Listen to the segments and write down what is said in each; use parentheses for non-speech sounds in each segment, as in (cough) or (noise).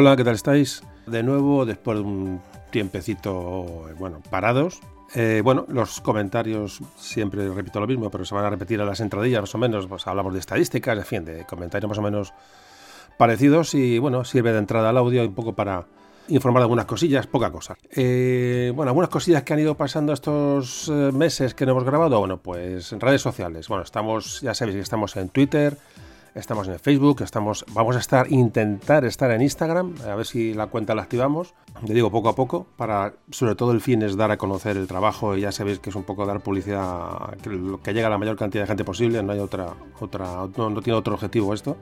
Hola, ¿qué tal estáis? De nuevo, después de un tiempecito, bueno, parados. Eh, bueno, los comentarios, siempre repito lo mismo, pero se van a repetir a las entradillas más o menos, pues hablamos de estadísticas, en fin, de comentarios más o menos parecidos y bueno, sirve de entrada al audio un poco para informar de algunas cosillas, poca cosa. Eh, bueno, algunas cosillas que han ido pasando estos eh, meses que no hemos grabado, bueno, pues en redes sociales. Bueno, estamos, ya sabéis que estamos en Twitter, estamos en Facebook, estamos, vamos a estar, intentar estar en Instagram, a ver si la cuenta la activamos, le digo poco a poco, para sobre todo el fin es dar a conocer el trabajo y ya sabéis que es un poco dar publicidad, que, que llega a la mayor cantidad de gente posible, no hay otra, otra, no, tiene otro objetivo esto.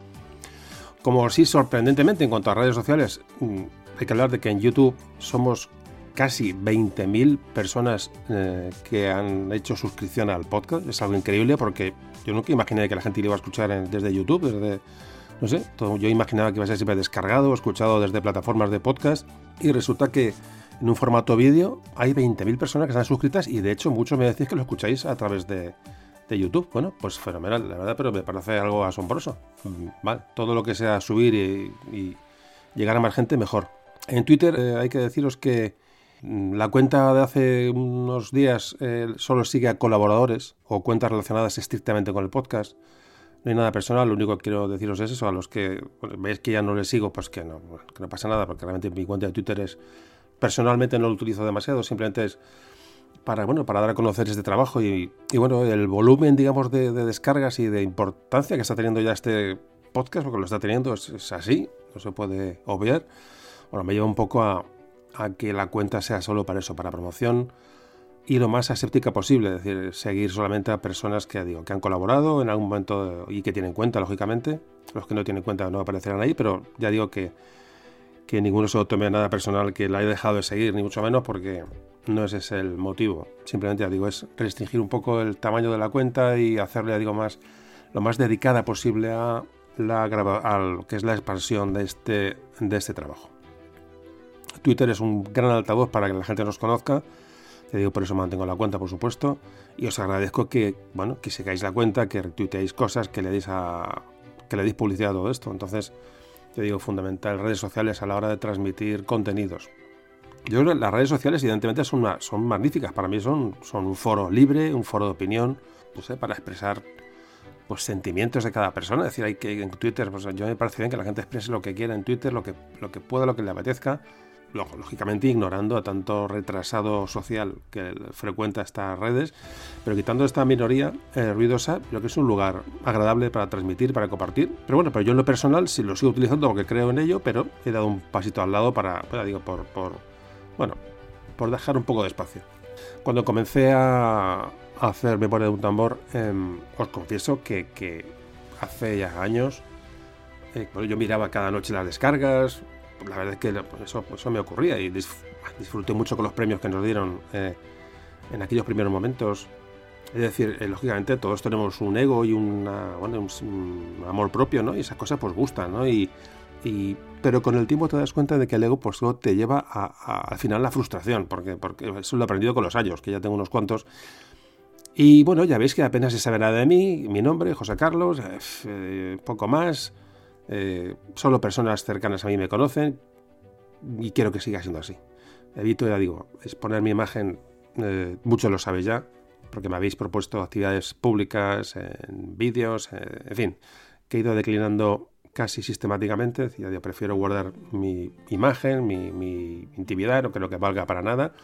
Como sí, sorprendentemente, en cuanto a redes sociales, mm, hay que hablar de que en YouTube somos casi 20.000 personas eh, que han hecho suscripción al podcast. Es algo increíble porque yo nunca imaginé que la gente iba a escuchar desde YouTube, desde, no sé, yo imaginaba que iba a ser siempre descargado escuchado desde plataformas de podcast y resulta que en un formato vídeo hay 20.000 personas que están suscritas y de hecho muchos me decís que lo escucháis a través de, YouTube. Bueno, pues fenomenal, la verdad, pero me parece algo asombroso. Mm, vale, todo lo que sea subir y, llegar a más gente, mejor. En Twitter eh, hay que deciros que la cuenta de hace unos días eh, solo sigue a colaboradores o cuentas relacionadas estrictamente con el podcast. No hay nada personal, lo único que quiero deciros es eso. A los que veis que ya no les sigo, pues que no, que no pasa nada, porque realmente mi cuenta de Twitter es. Personalmente no lo utilizo demasiado, simplemente es para, bueno, para dar a conocer este trabajo y, bueno, el volumen, digamos, de, descargas y de importancia que está teniendo ya este podcast, porque lo está teniendo, es, es así, no se puede obviar. Bueno, me lleva un poco a, a que la cuenta sea solo para eso, para promoción y lo más aséptica posible, es decir, seguir solamente a personas que, digo, que han colaborado en algún momento y que tienen cuenta, lógicamente. Los que no tienen cuenta no aparecerán ahí, pero ya digo que, que ninguno se lo tome nada personal que la haya dejado de seguir, ni mucho menos, porque no ese es el motivo. Simplemente, ya digo, es restringir un poco el tamaño de la cuenta y hacerle, digo, más, lo más dedicada posible a, la, a lo que es la expansión de este, de este trabajo. Twitter es un gran altavoz para que la gente nos conozca. Te digo, por eso mantengo la cuenta, por supuesto. Y os agradezco que, bueno, que sigáis la cuenta, que retuiteéis cosas, que le deis a, que le deis publicidad a todo esto. Entonces, te digo, fundamental, redes sociales a la hora de transmitir contenidos. Yo las redes sociales, evidentemente, son, magníficas. Para mí son, son un foro libre, un foro de opinión, para expresar pues sentimientos de cada persona. Es decir, hay que en Twitter, pues yo me parece bien que la gente exprese lo que quiera en Twitter, lo que, lo que pueda, lo que le apetezca lógicamente ignorando a tanto retrasado social que frecuenta estas redes, pero quitando esta minoría eh, ruidosa, creo que es un lugar agradable para transmitir, para compartir. Pero bueno, pero yo en lo personal sí lo sigo utilizando porque creo en ello, pero he dado un pasito al lado para, digo, por, por, bueno, por dejar un poco de espacio. Cuando comencé a, hacer Memoria de un tambor, em, os confieso que, hace ya años eh, yo miraba cada noche las descargas, la verdad es que eso, eso me ocurría y disfruté mucho con los premios que nos dieron eh, en aquellos primeros momentos. Es decir, eh, lógicamente todos tenemos un ego y una, bueno, un, amor propio, ¿no? Y esas cosas pues gustan, ¿no? Y, y, pero con el tiempo te das cuenta de que el ego pues te lleva a, al final la frustración, porque, porque eso lo he aprendido con los años, que ya tengo unos cuantos. Y bueno, ya veis que apenas se sabe nada de mí, mi nombre, José Carlos, eh, poco más. Eh, solo personas cercanas a mí me conocen y quiero que siga siendo así. Evito, ya digo, exponer mi imagen, eh, muchos lo sabéis ya, porque me habéis propuesto actividades públicas, en vídeos, eh, en fin, que he ido declinando casi sistemáticamente. Yo prefiero guardar mi imagen, mi, mi, intimidad, no creo que valga para nada.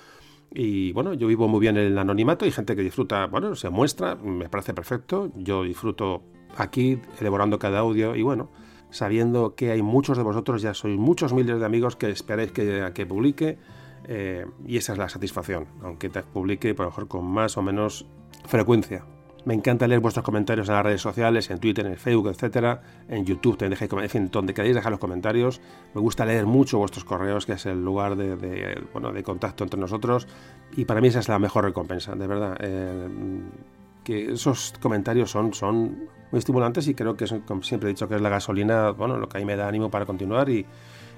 Y bueno, yo vivo muy bien en el anonimato, hay gente que disfruta, bueno, se muestra, me parece perfecto. Yo disfruto aquí elaborando cada audio y bueno, sabiendo que hay muchos de vosotros, ya sois muchos miles de amigos que esperáis que, que publique eh, y esa es la satisfacción, aunque te publique por lo mejor con más o menos frecuencia. Me encanta leer vuestros comentarios en las redes sociales, en Twitter, en Facebook, etcétera, en YouTube, también dejéis, en donde queráis dejar los comentarios. Me gusta leer mucho vuestros correos, que es el lugar de, bueno, de contacto entre nosotros, y para mí esa es la mejor recompensa, de verdad. Eh, que esos comentarios son, son muy estimulantes y creo que, como siempre he dicho, que es la gasolina, bueno, lo que a mí me da ánimo para continuar y,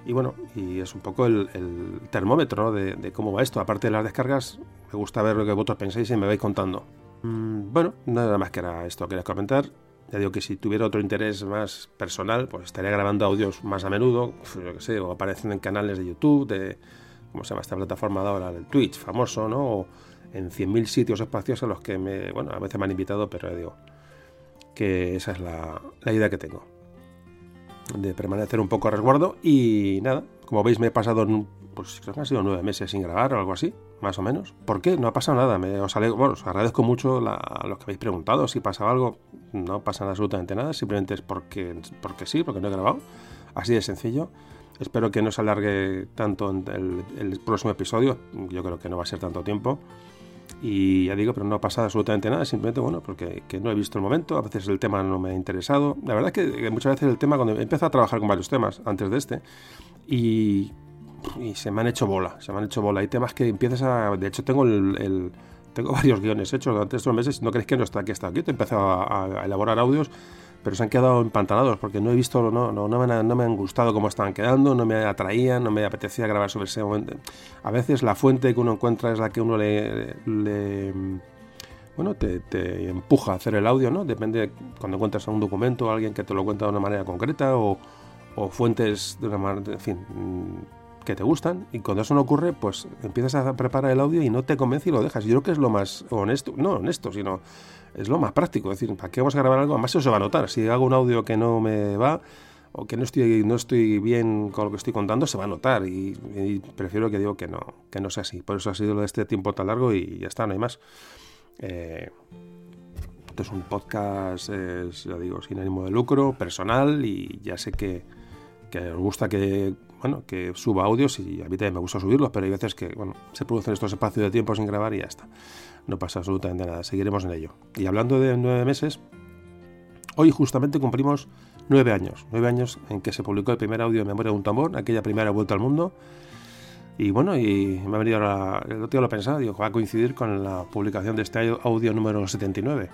y bueno, y es un poco el, termómetro de, cómo va esto. Aparte de las descargas, me gusta ver lo que vosotros pensáis y me vais contando. Mm, bueno, nada más que era esto, quería comentar. Ya digo que si tuviera otro interés más personal, pues estaría grabando audios más a menudo, yo que sé, o apareciendo en canales de YouTube, de, ¿cómo se llama esta plataforma de ahora? El Twitch, famoso, ¿no? O en 100.000 sitios espacios a los que me, bueno, a veces me han invitado, pero digo que esa es la, la idea que tengo. De permanecer un poco a resguardo y nada, como veis me he pasado, pues creo que han sido nueve meses sin grabar o algo así más o menos. ¿Por qué? No ha pasado nada. Me, os, bueno, os agradezco mucho a los que habéis preguntado si pasaba algo. No pasa absolutamente nada, simplemente es porque, porque sí, porque no he grabado. Así de sencillo. Espero que no se alargue tanto el, el próximo episodio. Yo creo que no va a ser tanto tiempo. Y ya digo, pero no ha pasado absolutamente nada, simplemente, bueno, porque que no he visto el momento, a veces el tema no me ha interesado. La verdad es que muchas veces el tema, cuando he empezado a trabajar con varios temas antes de este, y se me han hecho bola, se me han hecho bola. Hay temas que empiezas a... De hecho, tengo el, tengo (laughs) varios guiones hechos durante estos meses. No crees que no está aquí, está aquí. He empezado a, elaborar audios, pero se han quedado empantanados porque no he visto, no, no, me, han, no me han gustado cómo estaban quedando, no me atraían, no me apetecía grabar sobre ese momento. A veces la fuente que uno encuentra es la que uno le, bueno, te, te, empuja a hacer el audio, ¿no? Depende cuando encuentras un documento, alguien que te lo cuenta de una manera concreta o, o fuentes de una manera, en fin, que te gustan y cuando eso no ocurre, pues empiezas a preparar el audio y no te convence y lo dejas. Yo creo que es lo más honesto, no honesto, sino es lo más práctico. Es decir, ¿para qué vamos a grabar algo? Además eso se va a notar. Si hago un audio que no me va o que no estoy, no estoy bien con lo que estoy contando, se va a notar y, prefiero que digo que no, que no sea así. Por eso ha sido este tiempo tan largo y ya está, no hay más. Eh, esto es un podcast, ya digo, sin ánimo de lucro, personal y ya sé que, que os gusta que bueno, que suba audios y a mí también me gusta subirlos, pero hay veces que bueno, se producen estos espacios de tiempo sin grabar y ya está. No pasa absolutamente nada, seguiremos en ello. Y hablando de nueve meses, hoy justamente cumplimos nueve años, nueve años en que se publicó el primer audio de Memoria de un tambor, aquella primera vuelta al mundo. Y bueno, y me ha venido ahora, el otro día lo pensaba, digo, va a coincidir con la publicación de este audio número 79.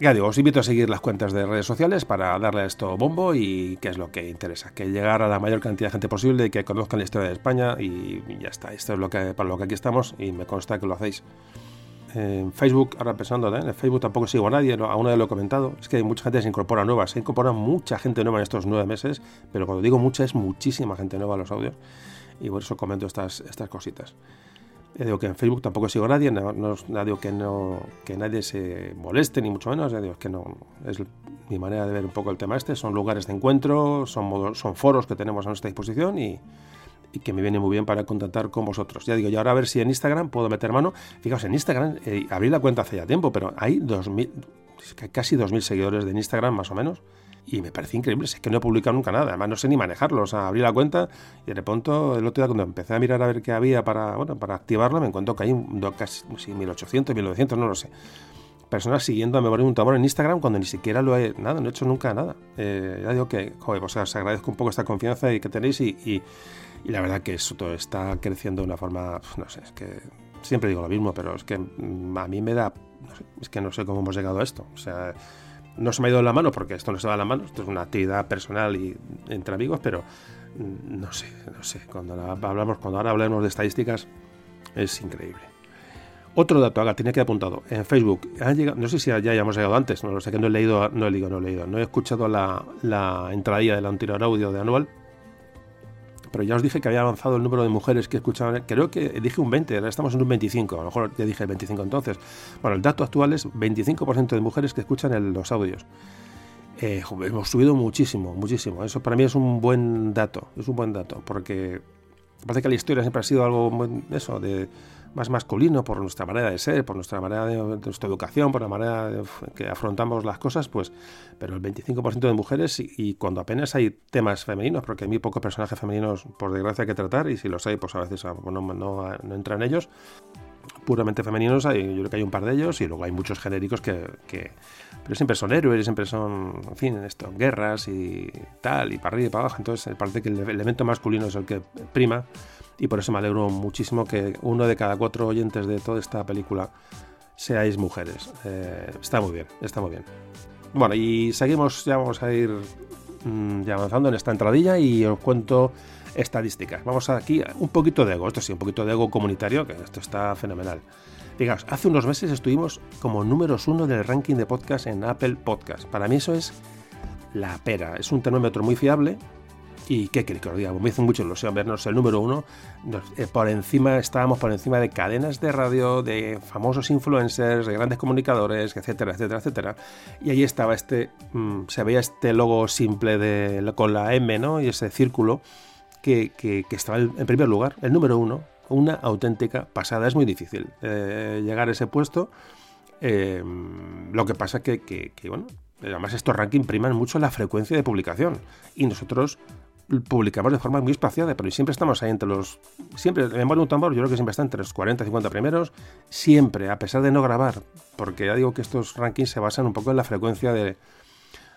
Ya digo, os invito a seguir las cuentas de redes sociales para darle a esto bombo y qué es lo que interesa, que llegar a la mayor cantidad de gente posible que conozcan la historia de España y ya está, esto es para lo que aquí estamos y me consta que lo hacéis. En Facebook, ahora pensando, ¿eh? en Facebook tampoco sigo a nadie, aún no lo he comentado, es que mucha gente se incorpora nueva, se incorpora mucha gente nueva en estos nueve meses, pero cuando digo mucha es muchísima gente nueva a los audios y por eso comento estas, estas cositas. Digo que en Facebook tampoco sigo a nadie, no, no, digo que, no, que nadie se moleste, ni mucho menos, ya digo que no, es mi manera de ver un poco el tema este, son lugares de encuentro, son, son foros que tenemos a nuestra disposición y, y que me viene muy bien para contactar con vosotros. Ya digo, y ahora a ver si en Instagram puedo meter mano. Fijaos, en Instagram eh, abrí la cuenta hace ya tiempo, pero hay 2000, casi 2.000 seguidores de Instagram más o menos y me parece increíble, es que no he publicado nunca nada, además no sé ni manejarlo, o sea, abrí la cuenta y de pronto el otro día cuando empecé a mirar a ver qué había para, bueno, para activarlo, me encuentro que hay casi sí, 1800, 1900, no lo sé. Personas siguiendo a Memoria de un Tambor en Instagram cuando ni siquiera lo he, nada, no he hecho nunca nada. Eh, ya digo que, joder, pues os agradezco un poco esta confianza que tenéis y, la verdad que eso todo está creciendo de una forma, no sé, es que siempre digo lo mismo, pero es que a mí me da, es que no sé cómo hemos llegado a esto, o sea no se me ha ido en la mano porque esto no se va a la mano, esto es una actividad personal y entre amigos, pero mm, no sé, no sé, cuando hablamos, cuando ahora hablemos de estadísticas es increíble. Otro dato, haga, tenía que apuntado. En Facebook, no sé si ya hayamos llegado antes, no lo sé, que no he leído, no he leído, no he leído, no he escuchado la, la entradilla del anterior audio de Anual, pero ya os dije que había avanzado el número de mujeres que escuchaban, creo que dije un 20, ahora estamos en un 25, a lo mejor ya dije 25 entonces. Bueno, el dato actual es 25% de mujeres que escuchan los audios. Eh, hemos subido muchísimo, muchísimo. Eso para mí es un buen dato, es un buen dato, porque parece que la historia siempre ha sido algo, eso, de más masculino por nuestra manera de ser, por nuestra manera de, nuestra educación, por la manera que afrontamos las cosas, pues, pero el 25% de mujeres y, cuando apenas hay temas femeninos, porque hay muy pocos personajes femeninos, por desgracia, que tratar, y si los hay, pues a veces ah, no, no, no entran ellos, puramente femeninos, hay, yo creo que hay un par de ellos, y luego hay muchos genéricos que, que pero siempre son héroes, siempre son, en fin, esto, guerras y tal, y para arriba y para abajo, entonces parece que el elemento masculino es el que prima, y por eso me alegro muchísimo que uno de cada cuatro oyentes de toda esta película seáis mujeres. Eh, está muy bien, está muy bien. Bueno, y seguimos, ya vamos a ir mm, ya avanzando en esta entradilla y os cuento estadísticas. Vamos aquí, un poquito de ego, esto sí, un poquito de ego comunitario, que esto está fenomenal. Fijaos, hace unos meses estuvimos como números uno del ranking de podcast en Apple Podcast. Para mí eso es la pera. Es un termómetro muy fiable y qué queréis que os diga, me hizo mucho ilusión vernos el número uno. Eh, por encima, estábamos por encima de cadenas de radio, de famosos influencers, de grandes comunicadores, etcétera, etcétera, etcétera. Y ahí estaba este, mm, se veía este logo simple de, con la M, ¿no? Y ese círculo que, que, estaba en primer lugar, el número uno. Una auténtica pasada. Es muy difícil eh, llegar a ese puesto. Eh, lo que pasa que, que, bueno, además estos rankings priman mucho la frecuencia de publicación y nosotros publicamos de forma muy espaciada, pero siempre estamos ahí entre los. Siempre, en Memoria un Tambor, yo creo que siempre está entre los 40 y 50 primeros, siempre, a pesar de no grabar, porque ya digo que estos rankings se basan un poco en la frecuencia de,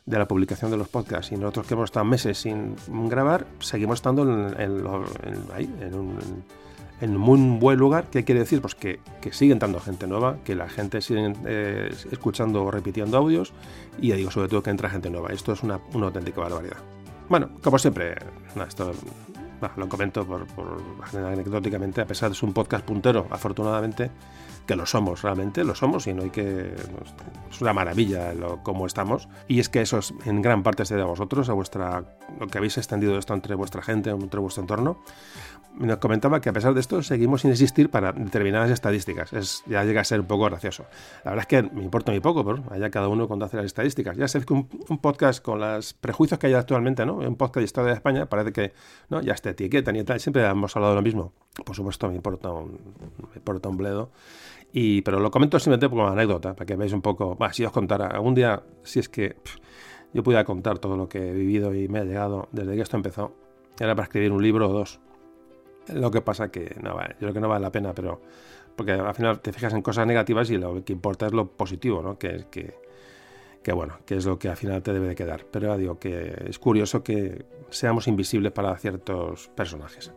de la publicación de los podcasts. Y nosotros que hemos estado meses sin grabar, seguimos estando en, ahí, en un, en un buen lugar. ¿Qué quiere decir? Pues que, que sigue entrando gente nueva, que la gente sigue eh, escuchando o repitiendo audios, y digo, sobre todo que entra gente nueva. Esto es una, una auténtica barbaridad. Bueno, como siempre, esto lo comento por, anecdóticamente, a pesar de ser un podcast puntero, afortunadamente, que lo somos realmente, lo somos y no hay que... Es una maravilla lo, cómo estamos. Y es que eso es en gran parte debe a vosotros, a vuestra... lo que habéis extendido esto entre vuestra gente, entre vuestro entorno nos comentaba que a pesar de esto seguimos sin existir para determinadas estadísticas. Es, ya llega a ser un poco gracioso. La verdad es que me importa muy poco, pero allá cada uno cuando hace las estadísticas. Ya sé que un, podcast con los prejuicios que hay actualmente, ¿no? Un podcast de historia de España parece que no ya está etiqueta ni tal. Siempre hemos hablado de lo mismo. Por supuesto, me importa un, me importa un bledo. Y, pero lo comento simplemente como anécdota, para que veáis un poco. si os contara, algún día, si es que yo pudiera contar todo lo que he vivido y me ha llegado desde que esto empezó, era para escribir un libro o dos lo que pasa que no vale, yo creo que no vale la pena, pero porque al final te fijas en cosas negativas y lo que importa es lo positivo, ¿no? Que, que, que bueno, que es lo que al final te debe de quedar. Pero ya digo que es curioso que seamos invisibles para ciertos personajes.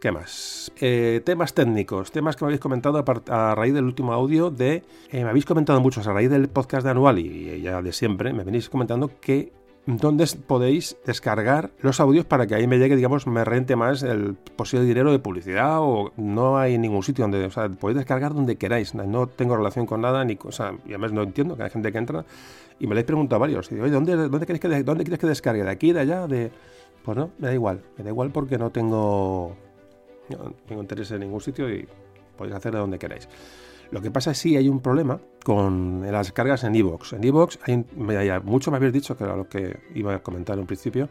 ¿Qué más? Eh, temas técnicos, temas que me habéis comentado a, raíz del último audio de... Eh, me habéis comentado muchos a raíz del podcast de Anual y ya de siempre, me venís comentando que donde podéis descargar los audios para que ahí me llegue, digamos, me rente más el posible dinero de publicidad o no hay ningún sitio donde, o sea, podéis descargar donde queráis. No tengo relación con nada, ni cosa, y además no entiendo que hay gente que entra y me lo he preguntado varios. Y digo, ¿dónde, dónde, queréis que, ¿dónde quieres que descargue? ¿De aquí, de allá? De... Pues no, me da igual, me da igual porque no tengo, no tengo interés en ningún sitio y podéis hacerlo donde queráis. Lo que pasa es que sí hay un problema con las descargas en Evox. En Evox hay, mucho me habéis dicho, que era lo que iba a comentar en un principio,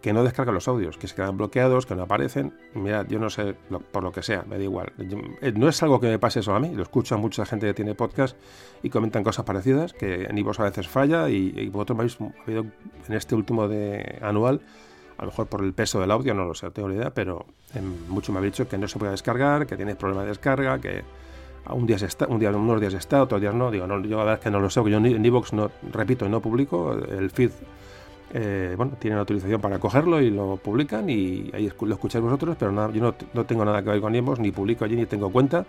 que no descarga los audios, que se quedan bloqueados, que no aparecen. Mira, yo no sé, por lo que sea, me da igual. Eh, no es algo que me pase solo a mí, lo escucho a mucha gente que tiene podcast y comentan cosas parecidas, que en Evox a veces falla y, vosotros me habéis habido en este último de anual, a lo mejor por el peso del audio, no lo sé, tengo ni idea, pero mucho me habéis dicho que no se puede descargar, que tiene problemas de descarga, que un día, está, un día unos días está, otros días no. Digo, no, yo la verdad es que no lo sé, porque yo en Evox no, repito, no publico. El feed, eh, bueno, tienen autorización para cogerlo y lo publican y ahí lo escucháis vosotros, pero nada, yo no, no, tengo nada que ver con Evox, ni publico allí, ni tengo cuenta.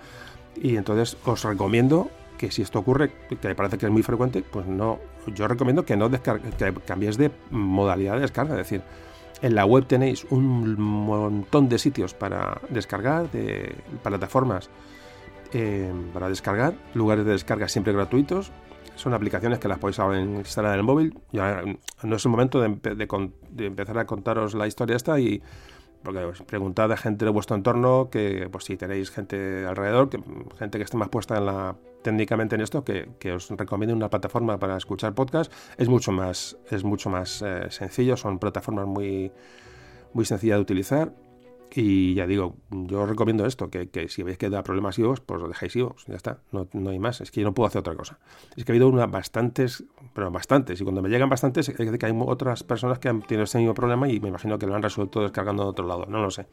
Y entonces os recomiendo que si esto ocurre, que parece que es muy frecuente, pues no, yo recomiendo que no que cambies de modalidad de descarga, es decir, en la web tenéis un montón de sitios para descargar, de plataformas para descargar, lugares de descarga siempre gratuitos. Son aplicaciones que las podéis instalar en el móvil. Ya no es el momento de, empezar a contaros la historia esta y porque os preguntad a gente de vuestro entorno que pues si tenéis gente alrededor, que, gente que esté más puesta en la técnicamente en esto, que, os recomiende una plataforma para escuchar podcast, es mucho más, es mucho más eh, sencillo, son plataformas muy, muy sencillas de utilizar y ya digo, yo recomiendo esto, que, si veis que da problemas IOS, pues lo dejáis IOS, ya está, no, no, hay más, es que yo no puedo hacer otra cosa. Es que ha habido una, bastantes, pero bastantes, y cuando me llegan bastantes, es que hay otras personas que han tenido ese mismo problema y me imagino que lo han resuelto descargando de otro lado, no lo sé.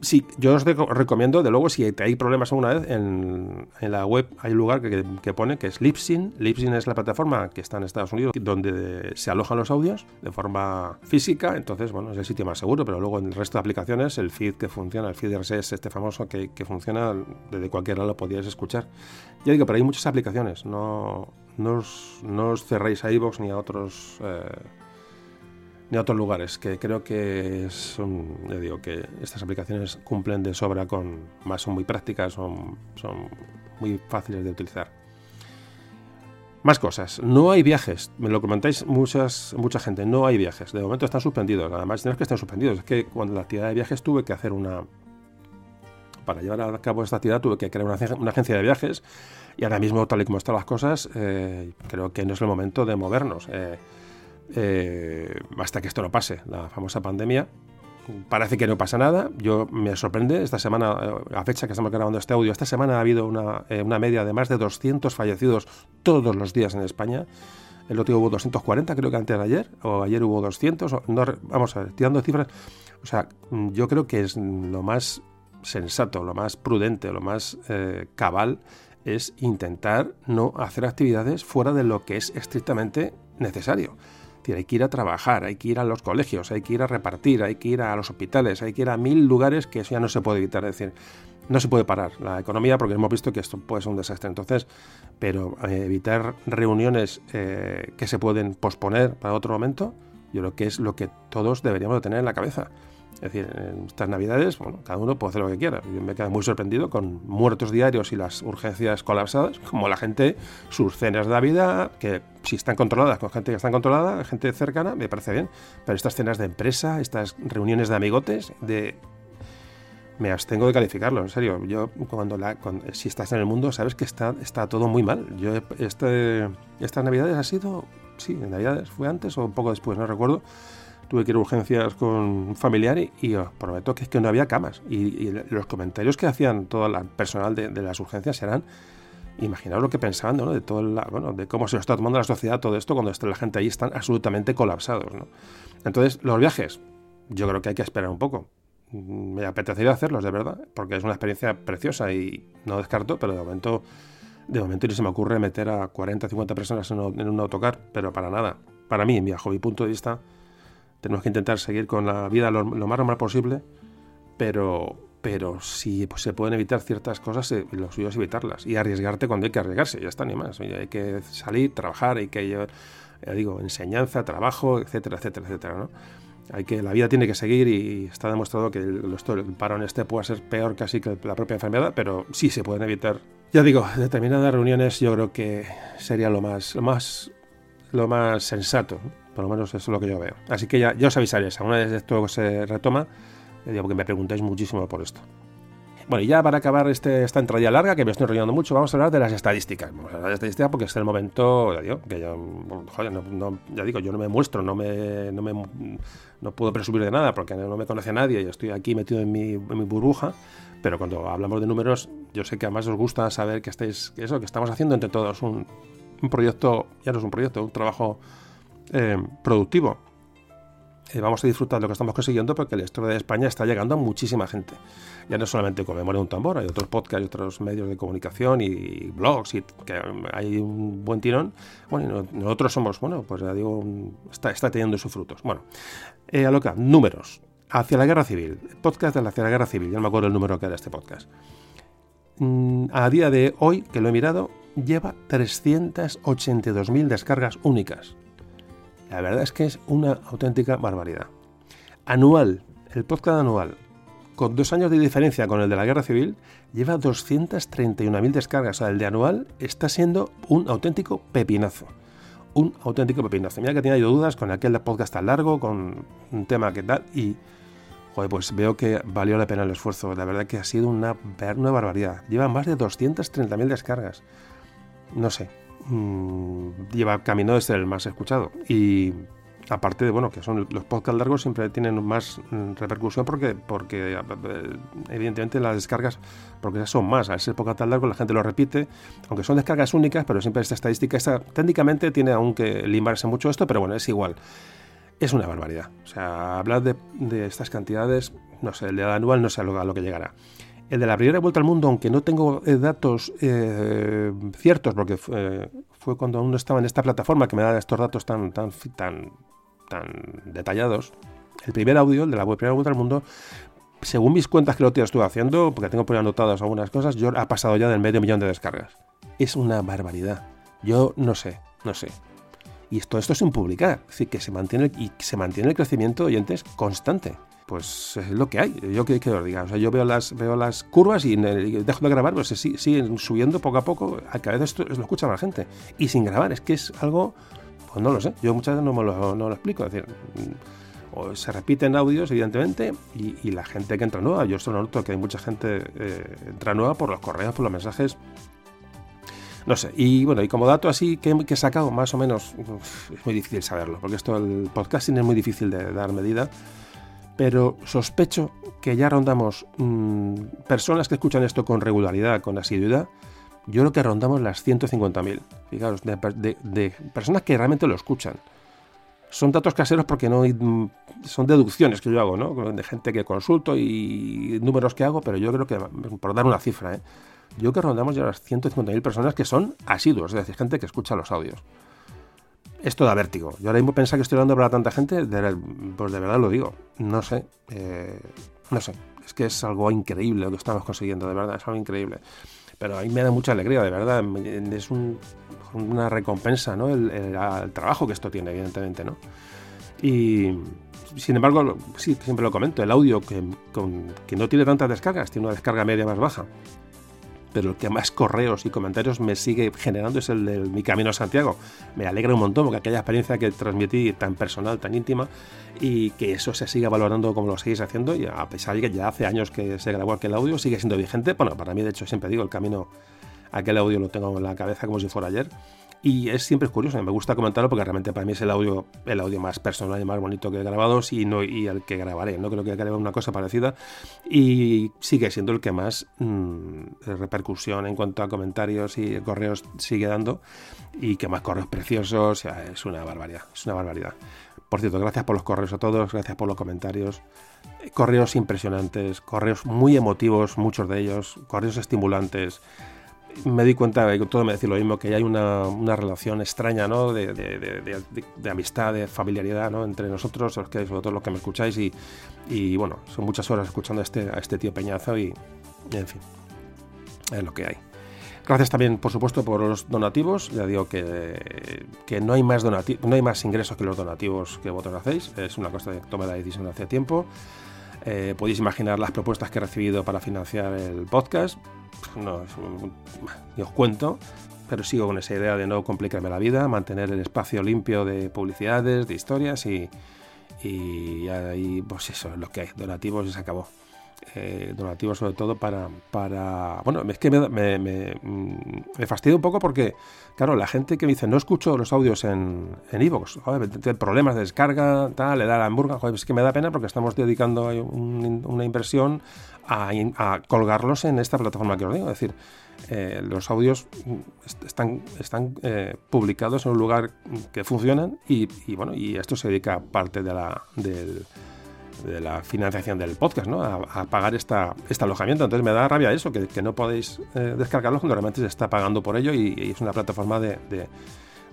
Sí, yo os recomiendo, de luego, si hay problemas alguna vez, en, la web hay un lugar que, pone que es Libsyn. Libsyn es la plataforma que está en Estados Unidos, donde se alojan los audios de forma física. Entonces, bueno, es el sitio más seguro, pero luego en el resto de aplicaciones, el feed que funciona, el feed RSS, este famoso que, funciona desde cualquier lado lo podíais escuchar. Ya digo, pero hay muchas aplicaciones, no, no, os, cerréis a iVoox ni a otros. Eh, a otros lugares, que creo que son, ya digo, que estas aplicaciones cumplen de sobra con, más son muy prácticas, son, son muy fáciles de utilizar. Más cosas. No hay viajes. Me lo comentáis muchas, mucha gente. No hay viajes. De momento están suspendidos. Además, no es que estén suspendidos. Es que cuando la actividad de viajes tuve que hacer una. Para llevar a cabo esta actividad tuve que crear una, agencia de viajes. Y ahora mismo, tal y como están las cosas, eh, creo que no es el momento de movernos. Eh, eh, hasta que esto no pase, la famosa pandemia. Parece que no pasa nada. Yo me sorprende esta semana, eh, a fecha que estamos grabando este audio, esta semana ha habido una, eh, media de más de 200 fallecidos todos los días en España. El otro día hubo 240, creo que antes de ayer, o ayer hubo 200. no, vamos a ver, tirando cifras. O sea, yo creo que es lo más sensato, lo más prudente, lo más cabal es intentar no hacer actividades fuera de lo que es estrictamente necesario hay que ir a trabajar, hay que ir a los colegios, hay que ir a repartir, hay que ir a los hospitales, hay que ir a mil lugares que eso ya no se puede evitar. Es decir, no se puede parar la economía porque hemos visto que esto puede ser un desastre. Entonces, pero eh, evitar reuniones eh, que se pueden posponer para otro momento, yo creo que es lo que todos deberíamos de tener en la cabeza. Es decir, en estas navidades, bueno, cada uno puede hacer lo que quiera. Yo me quedo muy sorprendido con muertos diarios y las urgencias colapsadas, como la gente, sus cenas de Navidad, que si están controladas con gente que está controlada, gente cercana, me parece bien. Pero estas cenas de empresa, estas reuniones de amigotes, de me abstengo de calificarlo, en serio. Yo, cuando, la, si estás en el mundo, sabes que está, está todo muy mal. Yo, este, estas navidades ha sido, sí, en navidades fue antes o un poco después, no recuerdo tuve que ir a urgencias con un familiar y, os prometo que es que no había camas. Y, los comentarios que hacían todo el personal de, las urgencias eran, imaginaos lo que pensaban, ¿no? de, todo bueno, de cómo se lo está tomando la sociedad todo esto cuando la gente ahí están absolutamente colapsados. ¿no? Entonces, los viajes, yo creo que hay que esperar un poco. Me apetecería hacerlos, de verdad, porque es una experiencia preciosa y no descarto, pero de momento, de momento ni se me ocurre meter a 40, 50 personas en un, en autocar, pero para nada. Para mí, bajo mi punto de vista, tenemos que intentar seguir con la vida lo, más normal posible, pero, pero si pues, se pueden evitar ciertas cosas, eh, lo suyo es evitarlas y arriesgarte cuando hay que arriesgarse, ya está, ni más. hay que salir, trabajar, hay que llevar, ya digo, enseñanza, trabajo, etcétera, etcétera, etcétera, ¿no? Hay que, la vida tiene que seguir y está demostrado que el, el paro este puede ser peor casi que la propia enfermedad, pero sí se pueden evitar. Ya digo, determinadas reuniones yo creo que sería lo más, lo más, lo más sensato. Por lo menos eso es lo que yo veo. Así que ya, os avisaré, alguna vez esto se retoma, digo, porque me preguntáis muchísimo por esto. Bueno, y ya para acabar este, esta entrada larga, que me estoy enrollando mucho, vamos a hablar de las estadísticas. Vamos a hablar de estadísticas porque es el momento, ya digo, que yo, joder, no, ya digo, yo no me muestro, no me, no me no puedo presumir de nada porque no me conoce nadie y estoy aquí metido en mi, en mi burbuja. Pero cuando hablamos de números, yo sé que además os gusta saber que estáis, que eso, que estamos haciendo entre todos un, un proyecto, ya no es un proyecto, un trabajo eh, productivo. Eh, vamos a disfrutar de lo que estamos consiguiendo porque la historia de España está llegando a muchísima gente. Ya no solamente con Memoria de un Tambor, hay otros podcasts y otros medios de comunicación y blogs y que hay un buen tirón. Bueno, nosotros somos, bueno, pues ya digo, está, teniendo sus frutos. Bueno, eh, a lo que números. Hacia la guerra civil. Podcast de Hacia la guerra civil. Ya no me acuerdo el número que era este podcast. Mm, a día de hoy, que lo he mirado, lleva 382.000 descargas únicas. La verdad es que es una auténtica barbaridad. Anual, el podcast anual, con dos años de diferencia con el de la Guerra Civil, lleva 231.000 descargas. O sea, el de anual está siendo un auténtico pepinazo. Un auténtico pepinazo. Mira que tenía yo dudas con aquel podcast tan largo, con un tema que tal, y joder, pues veo que valió la pena el esfuerzo. La verdad que ha sido una, una barbaridad. Lleva más de 230.000 descargas. No sé, Mm, lleva camino de ser el más escuchado. Y aparte de bueno que son los podcasts largos siempre tienen más mm, repercusión porque porque eh, evidentemente las descargas porque son más. Al ser podcast largo la gente lo repite aunque son descargas únicas pero siempre esta estadística esta técnicamente tiene aunque limbarse mucho esto pero bueno es igual. Es una barbaridad. O sea hablar de, de estas cantidades no sé el de anual no sé a lo que llegará el de la primera vuelta al mundo, aunque no tengo eh, datos eh, ciertos, porque fue, cuando uno estaba en esta plataforma que me da estos datos tan, tan, tan, detallados. El primer audio, el de la primera vuelta al mundo, según mis cuentas que lo estuve haciendo, porque tengo por ahí anotadas algunas cosas, yo ha pasado ya del medio millón de descargas. Es una barbaridad. Yo no sé, no sé. Y todo esto sin publicar, es decir, que se mantiene, y se mantiene el crecimiento de oyentes constante. Pues es lo que hay, yo que, que diga. O sea, yo veo las, veo las curvas y, dejo de grabar, pues siguen subiendo poco a poco, a cada lo escucha más gente. Y sin grabar, es que es algo, pues no lo sé, yo muchas veces no me lo, no lo explico. Es decir, o se repiten audios, evidentemente, y, la gente que entra nueva. Yo esto noto que hay mucha gente eh, entra nueva por los correos, por los mensajes no sé, y bueno, y como dato así que, he sacado, más o menos, es muy difícil saberlo, porque esto el podcasting es muy difícil de dar medida, pero sospecho que ya rondamos mm, personas que escuchan esto con regularidad, con asiduidad, yo creo que rondamos las 150.000, fijaros, de, personas que realmente lo escuchan. Son datos caseros porque no mm, son deducciones que yo hago, ¿no? De gente que consulto y números que hago, pero yo creo que, por dar una cifra, ¿eh? yo que rondamos ya las 150.000 personas que son asiduos, es decir, gente que escucha los audios. Esto da vértigo. Yo ahora mismo pensar que estoy hablando para tanta gente, pues de verdad lo digo. No sé, eh, no sé. Es que es algo increíble lo que estamos consiguiendo, de verdad, es algo increíble. Pero a mí me da mucha alegría, de verdad. Es una recompensa, ¿no? El, trabajo que esto tiene, evidentemente, ¿no? Y sin embargo, sí, siempre lo comento, el audio que, que no tiene tantas descargas, tiene una descarga media más baja pero el que más correos y comentarios me sigue generando es el de mi camino a Santiago. Me alegra un montón porque aquella experiencia que transmití tan personal, tan íntima, y que eso se siga valorando como lo seguís haciendo, y a pesar de que ya hace años que se grabó aquel audio, sigue siendo vigente. Bueno, para mí, de hecho, siempre digo, el camino, aquel audio lo tengo en la cabeza como si fuera ayer. Y es siempre curioso, me gusta comentarlo porque realmente para mí es el audio, el audio más personal y más bonito que he grabado y, no, y el que grabaré. No creo que grabe una cosa parecida. Y sigue siendo el que más mm, repercusión en cuanto a comentarios y correos sigue dando. Y que más correos preciosos. es una barbaridad. Es una barbaridad. Por cierto, gracias por los correos a todos, gracias por los comentarios. Correos impresionantes, correos muy emotivos, muchos de ellos, correos estimulantes me di cuenta, y todo me decía lo mismo, que hay una, una relación extraña ¿no? de, de, amistad, de familiaridad ¿no? entre nosotros, los que, todo los que me escucháis, y, y bueno, son muchas horas escuchando a este, este tío Peñazo y, en fin, es lo que hay. Gracias también, por supuesto, por los donativos. Ya digo que, que no, hay más no hay más ingresos que los donativos que vosotros hacéis. Es una cosa que tomé la decisión hace tiempo. Eh, podéis imaginar las propuestas que he recibido para financiar el podcast. No, os cuento, pero sigo con esa idea de no complicarme la vida, mantener el espacio limpio de publicidades, de historias y, y ahí, pues eso es lo que hay, donativos y se acabó. Eh, donativos sobre todo para, para... Bueno, es que me, me, me, me, fastidia un poco porque, claro, la gente que me dice, no escucho los audios en Evox, en problemas de descarga, tal, le da la hamburga, es que me da pena porque estamos dedicando una inversión a, a, colgarlos en esta plataforma que os digo, es decir, eh, los audios están, están eh, publicados en un lugar que funcionan y, bueno, y esto se dedica parte de la, del de la financiación del podcast, ¿no? A, pagar esta, este alojamiento. Entonces me da rabia eso, que, no podéis eh, descargarlo cuando realmente se está pagando por ello y, es una plataforma de,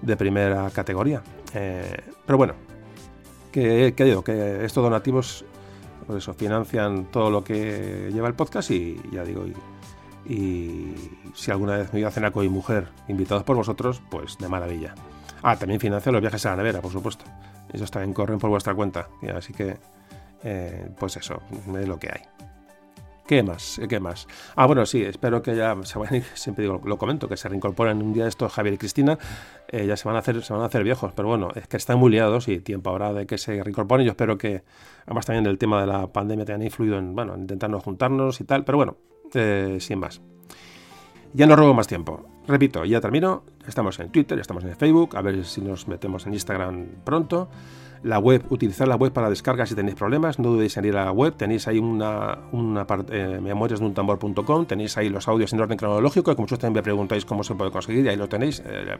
de, primera categoría. Eh, pero bueno, que, digo, que estos donativos por eso, financian todo lo que lleva el podcast y ya digo, y, si alguna vez me voy a cenar mujer, invitados por vosotros, pues de maravilla. Ah, también financia los viajes a la nevera, por supuesto. Esos también corren por vuestra cuenta. Así que eh, pues eso, es lo que hay. ¿Qué más? ¿Qué más? Ah, bueno, sí, espero que ya se vayan, (laughs) siempre digo, lo comento, que se reincorporen un día estos Javier y Cristina, eh, ya se van a hacer, se van a hacer viejos, pero bueno, es que están muy liados y tiempo habrá de que se reincorporen. Yo espero que, además también el tema de la pandemia te haya influido en, bueno, intentarnos juntarnos y tal, pero bueno, eh, sin más. Ya no robo más tiempo. Repito, ya termino. Estamos en Twitter, estamos en Facebook, a ver si nos metemos en Instagram pronto la web, utilizar la web para descargas si tenéis problemas, no dudéis en ir a la web, tenéis ahí una, una eh, de un tambor.com, tenéis ahí los audios en orden cronológico, y como ustedes me preguntáis cómo se puede conseguir, y ahí lo tenéis. Eh,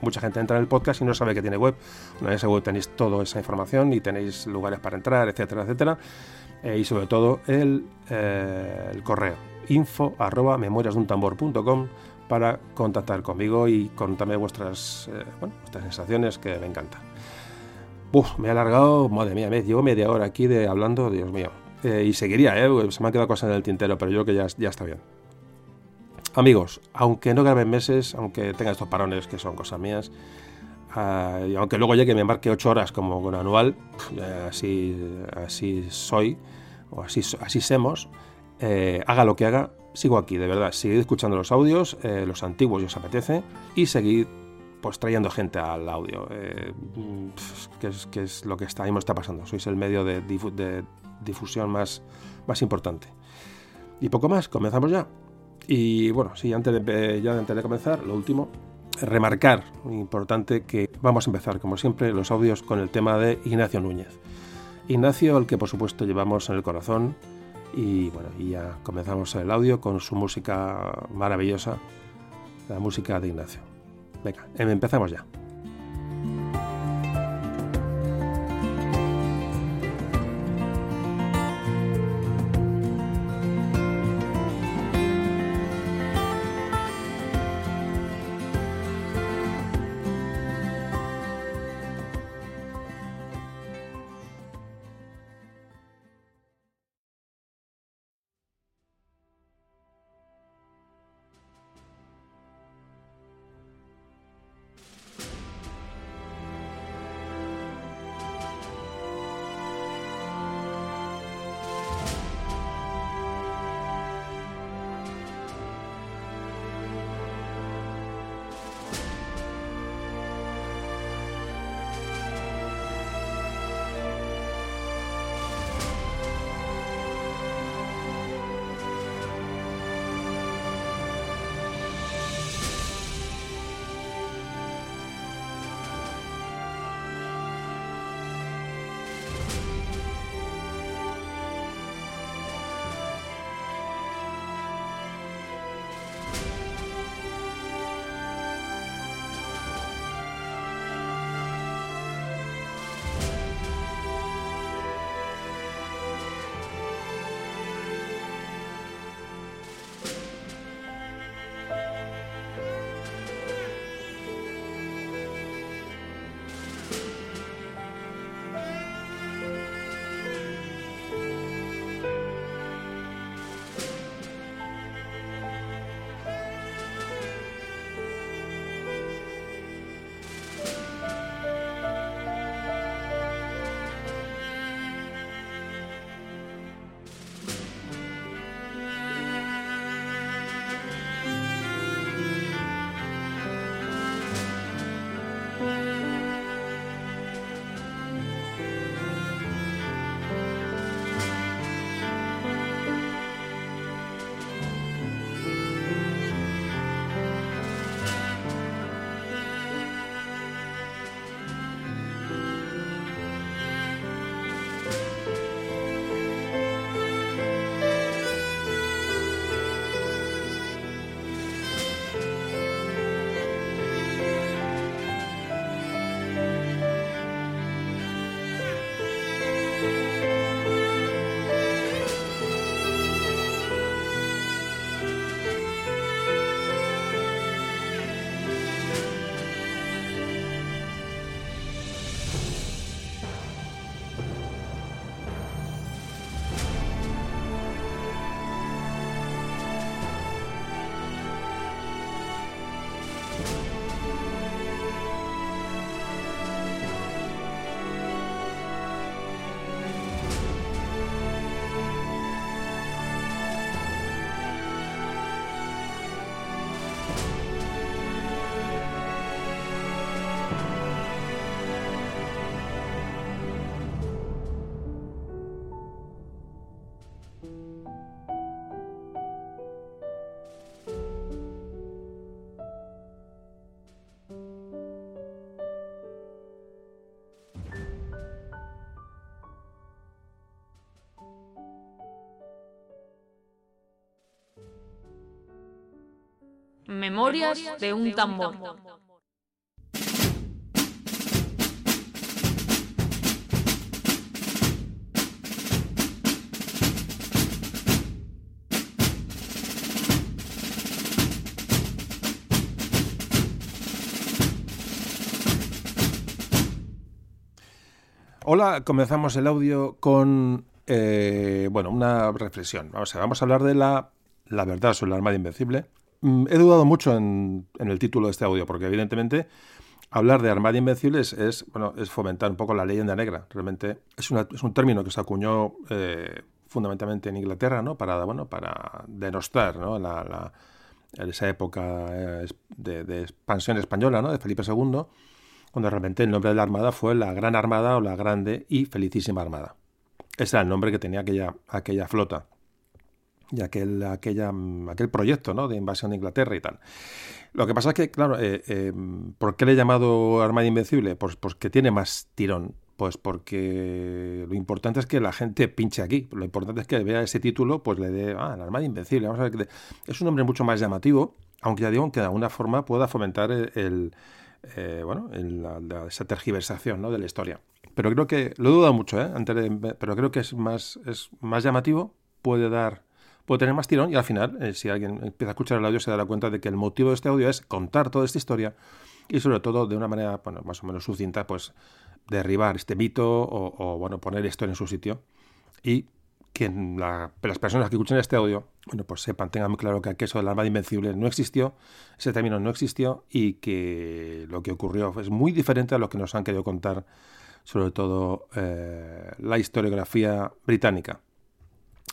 mucha gente entra en el podcast y no sabe que tiene web. en esa web tenéis toda esa información y tenéis lugares para entrar, etcétera, etcétera. Eh, y sobre todo el, el correo info arroba para contactar conmigo y contarme vuestras, bueno, vuestras sensaciones que me encantan. Me he alargado, madre mía, me llevo media hora aquí de hablando, Dios mío. Eh, y seguiría, ¿eh? se me han quedado cosas en el tintero, pero yo creo que ya, ya está bien. Amigos, aunque no graben meses, aunque tenga estos parones que son cosas mías, Ah, y aunque luego llegue y me embarque ocho horas como con anual, así, así soy, o así, así semos, eh, haga lo que haga, sigo aquí, de verdad. Seguid escuchando los audios, eh, los antiguos, si os apetece, y seguid pues trayendo gente al audio, eh, que, es, lo que está, mismo está pasando. Sois el medio de, difusión más, importante. Y poco más, comenzamos ya. Y bueno, sí, antes de, ya antes de comenzar, lo último, remarcar, importante, que vamos a empezar, como siempre, los audios con el tema de Ignacio Núñez. Ignacio, el que por supuesto llevamos en el corazón, y bueno, y ya comenzamos el audio con su música maravillosa, la música de Ignacio. Venga, empezamos ya. Memorias de un tambor. Hola, comenzamos el audio con eh, bueno, una reflexión. Vamos a, hablar de la, la verdad sobre la Armada Invencible Mm, he dudado mucho en, el título de este audio, porque evidentemente hablar de Armada Invencible es, bueno, es fomentar un poco la leyenda negra. Realmente es, es un término que se acuñó eh, fundamentalmente en Inglaterra, ¿no? Para, bueno, para denostar, ¿no? La, en esa época eh, de, expansión española, ¿no? De Felipe II, cuando realmente el nombre de la Armada fue la Gran Armada o la Grande y Felicísima Armada. Ese era el nombre que tenía aquella, aquella flota y aquel, aquella, aquel proyecto ¿no? de invasión de Inglaterra y tal. Lo que pasa es que, claro, eh, eh, ¿por qué le he llamado Armada Invencible? Pues porque tiene más tirón. Pues porque lo importante es que la gente pinche aquí. Lo importante es que vea ese título, pues le dé, ah, la Armada Invencible. Vamos a ver, es un nombre mucho más llamativo, aunque ya digo que de alguna forma pueda fomentar el, eh, bueno, esa tergiversación ¿no? de la historia. Pero creo que, lo he dudado mucho, ¿eh? Antes pero creo que es más, es más llamativo, puede dar puede tener más tirón y al final, eh, si alguien empieza a escuchar el audio, se dará cuenta de que el motivo de este audio es contar toda esta historia y sobre todo de una manera bueno, más o menos sucinta, pues derribar este mito o, bueno, poner esto en su sitio y que las personas que escuchen este audio, bueno, pues sepan, tengan muy claro que el queso del arma invencible no existió, ese término no existió y que lo que ocurrió es muy diferente a lo que nos han querido contar, sobre todo eh, la historiografía británica.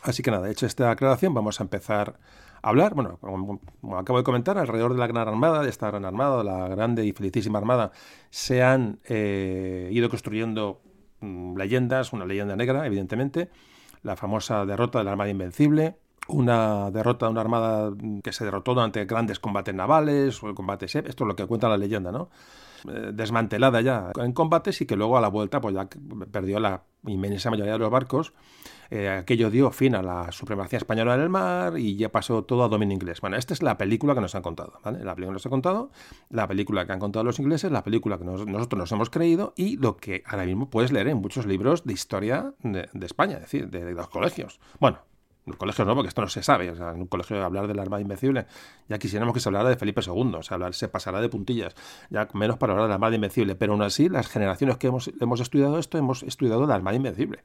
Así que nada, hecho esta aclaración, vamos a empezar a hablar, bueno, como, acabo de comentar, alrededor de la Gran Armada, de esta Gran Armada, la grande y felicísima Armada, se han eh, ido construyendo mm, leyendas, una leyenda negra, evidentemente, la famosa derrota de la Armada Invencible, una derrota de una armada que se derrotó durante grandes combates navales o combates, esto es lo que cuenta la leyenda, ¿no? Eh, desmantelada ya en combates y que luego a la vuelta pues ya perdió la inmensa mayoría de los barcos. Eh, aquello dio fin a la supremacía española en el mar y ya pasó todo a dominio inglés. Bueno, esta es la película que nos han contado, ¿vale? La película que nos han contado, la película que han contado los ingleses, la película que nosotros nos hemos creído y lo que ahora mismo puedes leer en muchos libros de historia de, España, es decir, de los colegios. Bueno, en un colegio no, porque esto no se sabe. O sea, en un colegio hablar de la Armada Invencible, ya quisiéramos que se hablara de Felipe II, o sea, hablar, se pasará de puntillas, ya menos para hablar de la Armada Invencible. Pero aún así, las generaciones que hemos, hemos estudiado esto, hemos estudiado la Armada Invencible.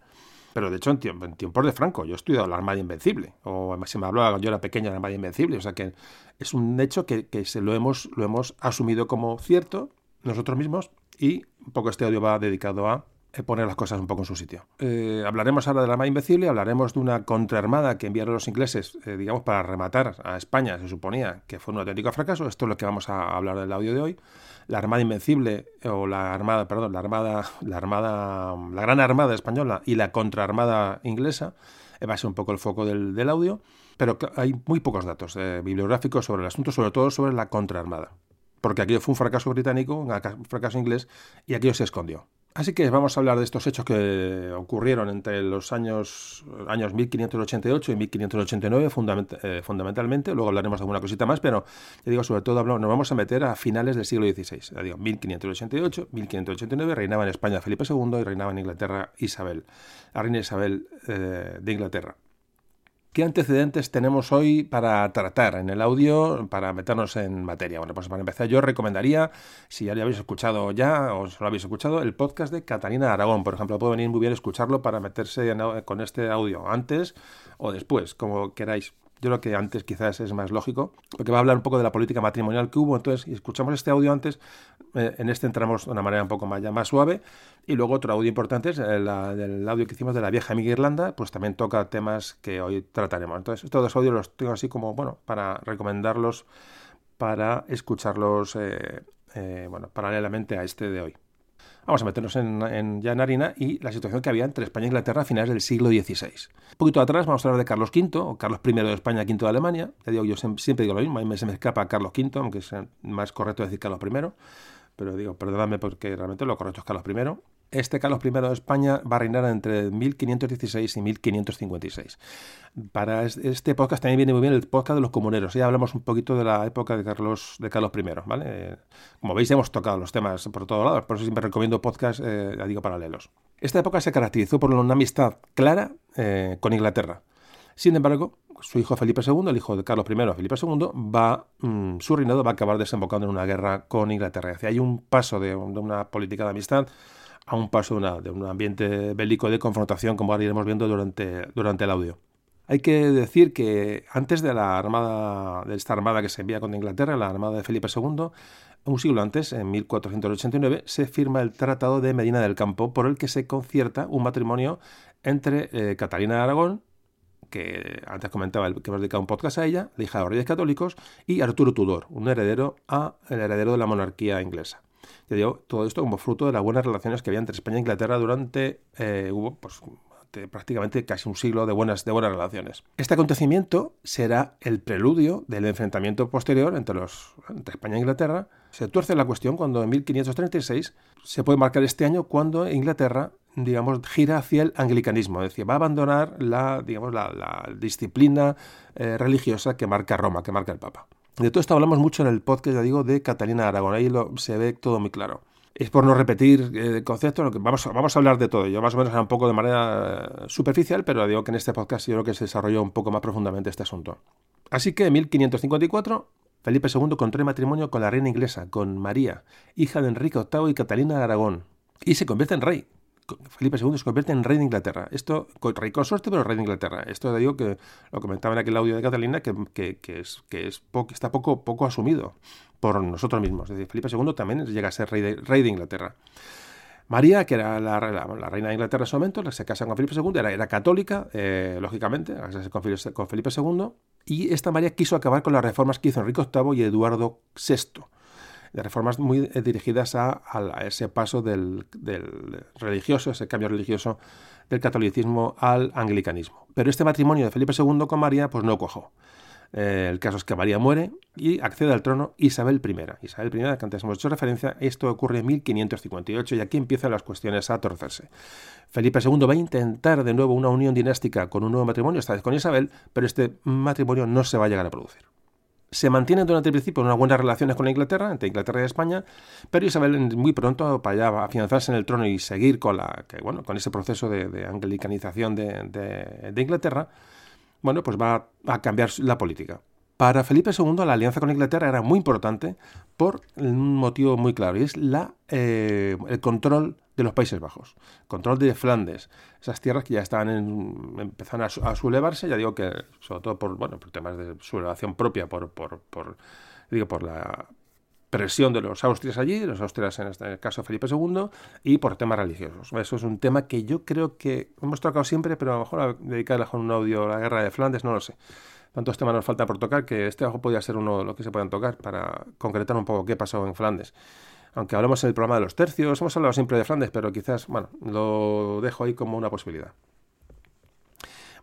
Pero de hecho, en, tiempos de Franco, yo he estudiado la Armada Invencible, o se me hablaba, yo era pequeña, la Armada Invencible, o sea que es un hecho que, que se lo, hemos, lo hemos asumido como cierto nosotros mismos y un poco este audio va dedicado a poner las cosas un poco en su sitio. Eh, hablaremos ahora de la Armada Invencible, hablaremos de una contraarmada que enviaron los ingleses, eh, digamos, para rematar a España, se suponía que fue un auténtico fracaso. Esto es lo que vamos a hablar del audio de hoy. La Armada Invencible, o la Armada, perdón, la Armada, la Armada, la Gran Armada Española y la contraarmada inglesa, va a ser un poco el foco del, del audio, pero hay muy pocos datos bibliográficos sobre el asunto, sobre todo sobre la contraarmada. Porque aquello fue un fracaso británico, un fracaso inglés, y aquello se escondió. Así que vamos a hablar de estos hechos que ocurrieron entre los años, años 1588 y 1589 eh, fundamentalmente. Luego hablaremos de alguna cosita más, pero ya digo, sobre todo nos vamos a meter a finales del siglo XVI. Ya digo, 1588, 1589 reinaba en España Felipe II y reinaba en Inglaterra Isabel, la reina Isabel eh, de Inglaterra. ¿Qué antecedentes tenemos hoy para tratar en el audio, para meternos en materia? Bueno, pues para empezar yo recomendaría, si ya lo habéis escuchado ya o lo habéis escuchado, el podcast de Catalina Aragón, por ejemplo, puede venir muy bien escucharlo para meterse con este audio antes o después, como queráis. Yo creo que antes quizás es más lógico, porque va a hablar un poco de la política matrimonial que hubo. Entonces, escuchamos este audio antes, eh, en este entramos de una manera un poco más, ya más suave. Y luego otro audio importante es el, el, audio que hicimos de la vieja amiga Irlanda, pues también toca temas que hoy trataremos. Entonces, estos dos audios los tengo así como, bueno, para recomendarlos, para escucharlos, eh, eh, bueno, paralelamente a este de hoy. Vamos a meternos en, ya en harina y la situación que había entre España e Inglaterra a finales del siglo XVI. Un poquito atrás vamos a hablar de Carlos V, o Carlos I de España, V de Alemania. Ya digo, yo siempre digo lo mismo, a mí se me escapa Carlos V, aunque es más correcto decir Carlos I. Pero digo, perdóname porque realmente lo correcto es Carlos I este Carlos I de España va a reinar entre 1516 y 1556. Para este podcast también viene muy bien el podcast de los comuneros. Ya hablamos un poquito de la época de Carlos, de Carlos I. ¿vale? Como veis, hemos tocado los temas por todos lados, por eso siempre recomiendo podcasts, eh, digo, paralelos. Esta época se caracterizó por una amistad clara eh, con Inglaterra. Sin embargo, su hijo Felipe II, el hijo de Carlos I, Felipe II, va, mm, su reinado va a acabar desembocando en una guerra con Inglaterra. Hay un paso de una política de amistad a un paso de, un ambiente bélico de confrontación, como ahora iremos viendo durante, durante el audio. Hay que decir que antes de la armada, de esta armada que se envía contra Inglaterra, la armada de Felipe II, un siglo antes, en 1489, se firma el Tratado de Medina del Campo, por el que se concierta un matrimonio entre eh, Catalina de Aragón, que antes comentaba que hemos dedicado un podcast a ella, la hija de los reyes católicos, y Arturo Tudor, un heredero a el heredero de la monarquía inglesa. Todo esto como fruto de las buenas relaciones que había entre España e Inglaterra durante eh, hubo pues, prácticamente casi un siglo de buenas, de buenas relaciones. Este acontecimiento será el preludio del enfrentamiento posterior entre, los, entre España e Inglaterra. Se tuerce la cuestión cuando en 1536 se puede marcar este año cuando Inglaterra digamos, gira hacia el anglicanismo, es decir, va a abandonar la, digamos, la, disciplina eh, religiosa que marca Roma, que marca el Papa. De todo esto hablamos mucho en el podcast, ya digo, de Catalina Aragón, ahí lo, se ve todo muy claro es por no repetir eh, conceptos, vamos, vamos a hablar de todo. Yo más o menos un poco de manera eh, superficial, pero digo que en este podcast yo creo que se desarrolló un poco más profundamente este asunto. Así que en 1554, Felipe II contrae matrimonio con la reina inglesa, con María, hija de Enrique VIII y Catalina de Aragón, y se convierte en rey. Felipe II se convierte en rey de Inglaterra. Esto, rey consorte, pero rey de Inglaterra. Esto digo que lo comentaba en aquel audio de Catalina, que, es, que es está poco, poco asumido por nosotros mismos. Es decir, Felipe II también llega a ser rey de, rey de Inglaterra. María, que era la, reina de Inglaterra en ese momento, se casa con Felipe II, era, católica, eh, lógicamente, con Felipe II, y esta María quiso acabar con las reformas que hizo Enrique VIII y Eduardo VI de reformas muy eh, dirigidas a, ese paso del, religioso, ese cambio religioso del catolicismo al anglicanismo. Pero este matrimonio de Felipe II con María pues no cuajó. Eh, el caso es que María muere y accede al trono Isabel I. Isabel I, que antes hemos hecho referencia, esto ocurre en 1558 y aquí empiezan las cuestiones a torcerse. Felipe II va a intentar de nuevo una unión dinástica con un nuevo matrimonio, esta vez con Isabel, pero este matrimonio no se va a llegar a producir se mantienen durante el principio unas buenas relaciones con la Inglaterra, entre Inglaterra y España, pero Isabel muy pronto, para ya afianzarse en el trono y seguir con, la, bueno, con ese proceso de, anglicanización de, Inglaterra, bueno, pues va a cambiar la política. Para Felipe II la alianza con Inglaterra era muy importante por un motivo muy claro, y es la, eh, el control de los Países Bajos, control de Flandes, esas tierras que ya estaban en, empezando a, sublevarse, ya digo que sobre todo por, bueno, por temas de sublevación propia, por, por, digo, por la presión de los austrias allí, de los austrias en este caso Felipe II, y por temas religiosos. Eso es un tema que yo creo que hemos tocado siempre, pero a lo mejor dedicarle a un audio a la guerra de Flandes, no lo sé. Tantos temas nos falta por tocar que este ojo podría ser uno de los que se puedan tocar para concretar un poco qué pasó en Flandes aunque hablamos en el programa de los tercios, hemos hablado siempre de Flandes, pero quizás, bueno, lo dejo ahí como una posibilidad.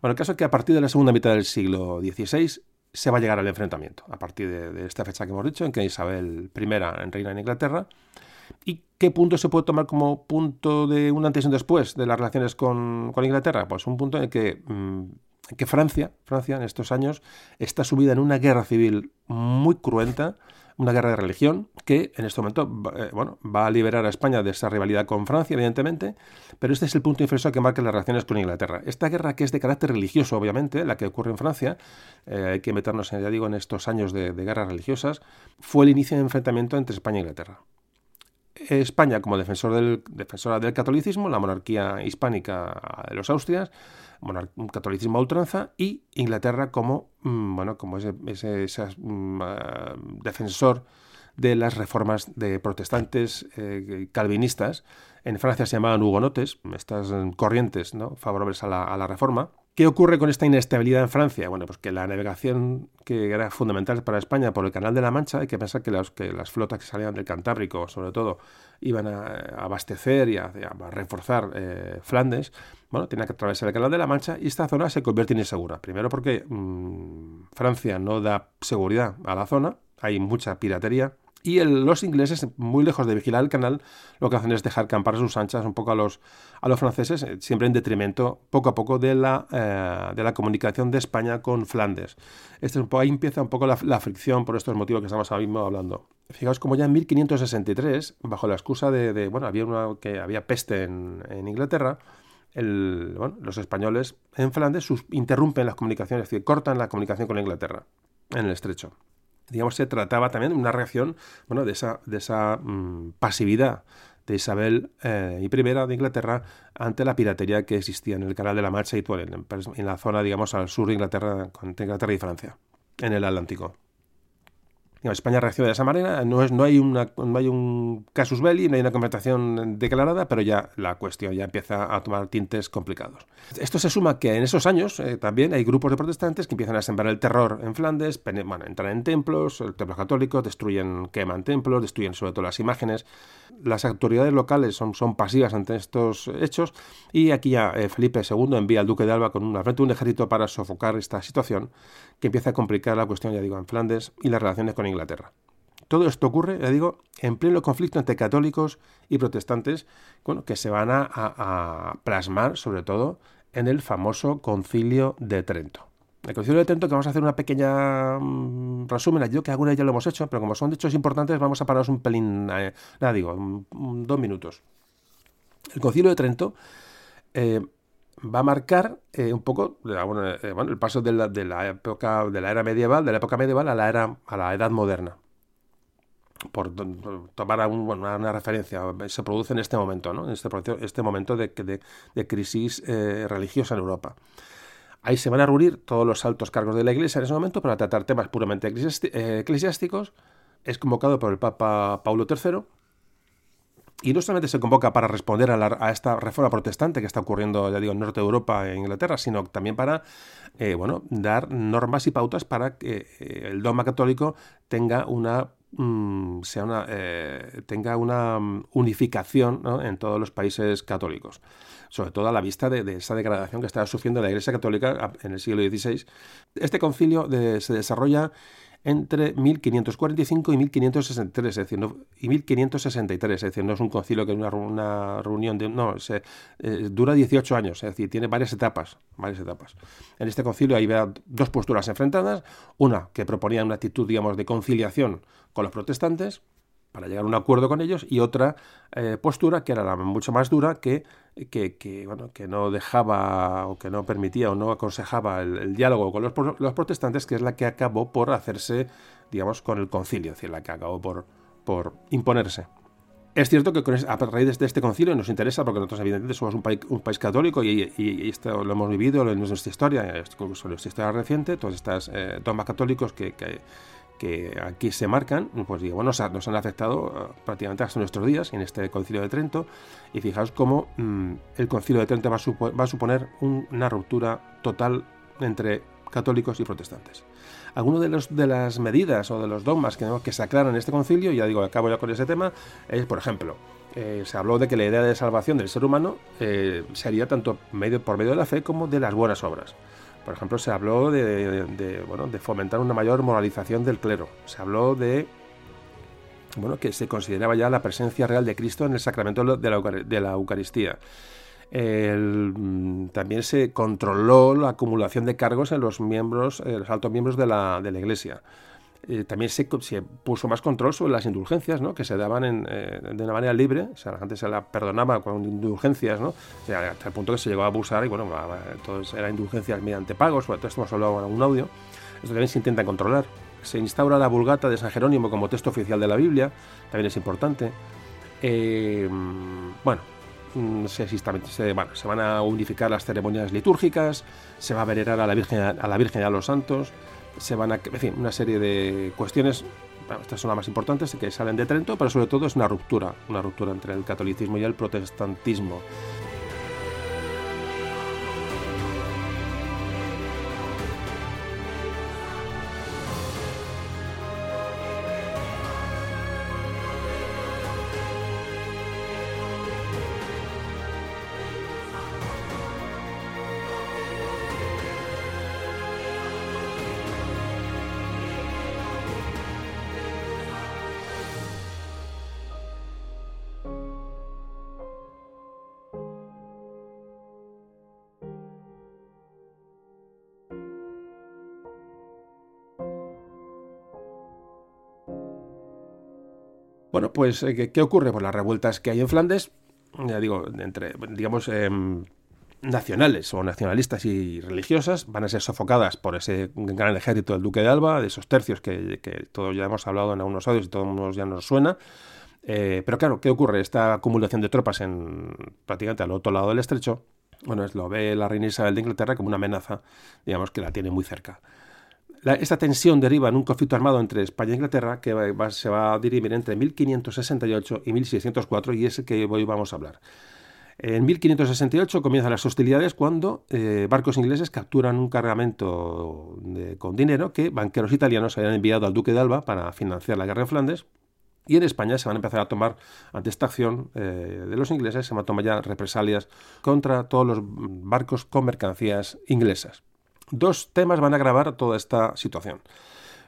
Bueno, el caso es que a partir de la segunda mitad del siglo XVI se va a llegar al enfrentamiento, a partir de, esta fecha que hemos dicho, en que Isabel I reina en Inglaterra. ¿Y qué punto se puede tomar como punto de un antes y un después de las relaciones con, Inglaterra? Pues un punto en que, mm, que Francia, Francia en estos años, está sumida en una guerra civil muy cruenta, una guerra de religión que en este momento eh, bueno, va a liberar a España de esa rivalidad con Francia, evidentemente, pero este es el punto inflexión que marca las relaciones con Inglaterra. Esta guerra que es de carácter religioso, obviamente, la que ocurre en Francia, eh, hay que meternos, ya digo, en estos años de, guerras religiosas, fue el inicio de enfrentamiento entre España e Inglaterra. España como defensor del, defensora del catolicismo, la monarquía hispánica de los Austrias, un catolicismo a ultranza, y Inglaterra como, mm, bueno, como ese, mm, ah, defensor de las reformas de protestantes eh, calvinistas. En Francia se llamaban hugonotes, estas corrientes ¿no? favorables a la reforma. ¿Qué ocurre con esta inestabilidad en Francia? Bueno, pues que la navegación que era fundamental para España por el Canal de la Mancha, hay que pensar que, las flotas que salían del Cantábrico, sobre todo, iban a, abastecer y a, reforzar eh, Flandes, bueno, tenía que atravesar el Canal de la Mancha y esta zona se convierte en insegura. Primero porque mm, Francia no da seguridad a la zona, hay mucha piratería, y los ingleses, muy lejos de vigilar el canal, lo que hacen es dejar campar a sus anchas un poco a los, a los franceses, eh, siempre en detrimento, poco a poco, de la, eh, de la comunicación de España con Flandes. Este un poco, ahí empieza un poco la, fricción por estos motivos que estamos ahora mismo hablando. Fijaos como ya en 1563, bajo la excusa de, bueno, había una, que había peste en, Inglaterra, los españoles en Flandes interrumpen las comunicaciones, es decir, cortan la comunicación con Inglaterra en el estrecho digamos, se trataba también de una reacción bueno, de esa, de esa mm, pasividad de Isabel eh, I de Inglaterra ante la piratería que existía en el Canal de la Mancha y en, en la zona, digamos, al sur de Inglaterra, entre Inglaterra y Francia, en el Atlántico. España reacciona de esa manera, no, es, no, hay una, no hay un casus belli, no hay una conversación declarada, pero ya la cuestión ya empieza a tomar tintes complicados. Esto se suma que en esos años eh, también hay grupos de protestantes que empiezan a sembrar el terror en Flandes, bueno, entran en templos, el templo católico, destruyen, queman templos, destruyen sobre todo las imágenes. Las autoridades locales son, son pasivas ante estos hechos y aquí ya eh, Felipe II envía al duque de Alba con una, frente un ejército para sofocar esta situación que empieza a complicar la cuestión, ya digo, en Flandes y las relaciones con Inglaterra. Todo esto ocurre, ya digo, en pleno conflicto entre católicos y protestantes, bueno, que se van a, plasmar, sobre todo, en el famoso Concilio de Trento. El Concilio de Trento, que vamos a hacer una pequeña mm, resumen, yo que alguna ya lo hemos hecho, pero como son hechos importantes, vamos a pararnos un pelín, eh, nada, digo, dos minutos. El Concilio de Trento eh, va a marcar eh, un poco bueno, el paso de la, época de la era medieval, de la época medieval a la era a la edad moderna por tomar una referencia, se produce en este momento, ¿no? en este, este momento de, de, crisis eh, religiosa en Europa. Ahí se van a reunir todos los altos cargos de la Iglesia en ese momento para tratar temas puramente eh, eclesiásticos. Es convocado por el Papa Paulo III y no solamente se convoca para responder a, esta reforma protestante que está ocurriendo, ya digo, en norte de Europa e Inglaterra, sino también para eh, bueno, dar normas y pautas para que el dogma católico tenga una Mm, sea una, eh, tenga una mm, unificación en todos los países católicos, sobre todo a la vista de, esa degradación que estaba sufriendo la Iglesia Católica en el siglo XVI. Este concilio se desarrolla entre 1545 y 1563, es decir, no, y 1563, es decir, no es un concilio que es una, reunión de... No, eh, dura 18 años, es decir, tiene varias etapas, varias etapas. En este concilio hay dos posturas enfrentadas, una que proponía una actitud, digamos, de conciliación con los protestantes, para llegar a un acuerdo con ellos y otra eh, postura que era la mucho más dura que, que, bueno, que no dejaba o que no permitía o no aconsejaba el, diálogo con los, los, protestantes, que es la que acabó por hacerse, digamos, con el concilio, es decir, la que acabó por, por imponerse. Es cierto que a raíz de este concilio nos interesa, porque nosotros evidentemente somos un país, un país católico y, y, esto lo hemos vivido en nuestra historia, en nuestra historia reciente, todos estos eh, dogmas católicos que, que que aquí se marcan, pues digo, bueno, nos, han afectado eh, prácticamente hasta nuestros días en este concilio de Trento. Y fijaos cómo mm, el concilio de Trento va a, suponer una ruptura total entre católicos y protestantes. Algunas de, los, de las medidas o de los dogmas que, que se aclaran en este concilio, ya digo, acabo ya con ese tema, es, por ejemplo, eh, se habló de que la idea de salvación del ser humano eh, sería tanto por medio de la fe como de las buenas obras. Por ejemplo, se habló de, bueno, de fomentar una mayor moralización del clero. Se habló de bueno, que se consideraba ya la presencia real de Cristo en el sacramento de la, Eucaristía. también se controló la acumulación de cargos en los miembros, en los altos miembros de la, de la Iglesia. Eh, también se, puso más control sobre las indulgencias, ¿no? que se daban eh, de una manera libre, o sea, la gente se la perdonaba con indulgencias, ¿no? hasta el punto que se llegó a abusar y bueno, entonces eran indulgencias mediante pagos, todo esto hemos hablado en un audio, esto también se intenta controlar. Se instaura la Vulgata de San Jerónimo como texto oficial de la Biblia, también es importante. Eh, bueno, mm, se, se, bueno, se, van a unificar las ceremonias litúrgicas, se va a venerar a la Virgen, a la Virgen y a los santos, se van a, en fin, una serie de cuestiones, estas son las más importantes, que salen de Trento, pero sobre todo es una ruptura, una ruptura entre el catolicismo y el protestantismo. Pues, eh, ¿qué, ocurre? Pues las revueltas que hay en Flandes, ya digo, entre, digamos, em, nacionales o nacionalistas y religiosas van a ser sofocadas por ese gran ejército del Duque de Alba, de esos tercios que, todos ya hemos hablado en algunos audios y todos ya nos suena. Eh, pero claro, ¿qué ocurre? Esta acumulación de tropas en prácticamente al otro lado del estrecho, bueno, es, lo ve la reina Isabel de Inglaterra como una amenaza, digamos, que la tiene muy cerca esta tensión deriva en un conflicto armado entre España e Inglaterra que se va a dirimir entre 1568 y 1604 y es el que hoy vamos a hablar. En 1568 comienzan las hostilidades cuando eh, barcos ingleses capturan un cargamento con dinero que banqueros italianos habían enviado al duque de Alba para financiar la guerra en Flandes. Y en España se van a empezar a tomar, ante esta acción eh, de los ingleses, se van a tomar ya represalias contra todos los barcos con mercancías inglesas. Dos temas van a agravar toda esta situación.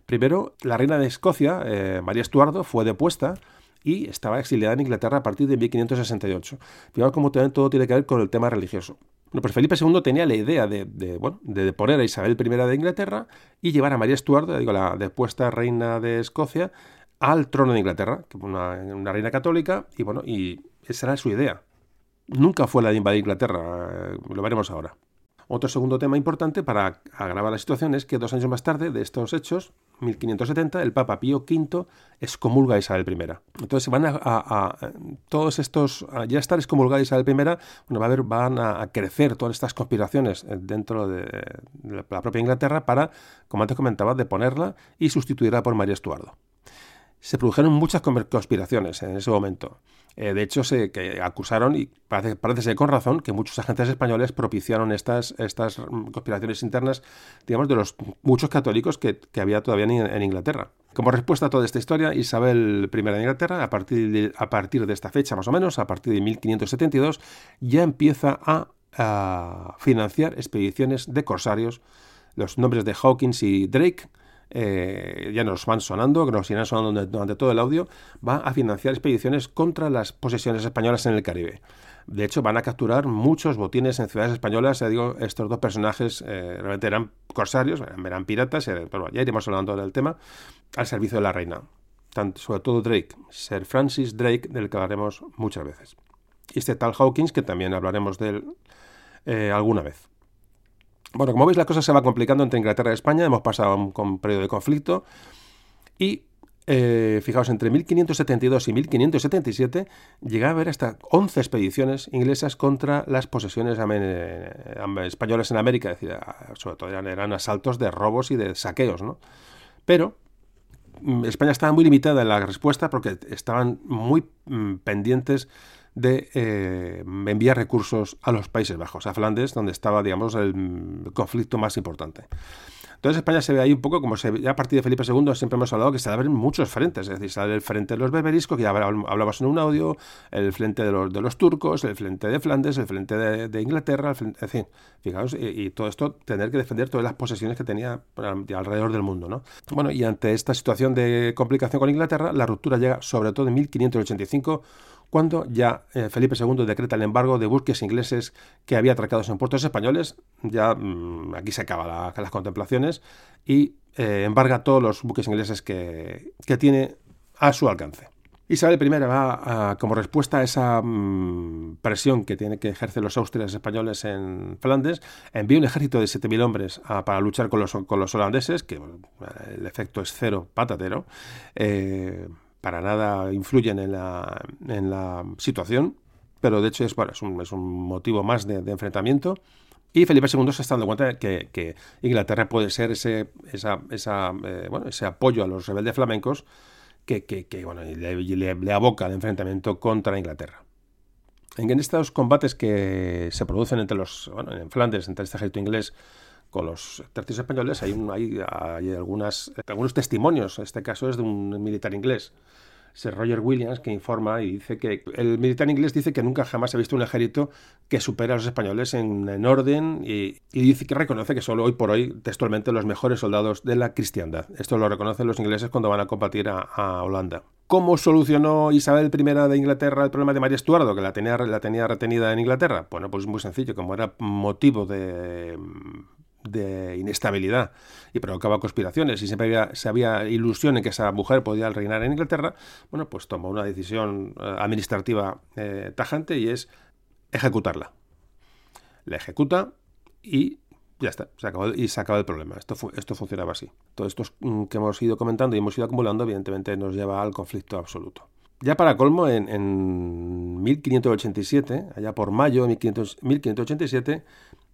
Primero, la reina de Escocia, eh, María Estuardo, fue depuesta y estaba exiliada en Inglaterra a partir de 1568. Fijaos cómo también todo tiene que ver con el tema religioso. Bueno, pues Felipe II tenía la idea de, bueno, de poner a Isabel I de Inglaterra y llevar a María Estuardo, digo, la depuesta reina de Escocia, al trono de Inglaterra, una, una reina católica, y bueno, y esa era su idea. Nunca fue la de invadir Inglaterra, eh, lo veremos ahora. Otro segundo tema importante para agravar la situación es que dos años más tarde de estos hechos, 1570, el Papa Pío V excomulga a Isabel I. Entonces van a, todos estos, ya estar excomulgada Isabel I, bueno, va a haber, van a, crecer todas estas conspiraciones dentro de, la propia Inglaterra para, como antes comentaba, deponerla y sustituirla por María Estuardo se produjeron muchas conspiraciones en ese momento. Eh, de hecho, se que acusaron, y parece, parece, ser con razón, que muchos agentes españoles propiciaron estas, estas conspiraciones internas, digamos, de los muchos católicos que, había todavía en, Inglaterra. Como respuesta a toda esta historia, Isabel I de Inglaterra, a partir de, a partir de esta fecha más o menos, a partir de 1572, ya empieza a financiar expediciones de corsarios. Los nombres de Hawkins y Drake eh, ya nos van sonando, que nos irán sonando durante todo el audio, va a financiar expediciones contra las posesiones españolas en el Caribe. De hecho, van a capturar muchos botines en ciudades españolas. Ya digo, estos dos personajes eh, realmente eran corsarios, eran, piratas, eh, pero ya iremos hablando del tema, al servicio de la reina. Sobre todo Drake, Sir Francis Drake, del que hablaremos muchas veces. Y este tal Hawkins, que también hablaremos de él alguna vez. Bueno, como veis, la cosa se va complicando entre Inglaterra y España. Hemos pasado un, periodo de conflicto. Y eh, fijaos, entre 1572 y 1577 llega a haber hasta 11 expediciones inglesas contra las posesiones españolas en América. Es decir, sobre todo eran, asaltos de robos y de saqueos, ¿no? Pero mm, España estaba muy limitada en la respuesta porque estaban muy mm, pendientes de eh, enviar recursos a los Países Bajos, a Flandes, donde estaba, digamos, el conflicto más importante. Entonces España se ve ahí un poco como se a partir de Felipe II siempre hemos hablado que se abren muchos frentes, es decir, sale el frente de los berberiscos, que ya hablamos en un audio, el frente de los, de los turcos, el frente de Flandes, el frente de, Inglaterra, en fin, fijaos, y, todo esto tener que defender todas las posesiones que tenía alrededor del mundo, ¿no? Bueno, y ante esta situación de complicación con Inglaterra, la ruptura llega sobre todo en 1585 cuando ya eh, Felipe II decreta el embargo de buques ingleses que había atracados en puertos españoles. Ya mm, aquí se acaban las contemplaciones y eh, embarga todos los buques ingleses que, tiene a su alcance. Isabel I va, como respuesta a esa mm, presión que tiene que ejercer los austrias españoles en Flandes, envía un ejército de 7.000 hombres para luchar con los, con los holandeses, que el efecto es cero patatero. Eh, para nada influyen en la, en la situación, pero de hecho es, bueno, es, un, es un motivo más de, enfrentamiento. Y Felipe II se está dando cuenta de que, Inglaterra puede ser ese, esa, esa, eh, bueno, ese apoyo a los rebeldes flamencos que, que, bueno, le, le, aboca al enfrentamiento contra Inglaterra. En estos combates que se producen entre los, bueno, en Flandes, entre este ejército inglés con los tercios españoles hay, hay, hay algunas, algunos testimonios. Este caso es de un militar inglés, Sir Roger Williams, que informa y dice que el militar inglés dice que nunca jamás ha visto un ejército que supera a los españoles en, orden y, dice que reconoce que solo hoy por hoy textualmente los mejores soldados de la cristiandad. Esto lo reconocen los ingleses cuando van a combatir a, Holanda. ¿Cómo solucionó Isabel I de Inglaterra el problema de María Estuardo, que la tenía, la tenía retenida en Inglaterra? Bueno, pues muy sencillo, como era motivo de de inestabilidad y provocaba conspiraciones y siempre había, se había ilusión en que esa mujer podía reinar en Inglaterra, bueno, pues tomó una decisión eh, administrativa eh, tajante y es ejecutarla. La ejecuta y ya está, se acabó, y se acaba el problema. Esto, esto funcionaba así. Todo esto mm, que hemos ido comentando y hemos ido acumulando, evidentemente, nos lleva al conflicto absoluto. Ya para colmo, en, en 1587, allá por mayo de 1587,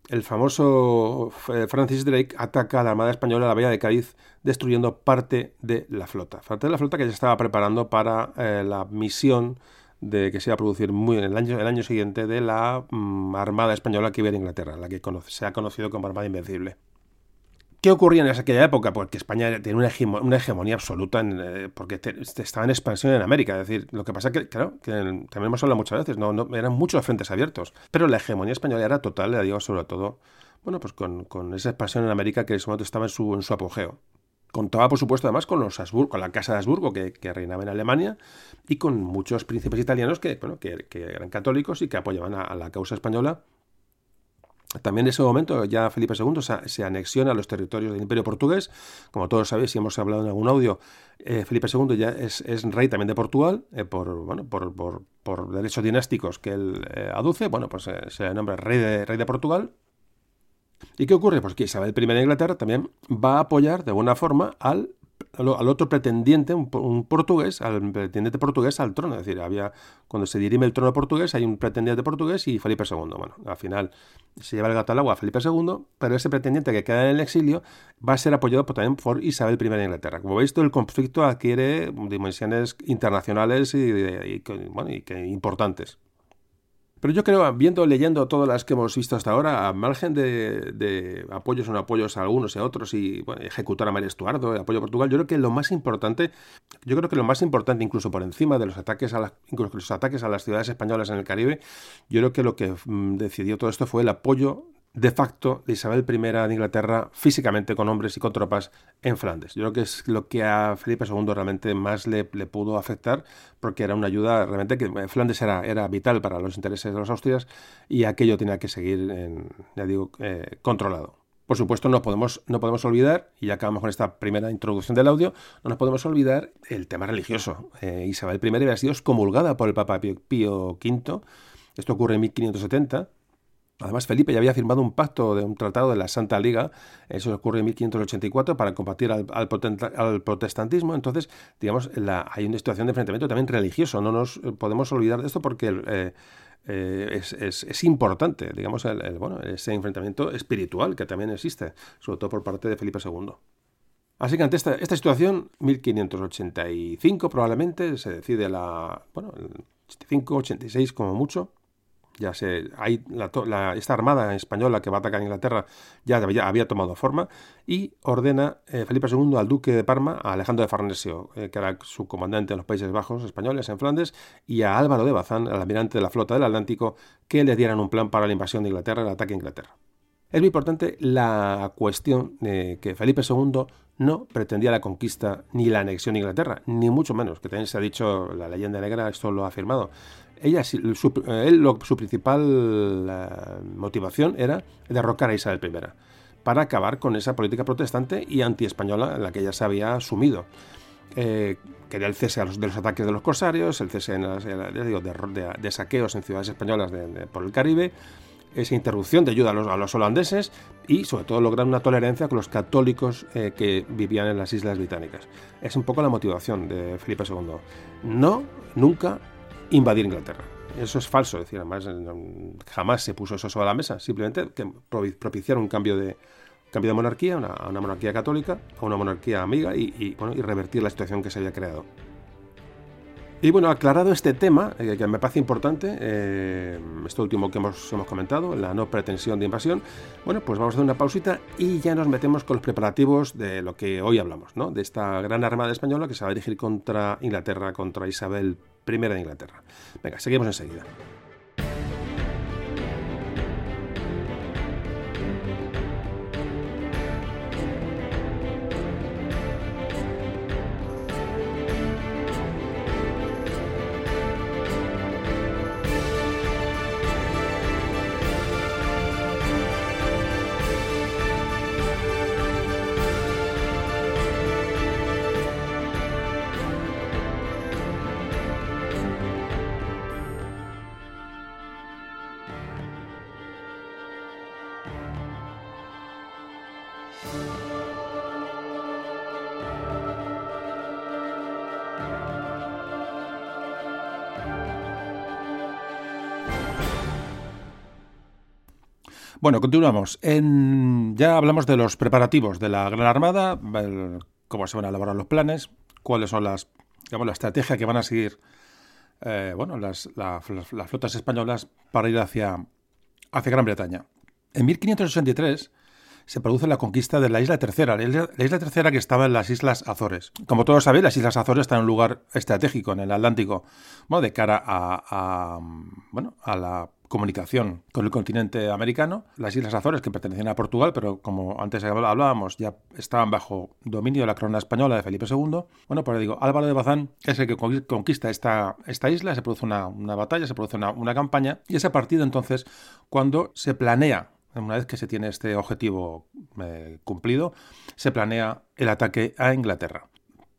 el famoso eh, Francis Drake ataca a la Armada Española a la bahía de Cádiz, destruyendo parte de la flota. Parte de la flota que ya estaba preparando para eh, la misión de que se iba a producir muy en el año, el año siguiente de la mm, Armada Española que iba a Inglaterra, la que se ha conocido como Armada Invencible. ¿Qué ocurría en aquella época? Porque España tenía una, hegemonía absoluta, eh, porque estaba en expansión en América. Es decir, lo que pasa que, claro, también hemos hablado muchas veces, no, eran muchos frentes abiertos, pero la hegemonía española era total, le digo sobre todo, bueno, pues con, esa expansión en América que en ese momento estaba en su, en su apogeo. Contaba, por supuesto, además con los Habsburgo, con la Casa de Habsburgo que, reinaba en Alemania y con muchos príncipes italianos que, bueno, que, eran católicos y que apoyaban a la causa española también en ese momento ya Felipe II se, anexiona a los territorios del Imperio Portugués. Como todos sabéis, y hemos hablado en algún audio, eh, Felipe II ya es, rey también de Portugal eh, por, bueno, por, por, derechos dinásticos que él eh, aduce. Bueno, pues se nombra rey de, rey de Portugal. ¿Y qué ocurre? Pues que Isabel I de Inglaterra también va a apoyar de buena forma al al otro pretendiente, un, portugués, al pretendiente portugués al trono. Es decir, había cuando se dirime el trono portugués, hay un pretendiente portugués y Felipe II. Bueno, al final se lleva el gato al agua a Felipe II, pero ese pretendiente que queda en el exilio va a ser apoyado también por Isabel I de Inglaterra. Como veis, todo el conflicto adquiere dimensiones internacionales y, bueno, y que importantes. Pero yo creo, viendo, leyendo todas las que hemos visto hasta ahora, a margen de, apoyos o no apoyos a algunos y a otros, y ejecutar a María Estuardo, apoyo a Portugal, yo creo que lo más importante, yo creo que lo más importante, incluso por encima de los ataques a, los ataques a las ciudades españolas en el Caribe, yo creo que lo que mm, decidió todo esto fue el apoyo de facto de Isabel I de Inglaterra físicamente con hombres y con tropas en Flandes. Yo creo que es lo que a Felipe II realmente más le, pudo afectar porque era una ayuda realmente que Flandes era, era vital para los intereses de los austrias y aquello tenía que seguir, en, ya digo, eh, controlado. Por supuesto, no podemos, no podemos olvidar, y ya acabamos con esta primera introducción del audio, no nos podemos olvidar el tema religioso. Eh, Isabel I había sido excomulgada por el Papa Pío V. Esto ocurre en 1570 Además, Felipe ya había firmado un pacto de un tratado de la Santa Liga, eso ocurre en 1584, para combatir al, protestantismo. Entonces, digamos, hay una situación de enfrentamiento también religioso. No nos podemos olvidar de esto porque eh, eh, es, importante, digamos, el, bueno, ese enfrentamiento espiritual que también existe, sobre todo por parte de Felipe II. Así que ante esta, esta situación, 1585 probablemente, se decide la, bueno, 85, 86 como mucho, ya se, hay esta armada española que va a atacar a Inglaterra ya había, tomado forma y ordena eh, Felipe II al duque de Parma, a Alejandro de Farnesio, eh, que era su comandante en los Países Bajos españoles, en Flandes, y a Álvaro de Bazán, el almirante de la flota del Atlántico, que le dieran un plan para la invasión de Inglaterra, el ataque a Inglaterra. Es muy importante la cuestión de que Felipe II no pretendía la conquista ni la anexión de Inglaterra, ni mucho menos, que también se ha dicho, la leyenda negra esto lo ha afirmado, ella, su, él, su principal motivación era derrocar a Isabel I para acabar con esa política protestante y anti-española en la que ella se había sumido. Eh, quería el cese de los ataques de los corsarios, el cese de, saqueos en ciudades españolas por el Caribe, esa interrupción de ayuda a los, holandeses y sobre todo lograr una tolerancia con los católicos eh, que vivían en las islas británicas. Es un poco la motivación de Felipe II. No, nunca invadir Inglaterra. Eso es falso, es decir, además jamás se puso eso sobre la mesa, simplemente que propiciar un cambio de, cambio de monarquía, una, una monarquía católica, a una monarquía amiga y, bueno, y revertir la situación que se había creado. Y bueno, aclarado este tema, eh, que me parece importante, eh, esto último que hemos, hemos, comentado, la no pretensión de invasión, bueno, pues vamos a hacer una pausita y ya nos metemos con los preparativos de lo que hoy hablamos, ¿no? De esta gran armada española que se va a dirigir contra Inglaterra, contra Isabel I de Inglaterra. Venga, seguimos enseguida. Bueno, continuamos. Ya hablamos de los preparativos de la Gran Armada, cómo se van a elaborar los planes, cuáles son las, digamos, la estrategia que van a seguir eh, bueno, las, flotas españolas para ir hacia, hacia Gran Bretaña. En 1583 se produce la conquista de la isla tercera, la isla, tercera que estaba en las Islas Azores. Como todos sabéis, las Islas Azores están en un lugar estratégico en el Atlántico, de cara a, bueno, a la comunicación con el continente americano. Las Islas Azores, que pertenecían a Portugal, pero como antes hablábamos, ya estaban bajo dominio de la corona española de Felipe II. Bueno, pues digo, Álvaro de Bazán es el que conquista esta, isla, se produce una, batalla, se produce una, campaña, y es a partir de entonces cuando se planea una vez que se tiene este objetivo eh, cumplido, se planea el ataque a Inglaterra.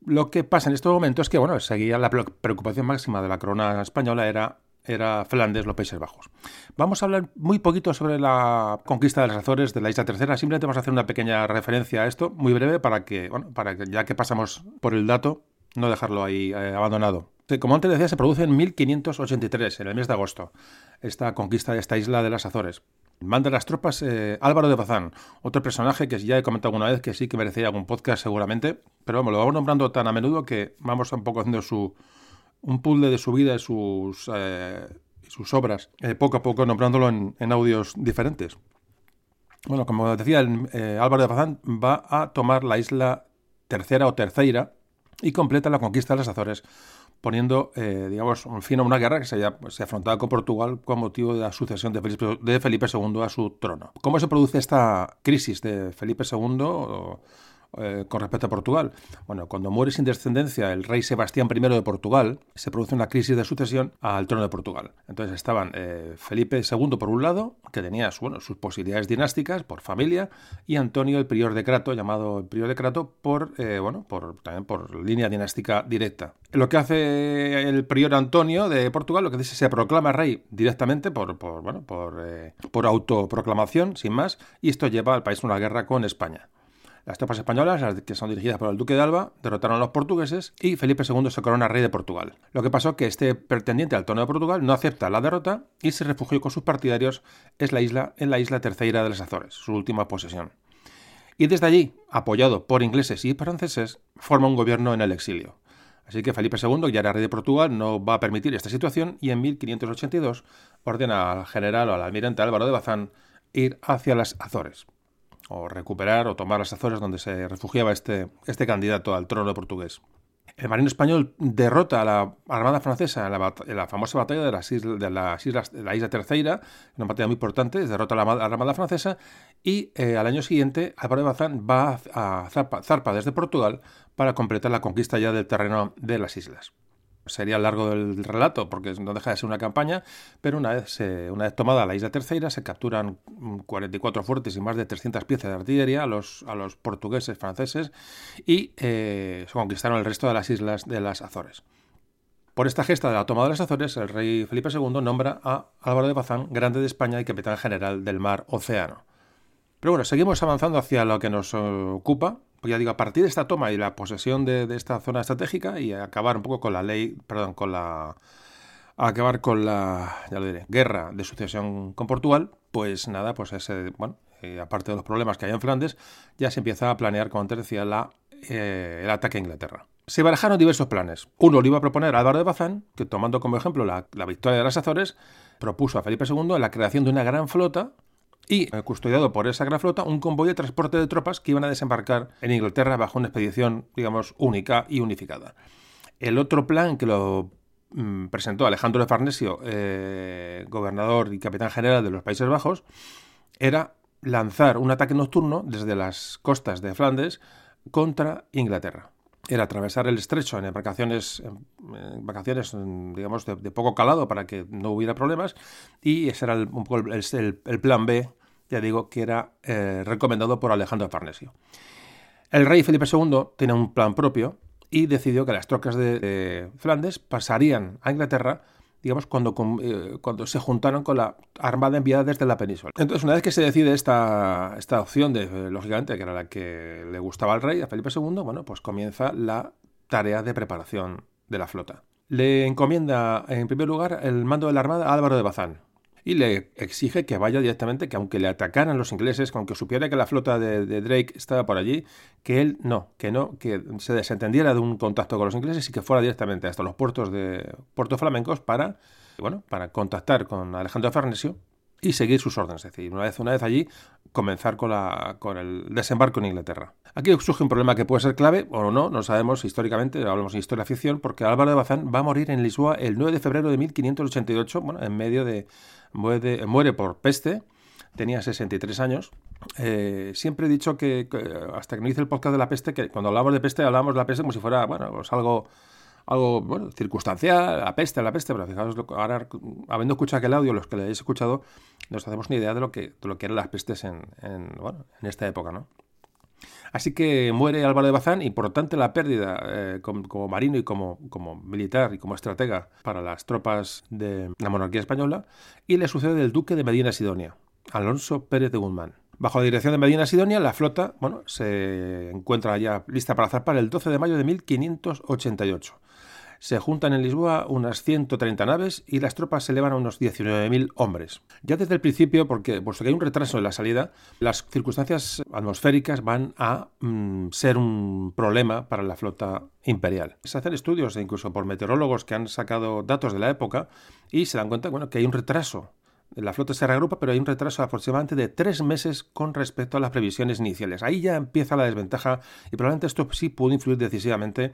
Lo que pasa en estos momentos es que, bueno, seguía la preocupación máxima de la corona española era era Flandes, los Países Bajos. Vamos a hablar muy poquito sobre la conquista de las Azores de la Isla Tercera. Simplemente vamos a hacer una pequeña referencia a esto, muy breve, para que, bueno, para que ya que pasamos por el dato, no dejarlo ahí eh, abandonado. Como antes decía, se produce en 1583, en el mes de agosto, esta conquista de esta isla de las Azores. Manda las tropas eh, Álvaro de Bazán, otro personaje que ya he comentado alguna vez que sí que merecería algún podcast seguramente, pero vamos, lo vamos nombrando tan a menudo que vamos un poco haciendo su, un puzzle de su vida y sus, eh, sus obras, eh, poco a poco nombrándolo en, audios diferentes. Bueno, como decía, eh, Álvaro de Bazán va a tomar la isla tercera o terceira y completa la conquista de las Azores, poniendo, digamos, un fin a una guerra que se, se afrontaba con Portugal con motivo de la sucesión de Felipe, de Felipe II a su trono. ¿Cómo se produce esta crisis de Felipe II? Eh, con respecto a Portugal. Bueno, cuando muere sin descendencia el rey Sebastián I de Portugal, se produce una crisis de sucesión al trono de Portugal. Entonces estaban eh, Felipe II por un lado, que tenía sus posibilidades dinásticas por familia, y Antonio el prior de Crato, llamado el prior de Crato, por, eh, bueno, también por línea dinástica directa. Lo que hace el prior Antonio de Portugal, lo que dice, se proclama rey directamente por, bueno, por, por autoproclamación, sin más, y esto lleva al país a una guerra con España. Las tropas españolas, que son dirigidas por el duque de Alba, derrotaron a los portugueses y Felipe II se corona rey de Portugal. Lo que pasó que este pretendiente al trono de Portugal no acepta la derrota y se refugió con sus partidarios en la isla, en la isla terceira de las Azores, su última posesión. Y desde allí, apoyado por ingleses y franceses, forma un gobierno en el exilio. Así que Felipe II, ya era rey de Portugal, no va a permitir esta situación y en 1582 ordena al general o al almirante Álvaro de Bazán ir hacia las Azores o recuperar o tomar las Azores donde se refugiaba este, este candidato al trono portugués. El marino español derrota a la Armada francesa en la, famosa batalla de las, islas, de las islas de la isla Terceira, una batalla muy importante, derrota a la, Armada francesa y eh, al año siguiente Álvaro de Bazán va a, a zarpa desde Portugal para completar la conquista ya del terreno de las islas sería largo del relato porque no deja de ser una campaña, pero una vez, vez tomada la isla tercera se capturan 44 fuertes y más de 300 piezas de artillería a los, a los portugueses, franceses y eh, se conquistaron el resto de las islas de las Azores. Por esta gesta de la toma de las Azores, el rey Felipe II nombra a Álvaro de Bazán grande de España y capitán general del mar Océano. Pero bueno, seguimos avanzando hacia lo que nos ocupa, pues ya digo, a partir de esta toma y la posesión de, esta zona estratégica y acabar un poco con la ley, perdón, con la acabar con la, ya lo diré, guerra de sucesión con Portugal, pues nada, pues ese, bueno, eh, aparte de los problemas que hay en Flandes, ya se empieza a planear, como antes decía, la, eh, el ataque a Inglaterra. Se barajaron diversos planes. Uno lo iba a proponer Álvaro de Bazán, que tomando como ejemplo la, la victoria de las Azores, propuso a Felipe II la creación de una gran flota y, eh, custodiado por esa gran flota, un convoy de transporte de tropas que iban a desembarcar en Inglaterra bajo una expedición, digamos, única y unificada. El otro plan que lo mm, presentó Alejandro de Farnesio, eh, gobernador y capitán general de los Países Bajos, era lanzar un ataque nocturno desde las costas de Flandes contra Inglaterra era atravesar el estrecho en embarcaciones, vacaciones, digamos, de, poco calado para que no hubiera problemas, y ese era el, el, plan B, ya digo, que era eh, recomendado por Alejandro Farnesio. El rey Felipe II tenía un plan propio y decidió que las tropas de Flandes pasarían a Inglaterra digamos, cuando, eh, cuando se juntaron con la armada enviada desde la península. Entonces, una vez que se decide esta, esta opción, de, eh, lógicamente, que era la que le gustaba al rey, a Felipe II, bueno, pues comienza la tarea de preparación de la flota. Le encomienda, en primer lugar, el mando de la armada a Álvaro de Bazán. Y le exige que vaya directamente, que aunque le atacaran los ingleses, que aunque supiera que la flota de, Drake estaba por allí, que él no, que no, que se desentendiera de un contacto con los ingleses y que fuera directamente hasta los puertos de puertos flamencos para, bueno, para contactar con Alejandro Farnesio y seguir sus órdenes. Es decir, una vez, una vez allí, comenzar con, la, con el desembarco en Inglaterra. Aquí surge un problema que puede ser clave o no, no sabemos históricamente, hablamos de historia ficción, porque Álvaro de Bazán va a morir en Lisboa el 9 de febrero de 1588, bueno, en medio de... muere, muere por peste, tenía 63 años. Eh, siempre he dicho que, hasta que no hice el podcast de la peste, que cuando hablamos de peste hablamos de la peste como si fuera, bueno, pues algo algo bueno, circunstancial, la peste, la peste, pero fijaos, ahora habiendo escuchado aquel audio, los que le hayáis escuchado, nos hacemos una idea de lo que, de lo que eran las pestes en, en, bueno, en esta época, ¿no? Así que muere Álvaro de Bazán, importante la pérdida eh, como, marino y como, como, militar y como estratega para las tropas de la monarquía española, y le sucede el duque de Medina Sidonia, Alonso Pérez de Guzmán. Bajo la dirección de Medina Sidonia, la flota bueno, se encuentra ya lista para zarpar el 12 de mayo de 1588 se juntan en Lisboa unas 130 naves y las tropas se elevan a unos 19.000 hombres. Ya desde el principio, porque puesto que hay un retraso en la salida, las circunstancias atmosféricas van a mm, ser un problema para la flota imperial. Se hacen estudios, incluso por meteorólogos que han sacado datos de la época, y se dan cuenta bueno, que hay un retraso la flota se reagrupa, pero hay un retraso aproximadamente de tres meses con respecto a las previsiones iniciales. Ahí ya empieza la desventaja y probablemente esto sí puede influir decisivamente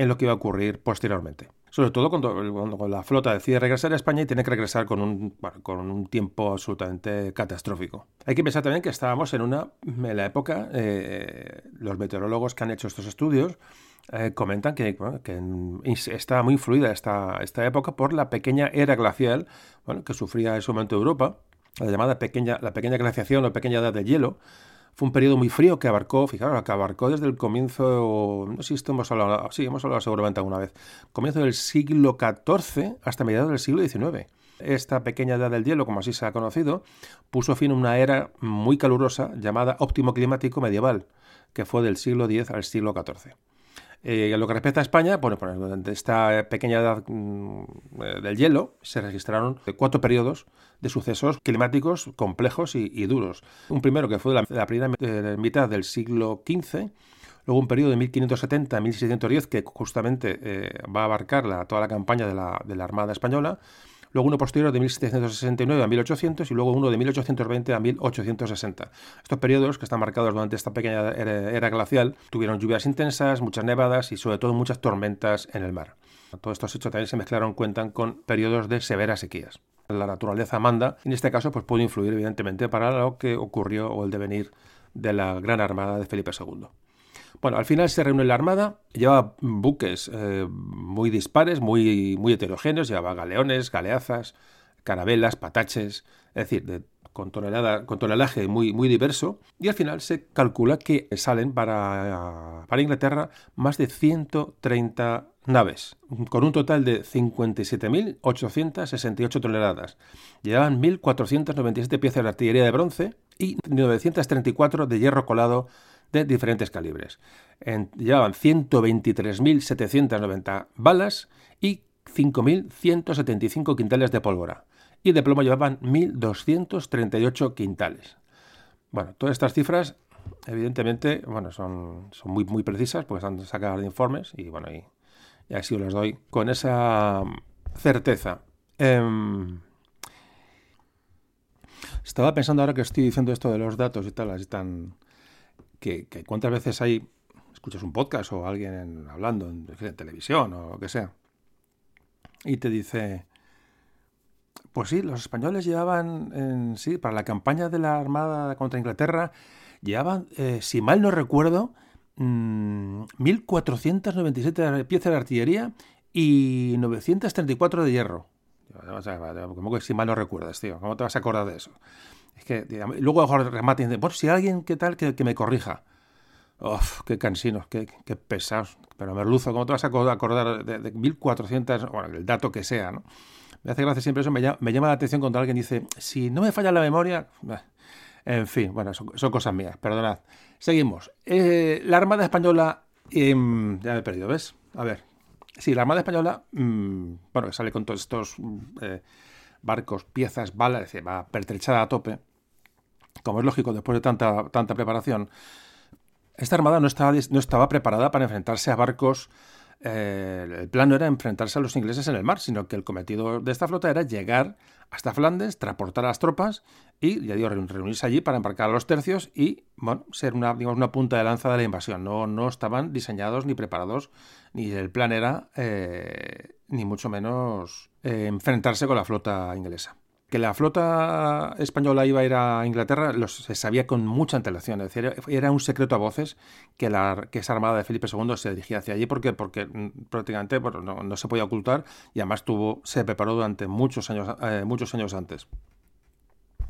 en lo que iba a ocurrir posteriormente. Sobre todo cuando, la flota decide regresar a España y tiene que regresar con un, con un tiempo absolutamente catastrófico. Hay que pensar también que estábamos en una en la época, eh, los meteorólogos que han hecho estos estudios eh, comentan que, que estaba muy influida esta, esta época por la pequeña era glacial bueno, que sufría en ese momento Europa, la llamada pequeña, la pequeña glaciación o pequeña edad de hielo, fue un periodo muy frío que abarcó, fijaros, que abarcó desde el comienzo, no sé si hemos hablado, sí, hemos hablado seguramente alguna vez, comienzo del siglo XIV hasta mediados del siglo XIX. Esta pequeña edad del hielo, como así se ha conocido, puso fin a una era muy calurosa llamada óptimo climático medieval, que fue del siglo X al siglo XIV. Eh, en lo que respecta a España, bueno, pues durante esta pequeña edad mm, eh, del hielo se registraron cuatro periodos de sucesos climáticos complejos y, duros. Un primero que fue la, la primera eh, mitad del siglo XV, luego un periodo de 1570 a 1610 que justamente va a abarcar toda la campaña de la, de la Armada Española, luego uno posterior de 1769 a 1800 y luego uno de 1820 a 1860. Estos periodos, que están marcados durante esta pequeña era glacial, tuvieron lluvias intensas, muchas nevadas y sobre todo muchas tormentas en el mar. Todos estos hechos también se mezclaron, cuentan con periodos de severas sequías. La naturaleza manda, en este caso, pues puede influir evidentemente para lo que ocurrió o el devenir de la gran armada de Felipe II. Bueno, al final se reúne la Armada, lleva buques eh, muy dispares, muy, muy heterogéneos, llevaba galeones, galeazas, carabelas, pataches, es decir, con, con tonelaje muy, muy diverso, y al final se calcula que salen para, para Inglaterra más de 130 naves, con un total de 57.868 toneladas. Llevaban 1.497 piezas de artillería de bronce y 934 de hierro colado de diferentes calibres. llevaban 123.790 balas y 5.175 quintales de pólvora. Y de plomo llevaban 1.238 quintales. Bueno, todas estas cifras, evidentemente, bueno, son, son muy, muy precisas porque están sacadas de informes y bueno, y, así os las doy con esa certeza. Em, estaba pensando ahora que estoy diciendo esto de los datos y tal, así tan que, cuántas veces hay, escuchas un podcast o alguien hablando en, televisión o lo que sea, y te dice, pues sí, los españoles llevaban, en, sí, para la campaña de la Armada contra Inglaterra, llevaban, eh, si mal no recuerdo, 1.497 mm, piezas de artillería y 934 de hierro. Como que si mal no recuerdas, tío? ¿Cómo te vas a acordar de eso? Es que luego remate y dice, bueno, si alguien que tal, que, me corrija. Uf, qué cansinos, qué, qué, pesados. Pero Merluzo, ¿cómo te vas a acordar de, 1400, bueno, el dato que sea, ¿no? Me hace gracia siempre eso, me llama, la atención cuando alguien dice, si no me falla la memoria... En fin, bueno, son, cosas mías, perdonad. Seguimos. Eh, la Armada Española... Em, ya me he perdido, ¿ves? A ver. Sí, la Armada Española, mm, bueno, que sale con todos estos... Eh, barcos, piezas, balas, va pertrechada a tope. Como es lógico, después de tanta, tanta preparación, esta armada no estaba, no estaba preparada para enfrentarse a barcos el plan no era enfrentarse a los ingleses en el mar, sino que el cometido de esta flota era llegar hasta Flandes, transportar a las tropas y, reunirse allí para embarcar a los tercios y, bueno, ser una punta de lanza de la invasión. No, no estaban diseñados ni preparados, ni el plan era, eh, ni mucho menos, eh, enfrentarse con la flota inglesa que la flota española iba a ir a Inglaterra se sabía con mucha antelación. Es decir, era un secreto a voces que, la, que esa armada de Felipe II se dirigía hacia allí porque, porque mm, prácticamente no, se podía ocultar y además tuvo, se preparó durante muchos años, eh, muchos años antes.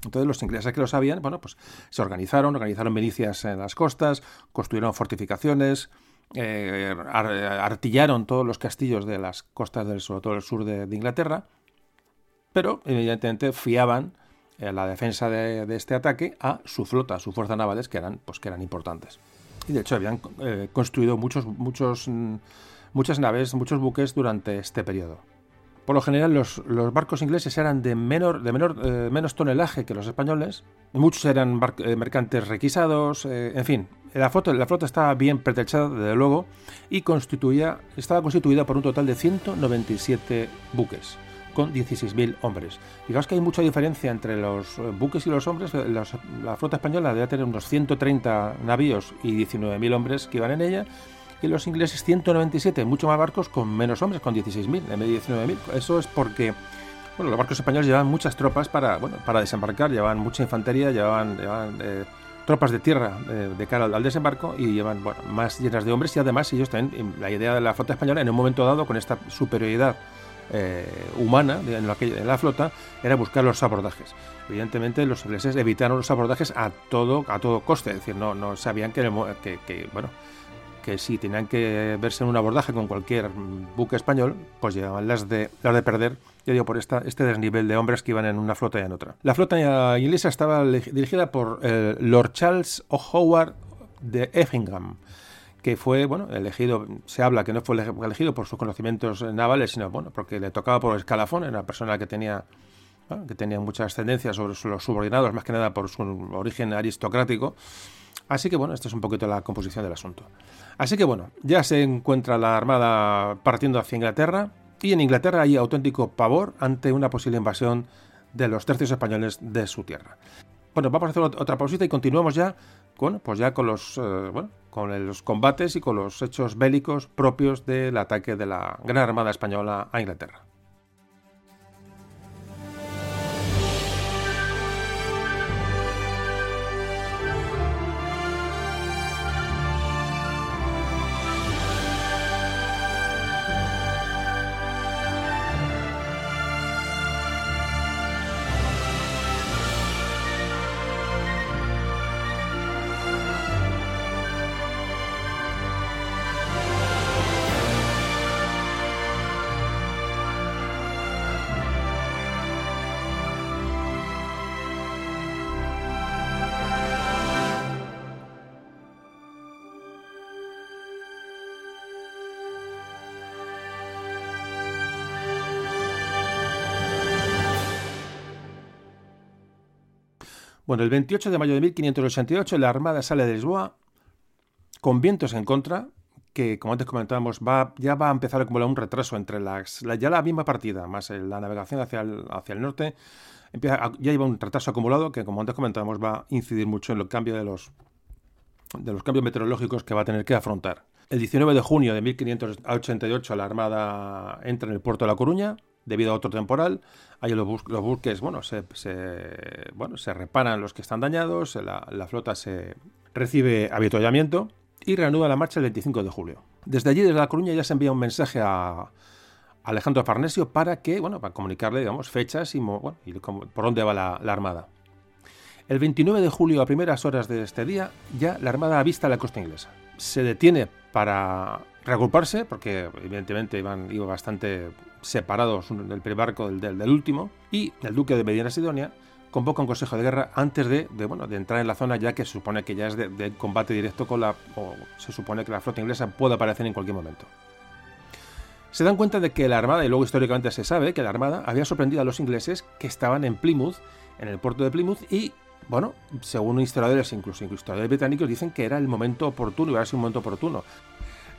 Entonces los ingleses que lo sabían, bueno, pues se organizaron, organizaron milicias en las costas, construyeron fortificaciones, eh, artillaron todos los castillos de las costas del, sobre todo del sur de Inglaterra pero evidentemente fiaban eh, la defensa de, este ataque a su flota, a sus fuerzas navales, que eran, pues, que eran importantes. Y de hecho habían eh, construido muchos, muchos, mm, muchas naves, muchos buques durante este periodo. Por lo general los, barcos ingleses eran de, menor, de menor, eh, menos tonelaje que los españoles, muchos eran mercantes requisados, en fin, la flota, la flota estaba bien pertrechada, desde luego, y constituía, estaba constituida por un total de 197 buques con 16.000 hombres. Fijaos que hay mucha diferencia entre los eh, buques y los hombres. la flota española debe tener unos 130 navíos y 19.000 hombres que iban en ella. Y los ingleses 197, mucho más barcos con menos hombres, con 16.000 en vez de 19.000. Eso es porque bueno, los barcos españoles llevaban muchas tropas para, bueno, para desembarcar, llevaban mucha infantería, llevaban, eh, tropas de tierra eh, de cara al, desembarco y llevan bueno, más llenas de hombres y además ellos también, la idea de la flota española en un momento dado con esta superioridad eh, humana en la, la, flota era buscar los abordajes. Evidentemente los ingleses evitaron los abordajes a todo, a todo coste, es decir, no, no sabían que, que, bueno, que si tenían que verse en un abordaje con cualquier buque español, pues llevaban las de, las de perder, yo digo, por esta, este desnivel de hombres que iban en una flota y en otra. La flota inglesa estaba dirigida por el Lord Charles O'Howard de Effingham, que fue bueno elegido, se habla que no fue elegido por sus conocimientos navales, sino bueno, porque le tocaba por escalafón, era una persona que tenía que tenía mucha ascendencia sobre los subordinados, más que nada por su origen aristocrático. Así que bueno, esta es un poquito la composición del asunto. Así que bueno, ya se encuentra la armada partiendo hacia Inglaterra y en Inglaterra hay auténtico pavor ante una posible invasión de los tercios españoles de su tierra. Bueno, vamos a hacer otra pausita y continuamos ya con, pues ya con los, eh, bueno, con los combates y con los hechos bélicos propios del ataque de la Gran Armada Española a Inglaterra. Bueno, el 28 de mayo de 1588 la Armada sale de Lisboa con vientos en contra, que como antes comentábamos, va, ya va a empezar a acumular un retraso entre las, ya la misma partida, más la navegación hacia el, hacia el norte, empieza ya lleva un retraso acumulado que como antes comentábamos va a incidir mucho en el cambio de los, de los cambios meteorológicos que va a tener que afrontar. El 19 de junio de 1588 la Armada entra en el puerto de La Coruña, debido a otro temporal. Ahí los, buques, bueno se, bueno, se reparan los que están dañados, la, flota se recibe avituallamiento y reanuda la marcha el 25 de julio. Desde allí, desde La Coruña, ya se envía un mensaje a, Alejandro Farnesio para que, bueno, para comunicarle, digamos, fechas y, por dónde va la, la, Armada. El 29 de julio, a primeras horas de este día, ya la Armada avista la costa inglesa. Se detiene para reagruparse, porque evidentemente iban, iba bastante separados del primer barco del, del, último, y el duque de Medina Sidonia convoca un consejo de guerra antes de, bueno, de entrar en la zona, ya que se supone que ya es de, combate directo con la. o se supone que la flota inglesa puede aparecer en cualquier momento. Se dan cuenta de que la Armada, y luego históricamente se sabe que la Armada había sorprendido a los ingleses que estaban en Plymouth, en el puerto de Plymouth, y bueno, según historiadores, incluso, incluso historiadores británicos, dicen que era el momento oportuno, iba a ser un momento oportuno.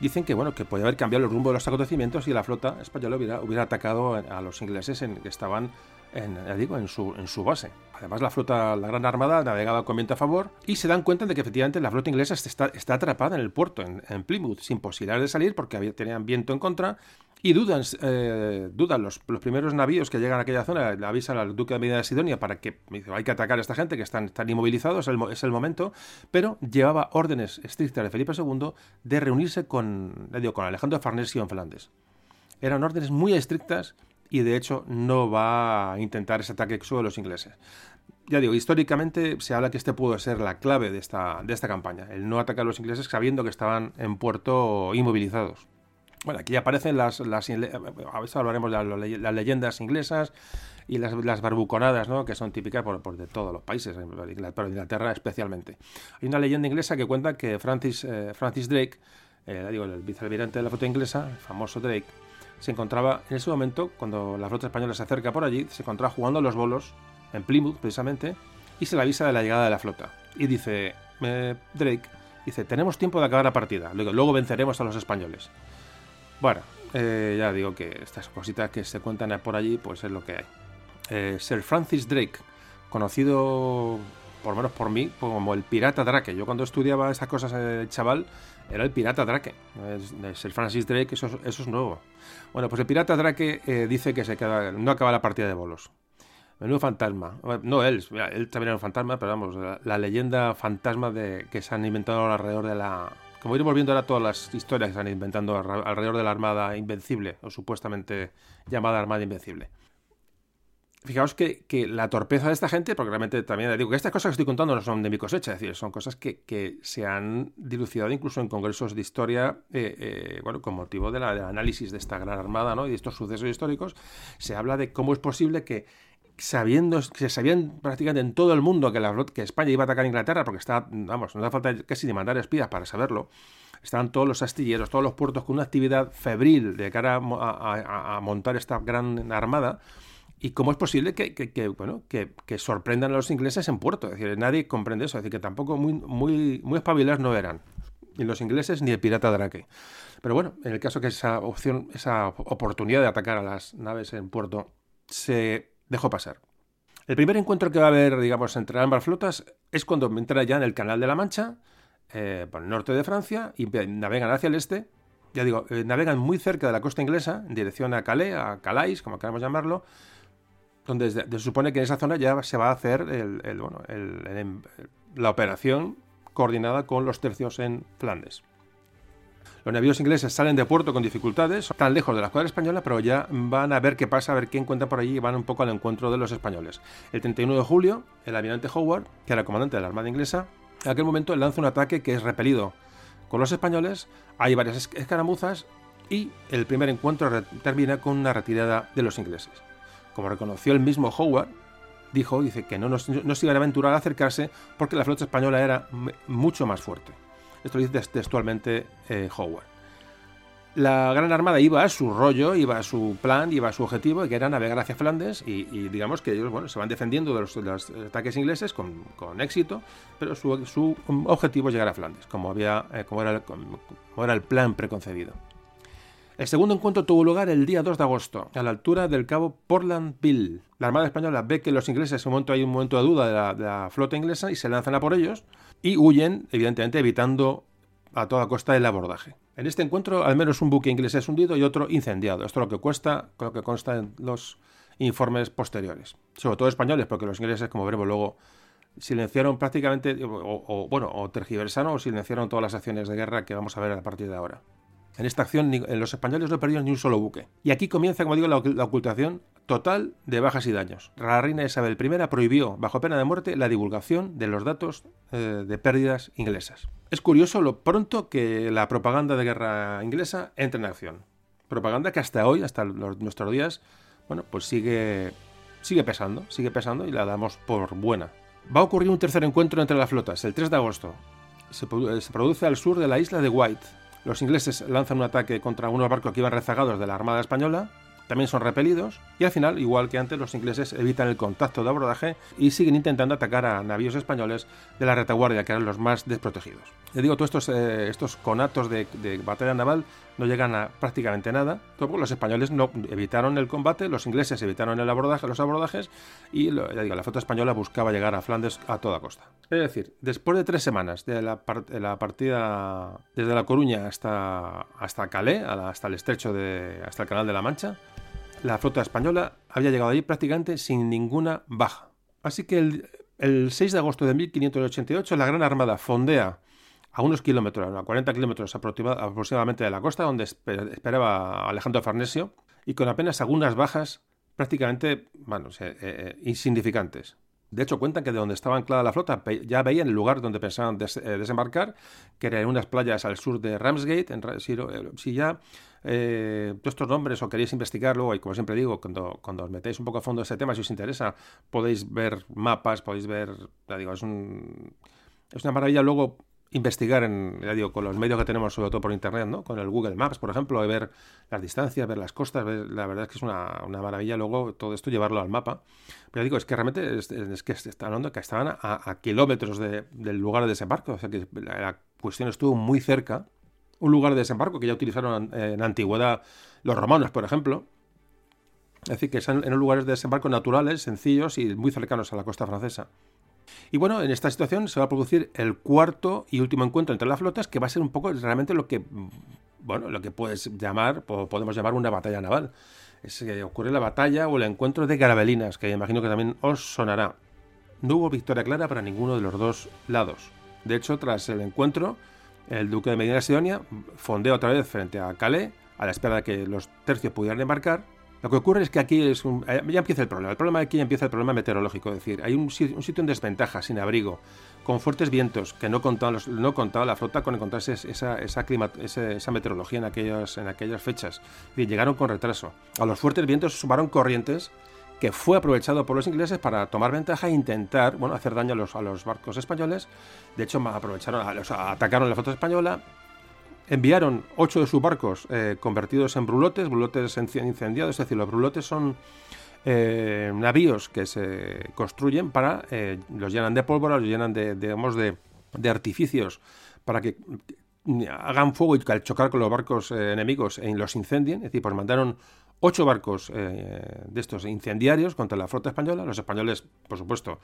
Dicen que bueno, que podía haber cambiado el rumbo de los acontecimientos y la flota española hubiera, atacado a los ingleses en, que estaban en, digo, en, su, en su base. Además, la flota, la Gran Armada, navegaba con viento a favor y se dan cuenta de que efectivamente la flota inglesa está, está atrapada en el puerto, en, Plymouth, sin posibilidades de salir porque había, tenían viento en contra y dudan, eh, los, los, primeros navíos que llegan a aquella zona, le avisan al duque de Medina de Sidonia para que hay que atacar a esta gente que están, están inmovilizados, es el, es el momento, pero llevaba órdenes estrictas de Felipe II de reunirse con, digo, con Alejandro Farnesio en Flandes. Eran órdenes muy estrictas y de hecho no va a intentar ese ataque sobre los ingleses. Ya digo, históricamente se habla que este pudo ser la clave de esta, de esta campaña, el no atacar a los ingleses sabiendo que estaban en puerto inmovilizados. Bueno, aquí aparecen las, a veces hablaremos de las, leyendas inglesas y las, barbuconadas, ¿no? que son típicas por, de todos los países, pero Inglaterra especialmente. Hay una leyenda inglesa que cuenta que Francis, eh, Francis Drake, eh, digo, el vicealmirante de la flota inglesa, el famoso Drake, se encontraba en ese momento, cuando la flota española se acerca por allí, se encontraba jugando los bolos en Plymouth precisamente, y se le avisa de la llegada de la flota. Y dice eh, Drake, dice, tenemos tiempo de acabar la partida, luego venceremos a los españoles. Bueno, eh, ya digo que estas cositas que se cuentan por allí, pues es lo que hay. Eh, Sir Francis Drake, conocido por lo menos por mí como el pirata Drake. Yo cuando estudiaba esas cosas, el chaval, era el pirata Drake. Sir Francis Drake, eso, eso, es nuevo. Bueno, pues el pirata Drake eh, dice que se queda, no acaba la partida de bolos. Menudo fantasma. No él, él también era un fantasma, pero vamos, la, la leyenda fantasma de que se han inventado alrededor de la, como iremos viendo ahora todas las historias que están inventando alrededor de la Armada Invencible, o supuestamente llamada Armada Invencible. Fijaos que, la torpeza de esta gente, porque realmente también digo que estas cosas que estoy contando no son de mi cosecha, es decir, son cosas que, se han dilucidado incluso en congresos de historia, eh, eh, bueno, con motivo de del análisis de esta gran armada ¿no? y de estos sucesos históricos, se habla de cómo es posible que sabiendo que sabían prácticamente en todo el mundo que, la, que España iba a atacar a Inglaterra, porque está, vamos, no hace falta casi ni mandar espías para saberlo, estaban todos los astilleros, todos los puertos con una actividad febril de cara a, montar esta gran armada. ¿Y cómo es posible que, bueno, que, sorprendan a los ingleses en puerto? Es decir, nadie comprende eso. Es decir, que tampoco muy, muy, muy espabilados no eran. Ni los ingleses ni el pirata Drake. Pero bueno, en el caso que esa opción, esa oportunidad de atacar a las naves en puerto se dejó pasar. El primer encuentro que va a haber, digamos, entre ambas flotas es cuando entra ya en el Canal de la Mancha, eh, por el norte de Francia, y navegan hacia el este. Ya digo, eh, navegan muy cerca de la costa inglesa, en dirección a Calais, a Calais, como queramos llamarlo, donde se supone que en esa zona ya se va a hacer la operación coordinada con los tercios en Flandes. Los navíos ingleses salen de puerto con dificultades, están lejos de la escuadra española, pero ya van a ver qué pasa, a ver qué encuentran por allí y van un poco al encuentro de los españoles. El 31 de julio, el almirante Howard, que era comandante de la Armada inglesa, en aquel momento lanza un ataque que es repelido con los españoles, hay varias escaramuzas y el primer encuentro termina con una retirada de los ingleses. Como reconoció el mismo Howard, dijo, dice que no, nos, no se iban a aventurar a acercarse porque la flota española era mucho más fuerte. Esto lo dice textualmente eh, Howard. La Gran Armada iba a su rollo, iba a su plan, iba a su objetivo, que era navegar hacia Flandes, y, digamos que ellos bueno, se van defendiendo de los, ataques ingleses con, éxito, pero su, objetivo es llegar a Flandes, como, había, eh, como, era, como, era, el plan preconcebido. El segundo encuentro tuvo lugar el día 2 de agosto, a la altura del cabo Portland Bill. La Armada Española ve que los ingleses, en un momento hay un momento de duda de la flota inglesa, y se lanzan a por ellos, y huyen, evidentemente, evitando a toda costa el abordaje. En este encuentro, al menos un buque inglés es hundido y otro incendiado. Esto es lo que cuesta, lo que consta en los informes posteriores. Sobre todo españoles, porque los ingleses, como veremos luego, silenciaron prácticamente, o, bueno, o tergiversaron o silenciaron todas las acciones de guerra que vamos a ver a partir de ahora. En esta acción los españoles no perdieron ni un solo buque. Y aquí comienza, como digo, la, ocultación total de bajas y daños. La reina Isabel I prohibió, bajo pena de muerte, la divulgación de los datos eh, de pérdidas inglesas. Es curioso lo pronto que la propaganda de guerra inglesa entra en acción. Propaganda que hasta hoy, hasta nuestros días, bueno, pues sigue, sigue pesando, sigue pesando y la damos por buena. Va a ocurrir un tercer encuentro entre las flotas, el 3 de agosto. Se, se produce al sur de la isla de White, Los ingleses lanzan un ataque contra unos barcos que iban rezagados de la Armada Española, también son repelidos y al final, igual que antes, los ingleses evitan el contacto de abordaje y siguen intentando atacar a navíos españoles de la retaguardia, que eran los más desprotegidos. Les digo, todos estos, eh, estos conatos de, batalla naval no llegan a prácticamente nada. Los españoles no evitaron el combate, los ingleses evitaron el abordaje, los abordajes y digo, la flota española buscaba llegar a Flandes a toda costa. Es decir, después de tres semanas de la, la partida desde La Coruña hasta, hasta Calais, hasta el estrecho de, hasta el Canal de la Mancha, la flota española había llegado allí prácticamente sin ninguna baja. Así que el, el 6 de agosto de 1588 la Gran Armada fondea a unos kilómetros, a 40 kilómetros aproximadamente de la costa, donde esperaba Alejandro Farnesio, y con apenas algunas bajas prácticamente eh, eh, insignificantes. De hecho, cuentan que de donde estaba anclada la flota ya veían el lugar donde pensaban eh, desembarcar, que era en unas playas al sur de Ramsgate. En, si, ya todos estos nombres o queréis investigarlo, y como siempre digo, cuando, cuando os metéis un poco a fondo ese tema, si os interesa, podéis ver mapas, podéis ver, ya digo, es, un, es una maravilla luego investigar en, ya digo, con los medios que tenemos, sobre todo por internet, ¿no? Con el Google Maps, por ejemplo, ver las distancias, ver las costas, la verdad es que es una, maravilla luego todo esto llevarlo al mapa. Pero digo, es que realmente es, que está hablando que estaban a, kilómetros del lugar de desembarco, o sea que la, cuestión estuvo muy cerca. Un lugar de desembarco que ya utilizaron en, antigüedad los romanos, por ejemplo. Es decir, que son en lugares de desembarco naturales, sencillos y muy cercanos a la costa francesa. Y bueno, en esta situación se va a producir el cuarto y último encuentro entre las flotas, que va a ser un poco realmente lo que, bueno, lo que puedes llamar, podemos llamar una batalla naval. Es ocurre la batalla o el encuentro de Garabelinas, que imagino que también os sonará. No hubo victoria clara para ninguno de los dos lados. De hecho, tras el encuentro, el duque de Medina Sidonia fondeó otra vez frente a Calais, a la espera de que los tercios pudieran embarcar, lo que ocurre es que aquí es eh, ya empieza el problema. El problema aquí empieza el problema meteorológico. Es decir, hay un, sitio en desventaja, sin abrigo, con fuertes vientos, que no contaba, no contaba la flota con encontrarse esa, esa, esa, meteorología en aquellas, en aquellas fechas. Llegaron con retraso. A los fuertes vientos sumaron corrientes que fue aprovechado por los ingleses para tomar ventaja e intentar bueno, hacer daño a los, a los barcos españoles. De hecho, aprovecharon, atacaron la flota española, enviaron ocho de sus barcos eh, convertidos en brulotes, brulotes incendiados, es decir, los brulotes son eh, navíos que se construyen para, eh, los llenan de pólvora, los llenan de, digamos, de, de artificios para que hagan fuego y al chocar con los barcos enemigos e los incendien, es decir, pues mandaron ocho barcos eh, de estos incendiarios contra la flota española. Los españoles, por supuesto,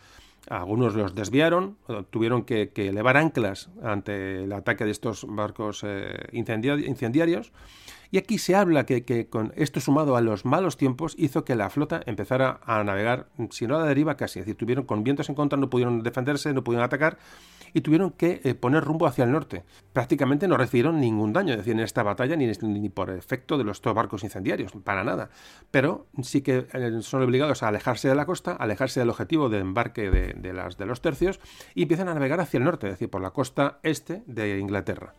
algunos los desviaron, tuvieron que, elevar anclas ante el ataque de estos barcos eh, incendiarios. Y aquí se habla que, con esto sumado a los malos tiempos hizo que la flota empezara a navegar, si no a la deriva casi, es decir, tuvieron con vientos en contra, no pudieron defenderse, no pudieron atacar y tuvieron que eh, poner rumbo hacia el norte. Prácticamente no recibieron ningún daño, es decir, en esta batalla ni, por efecto de los barcos incendiarios, para nada. Pero sí que eh, son obligados a alejarse de la costa, alejarse del objetivo de embarque de, de los tercios y empiezan a navegar hacia el norte, es decir, por la costa este de Inglaterra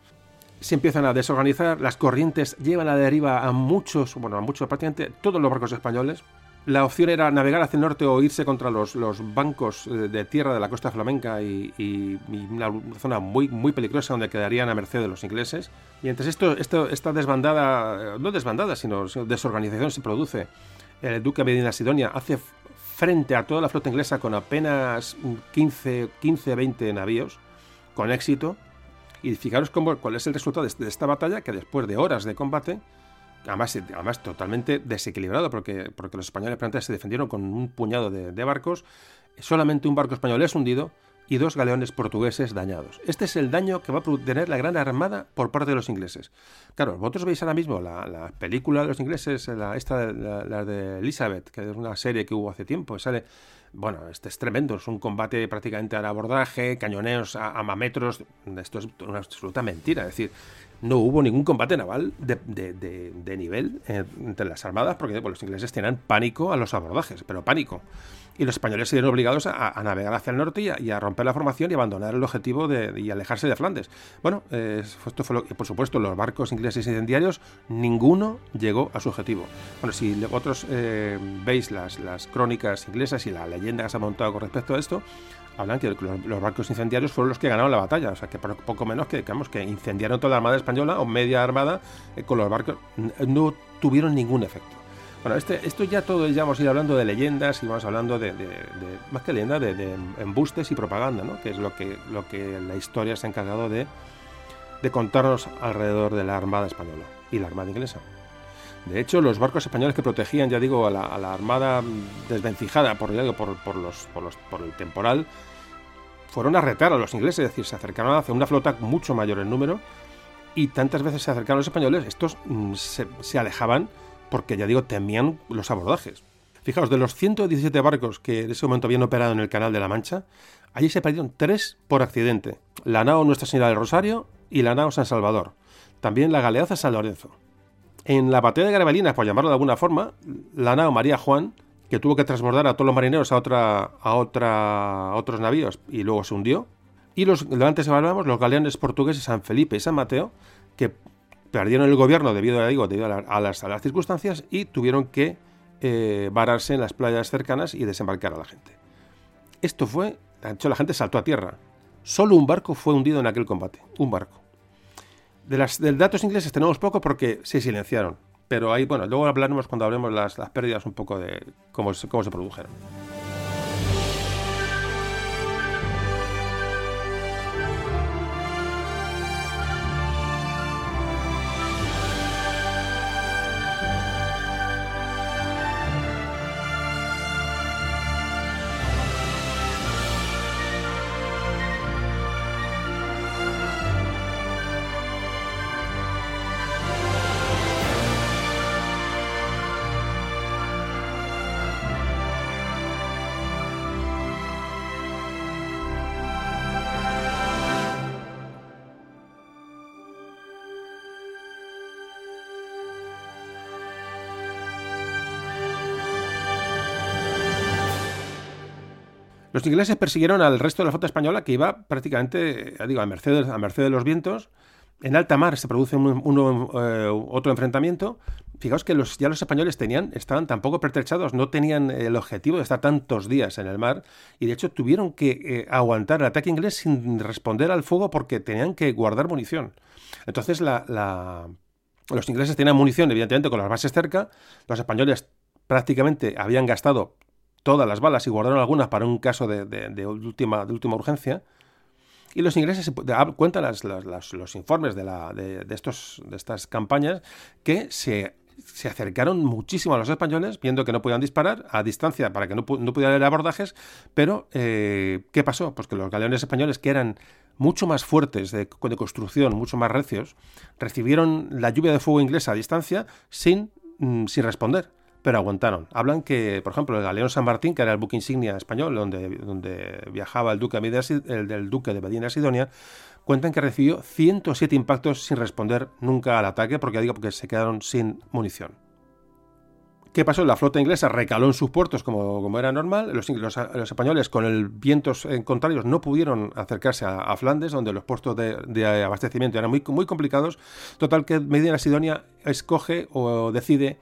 se empiezan a desorganizar, las corrientes llevan a deriva a muchos, bueno, a muchos prácticamente todos los barcos españoles, la opción era navegar hacia el norte o irse contra los, bancos eh, de tierra de la costa flamenca y, una zona muy, peligrosa donde quedarían a merced de los ingleses. Y esto, esto, esta desbandada, no desbandada, sino desorganización se produce. El duque Medina Sidonia hace frente a toda la flota inglesa con apenas 15, 15 20 navíos, con éxito. Y fijaros cómo, cuál es el resultado de esta batalla, que después de horas de combate, Además, además totalmente desequilibrado, porque, porque los españoles se defendieron con un puñado de, barcos. Solamente un barco español es hundido y dos galeones portugueses dañados. Este es el daño que va a tener la Gran Armada por parte de los ingleses. Claro, vosotros veis ahora mismo la, película de los ingleses, la, esta, la, de Elizabeth, que es una serie que hubo hace tiempo, sale... Bueno, este es tremendo, es un combate prácticamente al abordaje, cañoneos a, a esto es una absoluta mentira, es decir, no hubo ningún combate naval de, nivel eh, entre las armadas porque los ingleses tenían pánico a los abordajes, pero pánico. Y los españoles se vieron obligados a, navegar hacia el norte y a, romper la formación y abandonar el objetivo de, y alejarse de Flandes. Bueno, esto fue lo que, por supuesto, los barcos ingleses incendiarios, ninguno llegó a su objetivo. Bueno, si vosotros eh, veis las, las crónicas inglesas y la leyenda que se ha montado con respecto a esto, hablan que los, barcos incendiarios fueron los que ganaron la batalla, o sea, que poco menos que, digamos, que incendiaron toda la armada española o media armada eh, con los barcos, no tuvieron ningún efecto. Bueno, este, esto ya todo, ya vamos a ir hablando de leyendas y vamos hablando de, más que leyendas, de, embustes y propaganda, ¿no? que es lo que, lo que la historia se ha encargado de, de contarnos alrededor de la Armada Española y la Armada Inglesa. De hecho, los barcos españoles que protegían, ya digo, a la, armada desvencijada por, por, los, por, el temporal, fueron a retar a los ingleses, es decir, se acercaron hacia una flota mucho mayor en número y tantas veces se acercaron los españoles, estos mm, se, alejaban porque, ya digo, temían los abordajes. Fijaos, de los 117 barcos que en ese momento habían operado en el Canal de la Mancha, allí se perdieron tres por accidente. La nao Nuestra Señora del Rosario y la nao San Salvador. También la galeaza San Lorenzo. En la batalla de Garbalinas, por llamarlo de alguna forma, la nao María Juan, que tuvo que transbordar a todos los marineros a, otra, a, otra, otros navíos y luego se hundió. Y los, antes hablábamos, los galeones portugueses San Felipe y San Mateo, que perdieron el gobierno debido, a, debido a, las, a las, circunstancias y tuvieron que eh, vararse en las playas cercanas y desembarcar a la gente. Esto fue, de hecho la gente saltó a tierra. Solo un barco fue hundido en aquel combate, un barco. De, las, de datos ingleses tenemos poco porque se silenciaron. Pero ahí, bueno, luego hablaremos cuando hablemos las, las pérdidas un poco de cómo, cómo se produjeron. Los ingleses persiguieron al resto de la flota española que iba prácticamente, a merced, a de los vientos. En alta mar se produce eh, otro enfrentamiento. Fijaos que los, ya los españoles tenían, estaban tampoco pertrechados, no tenían el objetivo de estar tantos días en el mar y de hecho tuvieron que eh, aguantar el ataque inglés sin responder al fuego porque tenían que guardar munición. Entonces los ingleses tenían munición, evidentemente, con las bases cerca. Los españoles prácticamente habían gastado todas las balas y guardaron algunas para un caso de, última, de última urgencia. Y los ingleses cuentan los informes de, estos, de estas campañas que se, se, acercaron muchísimo a los españoles, viendo que no podían disparar a distancia para que no, no pudieran haber abordajes. Pero, eh, ¿qué pasó? Pues que los galeones españoles, que eran mucho más fuertes de, de, construcción, mucho más recios, recibieron la lluvia de fuego inglesa a distancia sin, mm, sin responder pero aguantaron. Hablan que, por ejemplo, el galeón San Martín, que era el buque insignia español, donde, donde viajaba el duque, el del duque de Medina Sidonia, cuentan que recibió 107 impactos sin responder nunca al ataque, porque digo, porque se quedaron sin munición. ¿Qué pasó? La flota inglesa recaló en sus puertos como, como era normal. Los, los, españoles, con el vientos contrarios, no pudieron acercarse a, Flandes, donde los puestos de, de, abastecimiento eran muy, muy complicados. Total que Medina Sidonia escoge o decide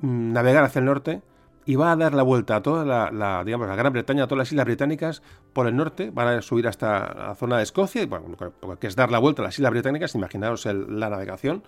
navegar hacia el norte y va a dar la vuelta a toda la, digamos, la Gran Bretaña, a todas las islas británicas por el norte, van a subir hasta la zona de Escocia, bueno, que es dar la vuelta a las islas británicas, imaginaros la navegación,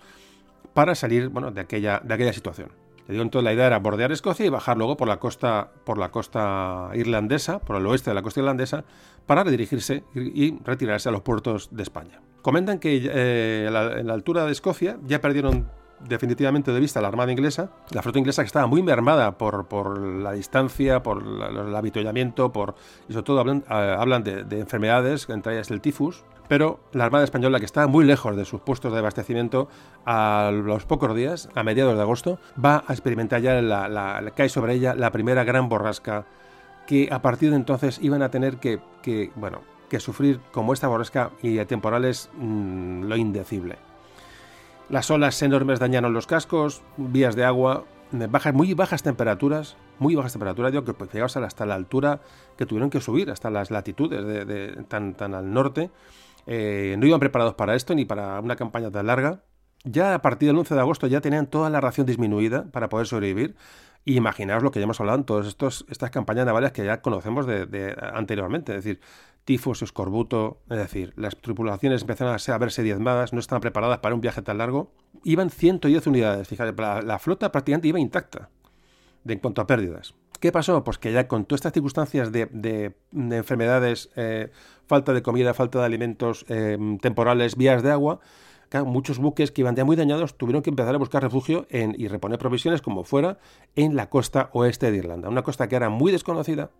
para salir bueno, de, aquella, de aquella situación. Le digo, entonces la idea era bordear Escocia y bajar luego por la costa, por la costa irlandesa, por el oeste de la costa irlandesa, para redirigirse y, retirarse a los puertos de España. Comentan que eh, en la altura de Escocia ya perdieron definitivamente de vista la Armada inglesa, la flota inglesa que estaba muy mermada por, por la distancia, por el avituallamiento, por, y sobre todo hablan, eh, hablan de, enfermedades, entre ellas el tifus, pero la Armada Española, que estaba muy lejos de sus puestos de abastecimiento, a los pocos días, a mediados de agosto, va a experimentar ya, la, cae sobre ella la primera gran borrasca que a partir de entonces iban a tener que, que bueno, que sufrir como esta borrasca y a temporales mm, lo indecible. Las olas enormes dañaron los cascos, vías de agua, bajas, muy bajas temperaturas, muy bajas temperaturas, digo que pues, llegados hasta la altura que tuvieron que subir, hasta las latitudes de, tan, tan al norte. Eh, no iban preparados para esto ni para una campaña tan larga. Ya a partir del 11 de agosto ya tenían toda la ración disminuida para poder sobrevivir. Y imaginaos lo que ya hemos hablado en todas estas campañas navales que ya conocemos de, anteriormente, es decir, tifos, escorbuto, es decir, las tripulaciones empezaron a, verse diezmadas, no estaban preparadas para un viaje tan largo. Iban 110 unidades, fíjate, la, flota prácticamente iba intacta de, en cuanto a pérdidas. ¿Qué pasó? Pues que ya con todas estas circunstancias de, enfermedades, eh, falta de comida, falta de alimentos eh, temporales, vías de agua, muchos buques que iban ya muy dañados tuvieron que empezar a buscar refugio en, y reponer provisiones como fuera en la costa oeste de Irlanda, una costa que era muy desconocida,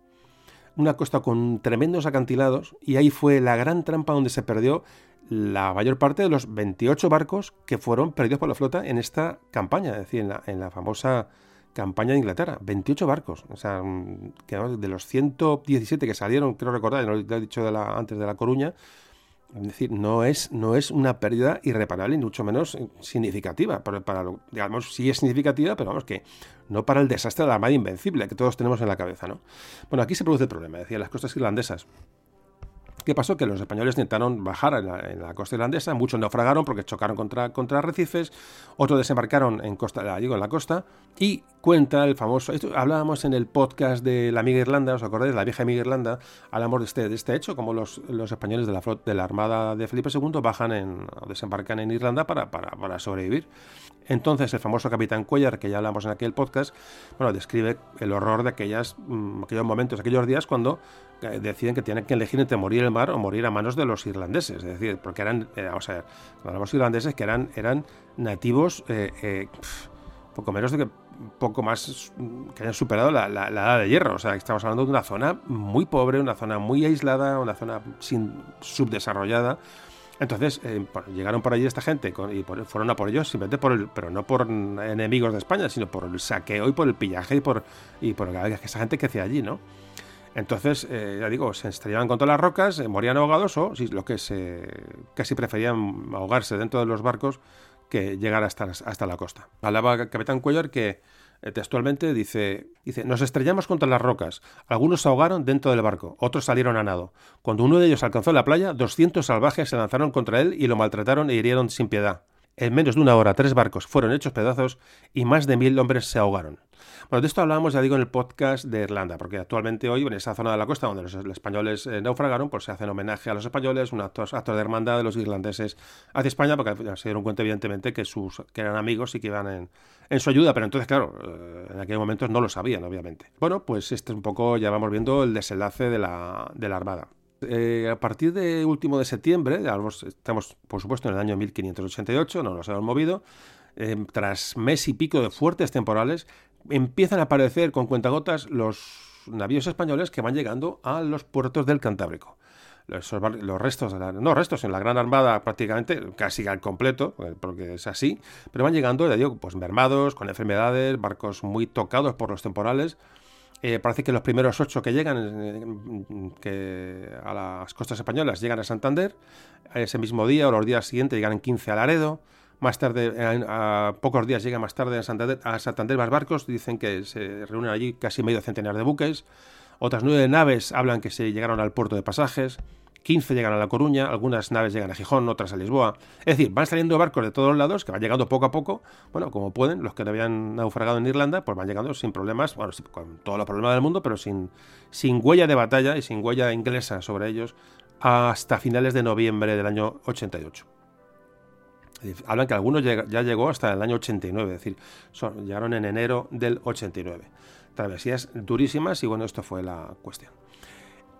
una costa con tremendos acantilados y ahí fue la gran trampa donde se perdió la mayor parte de los 28 barcos que fueron perdidos por la flota en esta campaña, es decir, en la, famosa campaña de Inglaterra. 28 barcos. O sea, mm, de los 117 que salieron, creo recordar, lo he dicho de la, antes de La Coruña, es decir, no es, no es una pérdida irreparable, ni mucho menos significativa. Para, para digamos, sí es significativa, pero vamos que no para el desastre de la Armada Invencible que todos tenemos en la cabeza. ¿no? Bueno, aquí se produce el problema, decía, las costas irlandesas ¿Qué pasó? Que los españoles intentaron bajar en la, costa irlandesa, muchos naufragaron porque chocaron contra, contra arrecifes, otros desembarcaron en, costa, en la costa, y cuenta el famoso, esto, hablábamos en el podcast de la amiga Irlanda, ¿os acordáis? La vieja amiga Irlanda, hablamos de este, de este hecho, como los, los españoles de la, de la armada de Felipe II bajan en, o desembarcan en Irlanda para, para, para sobrevivir. Entonces, el famoso capitán Cuellar, que ya hablamos en aquel podcast, bueno, describe el horror de aquellas, mm, aquellos momentos, aquellos días cuando deciden que tienen que elegir entre morir en el mar o morir a manos de los irlandeses. Es decir, porque eran, eh, vamos a ver, hablamos irlandeses que eran, eran nativos eh, poco menos de que poco más que hayan superado la, edad de hierro. O sea, estamos hablando de una zona muy pobre, una zona muy aislada, una zona sin, subdesarrollada. Entonces, llegaron por allí esta gente y fueron a por ellos simplemente por el, pero no por enemigos de España, sino por el saqueo y por el pillaje y por, y por esa gente que hacía allí, ¿no? Entonces, eh, ya digo, se estrellaban contra las rocas, eh, morían ahogados o lo que se casi preferían ahogarse dentro de los barcos que llegar hasta, hasta la costa. Hablaba Capitán Cuellar que eh, textualmente dice, dice, nos estrellamos contra las rocas, algunos se ahogaron dentro del barco, otros salieron a nado. Cuando uno de ellos alcanzó la playa, 200 salvajes se lanzaron contra él y lo maltrataron e hirieron sin piedad. En menos de una hora, tres barcos fueron hechos pedazos y más de mil hombres se ahogaron. Bueno, de esto hablábamos, ya digo, en el podcast de Irlanda, porque actualmente hoy, en esa zona de la costa donde los, españoles eh, naufragaron, pues se hacen homenaje a los españoles, un acto, de hermandad de los irlandeses hacia España, porque se dieron cuenta, evidentemente, que, sus, que eran amigos y que iban en, en su ayuda, pero entonces, claro, eh, en aquellos momentos no lo sabían, obviamente. Bueno, pues este es un poco, ya vamos viendo el desenlace de la, de la Armada. Eh, a partir de último de septiembre, estamos por supuesto en el año 1588, no nos hemos movido, tras mes y pico de fuertes temporales, empiezan a aparecer con cuentagotas los navíos españoles que van llegando a los puertos del Cantábrico. Los, restos, de la, no restos, en la Gran Armada prácticamente, casi al completo, eh, porque es así, pero van llegando, ya digo, pues mermados, con enfermedades, barcos muy tocados por los temporales. Eh, parece que los primeros ocho que llegan eh, a las costas españolas llegan a Santander, ese mismo día o los días siguientes llegan en 15 a Laredo, más tarde, a, pocos días llega más tarde a Santander, a Santander más barcos, dicen que se reúnen allí casi medio centenar de buques. Otras nueve naves hablan que se llegaron al puerto de pasajes. 15 llegan a La Coruña, algunas naves llegan a Gijón, otras a Lisboa. Es decir, van saliendo barcos de todos lados que van llegando poco a poco, bueno, como pueden, los que no habían naufragado en Irlanda, pues van llegando sin problemas, bueno, con todos los problemas del mundo, pero sin, sin huella de batalla y sin huella inglesa sobre ellos hasta finales de noviembre del año 88. Hablan que algunos ya llegó hasta el año 89, es decir, llegaron en enero del 89. Travesías durísimas y bueno, esto fue la cuestión.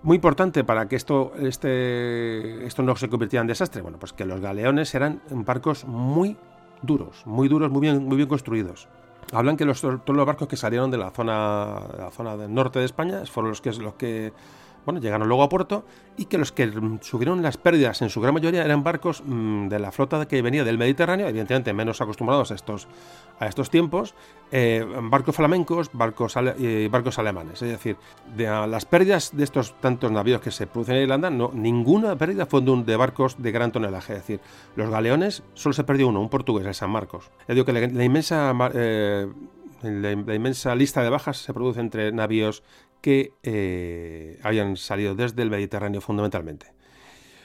Muy importante para que esto, este, esto no se convirtiera en desastre, bueno, pues que los galeones eran barcos muy duros, muy duros, muy bien, muy bien construidos. Hablan que los, todos los barcos que salieron de la zona, la zona del norte de España fueron los que, los que bueno, llegaron luego a puerto y que los que subieron las pérdidas en su gran mayoría eran barcos mm, de la flota que venía del Mediterráneo, evidentemente menos acostumbrados a estos, a estos tiempos, eh, barcos flamencos, barcos, y barcos alemanes. Es decir, de las pérdidas de estos tantos navíos que se producen en Irlanda, no, ninguna pérdida fue de, barcos de gran tonelaje. Es decir, los galeones solo se perdió uno, un portugués, el San Marcos. Es digo que la, inmensa... Eh, la, inmensa lista de bajas se produce entre navíos que eh, habían salido desde el Mediterráneo fundamentalmente.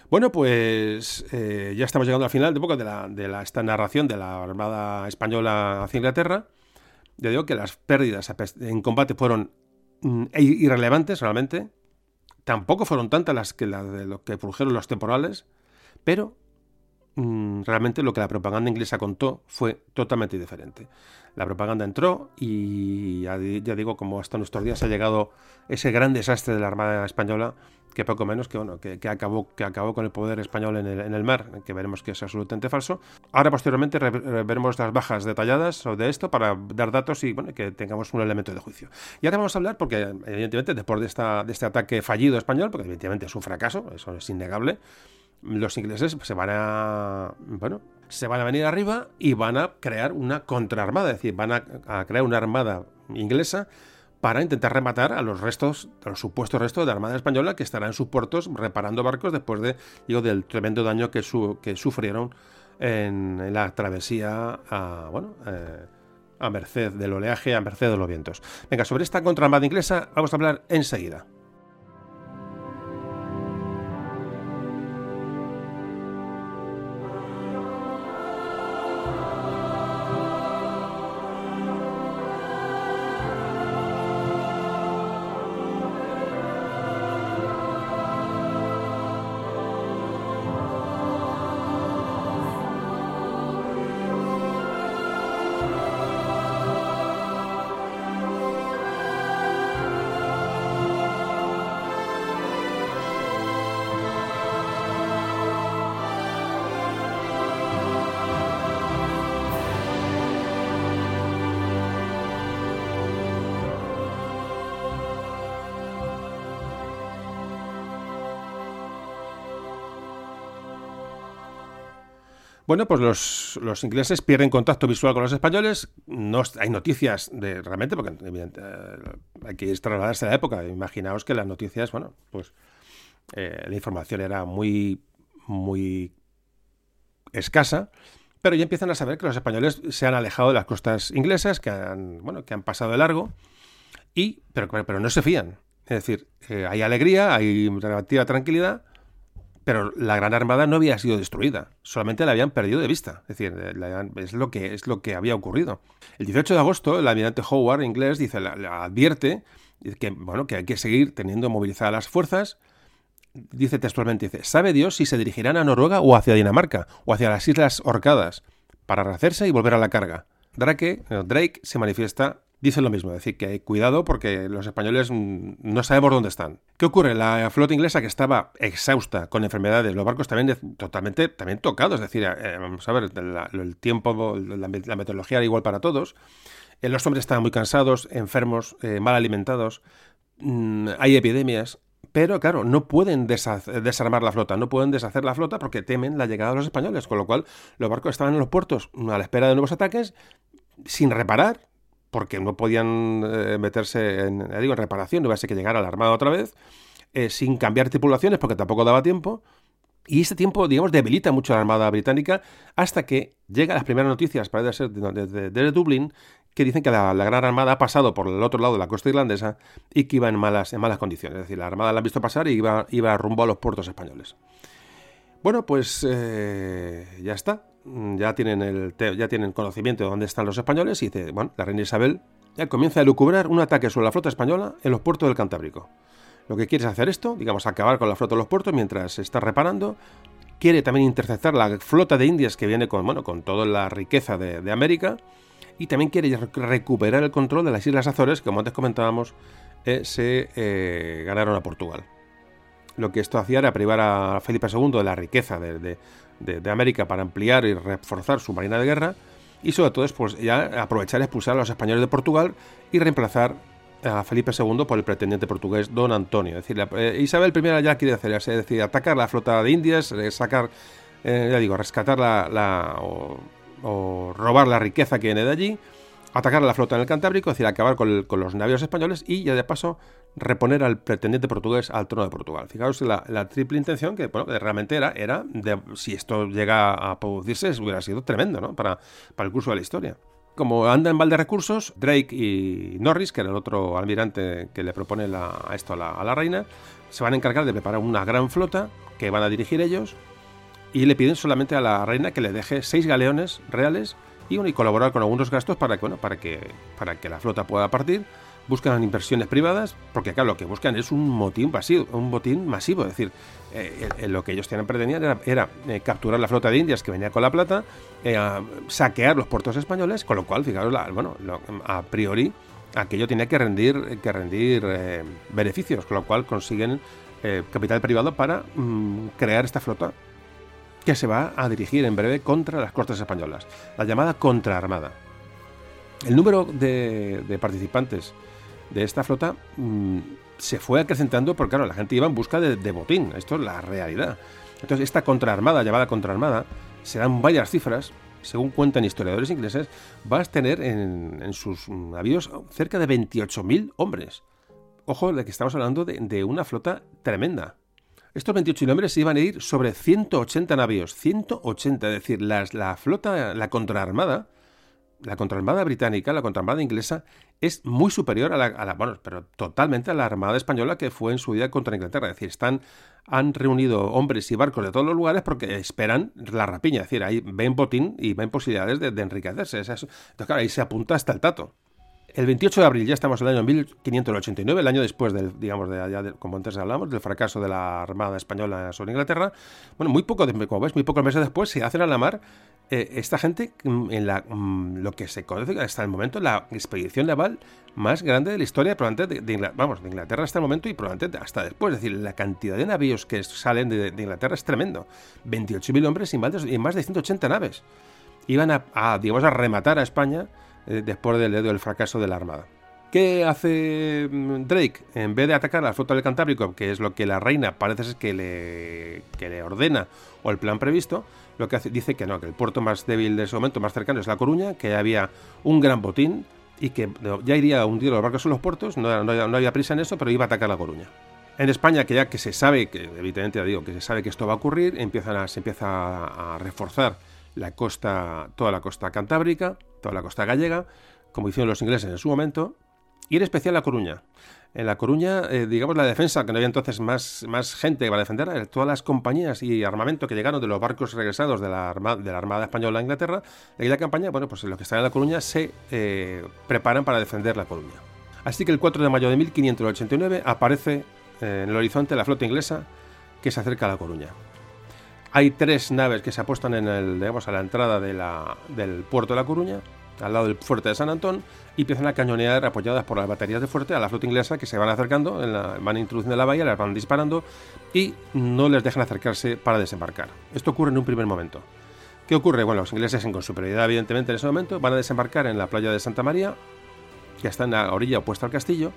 Bueno, pues eh, ya estamos llegando al final de, poco de, la, esta narración de la Armada Española hacia Inglaterra. Ya digo que las pérdidas en combate fueron mm, irrelevantes realmente. Tampoco fueron tantas las que, la de lo que produjeron los temporales, pero mm, realmente lo que la propaganda inglesa contó fue totalmente diferente. La propaganda entró y ya, digo, como hasta nuestros días ha llegado ese gran desastre de la Armada Española, que poco menos que, bueno, que, acabó, que acabó con el poder español en el, mar, que veremos que es absolutamente falso. Ahora, posteriormente, veremos las bajas detalladas de esto para dar datos y bueno, que tengamos un elemento de juicio. Y ahora vamos a hablar, porque evidentemente, después de, esta, de este ataque fallido español, porque evidentemente es un fracaso, eso es innegable, los ingleses se van a. Bueno, se van a venir arriba y van a crear una contraarmada, es decir, van a, crear una armada inglesa para intentar rematar a los restos, a los supuestos restos de la Armada Española que estará en sus puertos reparando barcos después de, digo, del tremendo daño que, que sufrieron en, la travesía a, bueno, eh, a merced del oleaje, a merced de los vientos. Venga, sobre esta contraarmada inglesa vamos a hablar enseguida. Bueno, pues los, ingleses pierden contacto visual con los españoles. No hay noticias de realmente, porque eh, hay que trasladarse a la época. Imaginaos que las noticias, bueno, pues eh, la información era muy, muy escasa, pero ya empiezan a saber que los españoles se han alejado de las costas inglesas, que han, bueno, que han pasado de largo, y, pero, pero no se fían. Es decir, eh, hay alegría, hay relativa tranquilidad, pero la Gran Armada no había sido destruida, solamente la habían perdido de vista. Es decir, es, lo que, es lo que había ocurrido. El 18 de agosto, el almirante Howard, inglés, dice, advierte que, bueno, que hay que seguir teniendo movilizadas las fuerzas. Dice textualmente, dice, ¿sabe Dios si se dirigirán a Noruega o hacia Dinamarca o hacia las Islas Orcadas para rehacerse y volver a la carga? Drake, Drake se manifiesta dicen lo mismo, es decir, que cuidado porque los españoles mm, no sabemos dónde están. ¿Qué ocurre? La flota inglesa que estaba exhausta con enfermedades, los barcos también totalmente también tocados, es decir, eh, vamos a ver, el tiempo, la, meteorología era igual para todos. Eh, los hombres estaban muy cansados, enfermos, eh, mal alimentados, mm, hay epidemias, pero claro, no pueden desarmar la flota, no pueden deshacer la flota porque temen la llegada de los españoles, con lo cual los barcos estaban en los puertos a la espera de nuevos ataques, sin reparar, porque no podían eh, meterse en, digo, en reparación, no iba a ser que llegara la Armada otra vez, eh, sin cambiar tripulaciones porque tampoco daba tiempo. Y este tiempo, digamos, debilita mucho a la Armada Británica hasta que llegan las primeras noticias, parece ser desde Dublín, que dicen que la, Gran Armada ha pasado por el otro lado de la costa irlandesa y que iba en malas, en malas condiciones. Es decir, la Armada la han visto pasar y iba, iba rumbo a los puertos españoles. Bueno, pues eh, ya está. Mm, ya tienen, el, ya tienen conocimiento de dónde están los españoles y dice, bueno, la reina Isabel ya comienza a lucubrar un ataque sobre la flota española en los puertos del Cantábrico. Lo que quiere es hacer esto, digamos, acabar con la flota de los puertos mientras se está reparando. Quiere también interceptar la flota de Indias que viene con, bueno, con toda la riqueza de, América. Y también quiere recuperar el control de las Islas Azores, que como antes comentábamos, eh, se eh, ganaron a Portugal. Lo que esto hacía era privar a Felipe II de la riqueza de, de, América para ampliar y reforzar su marina de guerra y sobre todo pues, ya aprovechar y expulsar a los españoles de Portugal y reemplazar a Felipe II por el pretendiente portugués Don Antonio. Es decir, eh, Isabel I ya quiere hacer, es atacar la flota de Indias, eh, sacar, eh, ya digo, rescatar la, o, robar la riqueza que viene de allí, atacar a la flota en el Cantábrico, es decir, acabar con, con los navíos españoles y ya de paso reponer al pretendiente portugués al trono de Portugal. Fijaos la, la triple intención que, bueno, realmente era, era de, si esto llega a producirse, hubiera sido tremendo ¿no? para, para el curso de la historia. Como anda en balde recursos, Drake y Norris, que era el otro almirante que le propone a esto a la, a la reina, se van a encargar de preparar una gran flota que van a dirigir ellos y le piden solamente a la reina que le deje seis galeones reales y, y colaborar con algunos gastos para, bueno, para, que, para que la flota pueda partir. Buscan inversiones privadas, porque claro, lo que buscan es un motín masivo, un botín masivo. Es decir, eh, lo que ellos tenían pretendían era, eh, capturar la flota de Indias que venía con la plata, eh, saquear los puertos españoles, con lo cual, fijaros, bueno, a priori aquello tenía que rendir, que rendir beneficios, con lo cual consiguen capital privado para mm, crear esta flota que se va a dirigir en breve contra las costas españolas, la llamada contraarmada. El número de, participantes de esta flota mm, se fue acrecentando porque, claro, la gente iba en busca de, botín. Esto es la realidad. Entonces, esta contraarmada, llamada contraarmada, se dan varias cifras. Según cuentan historiadores ingleses, va a tener en, sus navíos cerca de 28.000 hombres. Ojo, de que estamos hablando de, una flota tremenda. Estos 28.000 hombres se iban a ir sobre 180 navíos. 180, es decir, la flota, la contraarmada, la contraarmada británica, la contraarmada inglesa, es muy superior a la, bueno, pero totalmente a la armada española que fue en su día contra Inglaterra. Es decir, están, han reunido hombres y barcos de todos los lugares porque esperan la rapiña. Es decir, ahí ven botín y ven posibilidades de, enriquecerse. Entonces, claro, ahí se apunta hasta el tato. El 28 de abril, ya estamos en el año 1589, el año después del, digamos, de, allá como antes hablamos, del fracaso de la Armada Española sobre Inglaterra. Bueno, muy poco, como ves, muy pocos meses después se hacen a la mar eh, esta gente mm, en la, mm, lo que se conoce hasta el momento la expedición naval más grande de la historia, probablemente de, Inglaterra, vamos, de Inglaterra hasta el momento y probablemente hasta después. Es decir, la cantidad de navíos que salen de, Inglaterra es tremendo. 28.000 hombres y más, de, más de 180 naves. Iban a, digamos, a rematar a España eh, después del, del fracaso de la Armada. ¿Qué hace mm, Drake? En vez de atacar la flota del Cantábrico, que es lo que la reina parece ser que le, ordena o el plan previsto, lo que dice que no, que el puerto más débil de ese momento, más cercano, es La Coruña, que había un gran botín y que ya iría a hundir los barcos en los puertos, no, no, había prisa en eso, pero iba a atacar La Coruña. En España, que ya que se sabe, que evidentemente digo, que se sabe que esto va a ocurrir, empiezan se empieza a reforzar la costa, toda la costa cantábrica, toda la costa gallega, como hicieron los ingleses en su momento, y en especial La Coruña. En La Coruña, eh, digamos, la defensa, que no había entonces más, más gente para defender, eh, todas las compañías y armamento que llegaron de los barcos regresados de la, Armada, de la Armada Española a Inglaterra, de aquella campaña, bueno, pues los que están en La Coruña se eh, preparan para defender La Coruña. Así que el 4 de mayo de 1589 aparece en el horizonte la flota inglesa que se acerca a La Coruña. Hay tres naves que se apuestan en el, digamos, a la entrada del puerto de La Coruña al lado del fuerte de San Antón y empiezan a cañonear apoyadas por las baterías de fuerte a la flota inglesa que se van acercando, en la, van introduciendo la bahía, las van disparando y no les dejan acercarse para desembarcar. Esto ocurre en un primer momento. ¿Qué ocurre? Bueno, los ingleses con superioridad evidentemente en ese momento van a desembarcar en la playa de Santa María, que está en la orilla opuesta al castillo,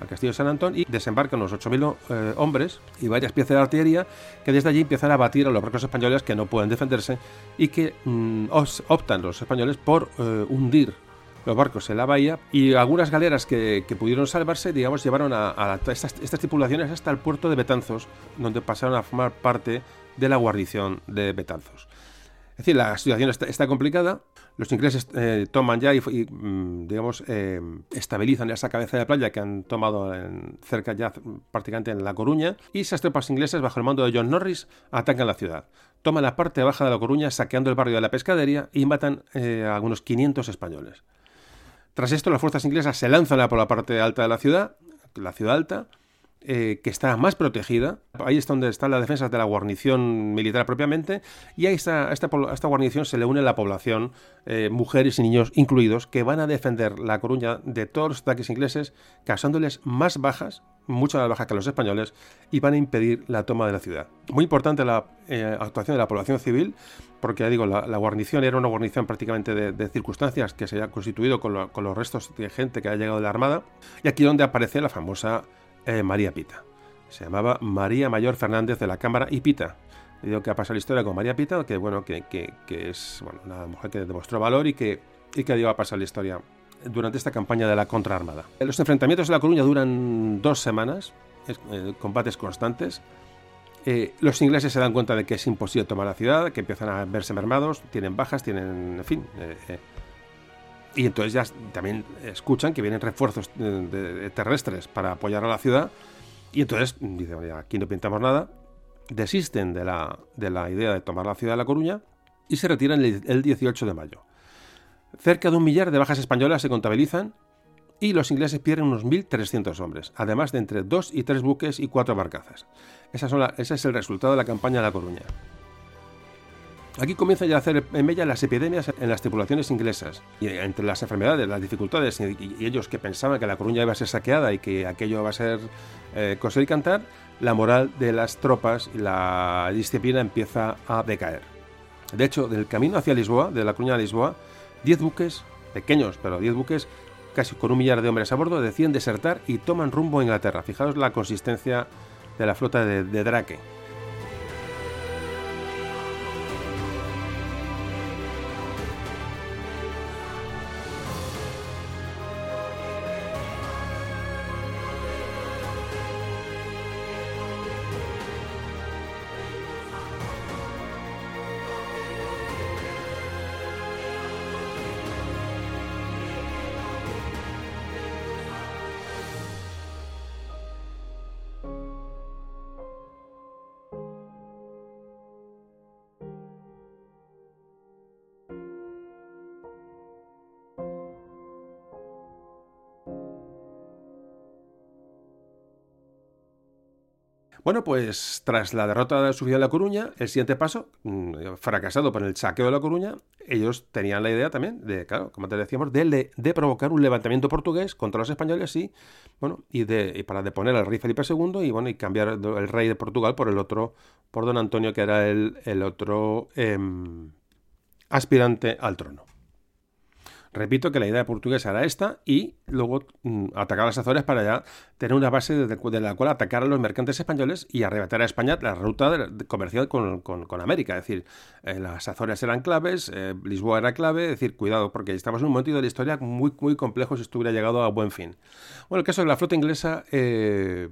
al castillo San Antón y desembarcan unos 8.000 eh, hombres y varias piezas de artillería que desde allí empiezan a batir a los barcos españoles que no pueden defenderse y que mm, optan los españoles por eh, hundir los barcos en la bahía y algunas galeras que, pudieron salvarse, digamos, llevaron a, estas, estas, tripulaciones hasta el puerto de Betanzos, donde pasaron a formar parte de la guarnición de Betanzos. Es decir, la situación está, complicada. Los ingleses eh, toman ya y, mm, digamos, eh, estabilizan esa cabeza de playa que han tomado cerca ya prácticamente en La Coruña. Y esas tropas inglesas, bajo el mando de John Norris, atacan la ciudad. Toman la parte baja de La Coruña, saqueando el barrio de la pescadería y matan eh, a unos 500 españoles. Tras esto, las fuerzas inglesas se lanzan por la parte alta de la ciudad, la ciudad alta, eh, que está más protegida. Ahí es donde están las defensas de la guarnición militar propiamente. Y a esta, esta, guarnición se le une la población, eh, mujeres y niños incluidos, que van a defender La Coruña de todos los ataques ingleses, causándoles más bajas, muchas más bajas que los españoles, y van a impedir la toma de la ciudad. Muy importante la eh, actuación de la población civil, porque ya digo, la, guarnición era una guarnición prácticamente de, circunstancias que se había constituido con, con, los restos de gente que ha llegado de la Armada, y aquí donde aparece la famosa eh, María Pita. Se llamaba María Mayor Fernández de la Cámara y Pita. Digo que ha pasado la historia con María Pita, que bueno, que, es una mujer que demostró valor y que, y que a pasar la historia durante esta campaña de la contraarmada. Los enfrentamientos en La Coruña duran dos semanas, eh, combates constantes. Eh, los ingleses se dan cuenta de que es imposible tomar la ciudad, que empiezan a verse mermados, tienen bajas, tienen, en fin, y entonces ya también escuchan que vienen refuerzos terrestres para apoyar a la ciudad. Y entonces dicen, aquí no pintamos nada. Desisten de la, de la idea de tomar la ciudad de La Coruña y se retiran el, 18 de mayo. Cerca de un millar de bajas españolas se contabilizan y los ingleses pierden unos 1.300 hombres, además de entre dos y tres buques y cuatro barcazas. ese es el resultado de la campaña de La Coruña. Aquí comienzan ya a hacer en mella las epidemias en las tripulaciones inglesas. Y entre las enfermedades, las dificultades y, ellos que pensaban que La Coruña iba a ser saqueada y que aquello iba a ser eh, coser y cantar, la moral de las tropas y la disciplina empieza a decaer. De hecho, del camino hacia Lisboa, de La Coruña a Lisboa, 10 buques, pequeños, pero 10 buques, casi con un millar de hombres a bordo, deciden desertar y toman rumbo a Inglaterra. Fijaos la consistencia de la flota de Drake. Bueno, pues tras la derrota de su de La Coruña, el siguiente paso, mm, fracasado por el saqueo de La Coruña, ellos tenían la idea también de, claro, como te decíamos, de, de provocar un levantamiento portugués contra los españoles y, bueno, y, de, para deponer al rey Felipe II y, bueno, y cambiar el rey de Portugal por el otro, por don Antonio, que era el, el otro em, aspirante al trono. Repito que la idea portuguesa era esta y luego mm, atacar las Azores para ya tener una base de, la cual atacar a los mercantes españoles y arrebatar a España la ruta comercial con, América. Es decir, eh, las Azores eran claves, eh, Lisboa era clave, es decir, cuidado, porque estamos en un momento de la historia muy, muy complejo si estuviera llegado a buen fin. Bueno, el caso de la flota inglesa eh,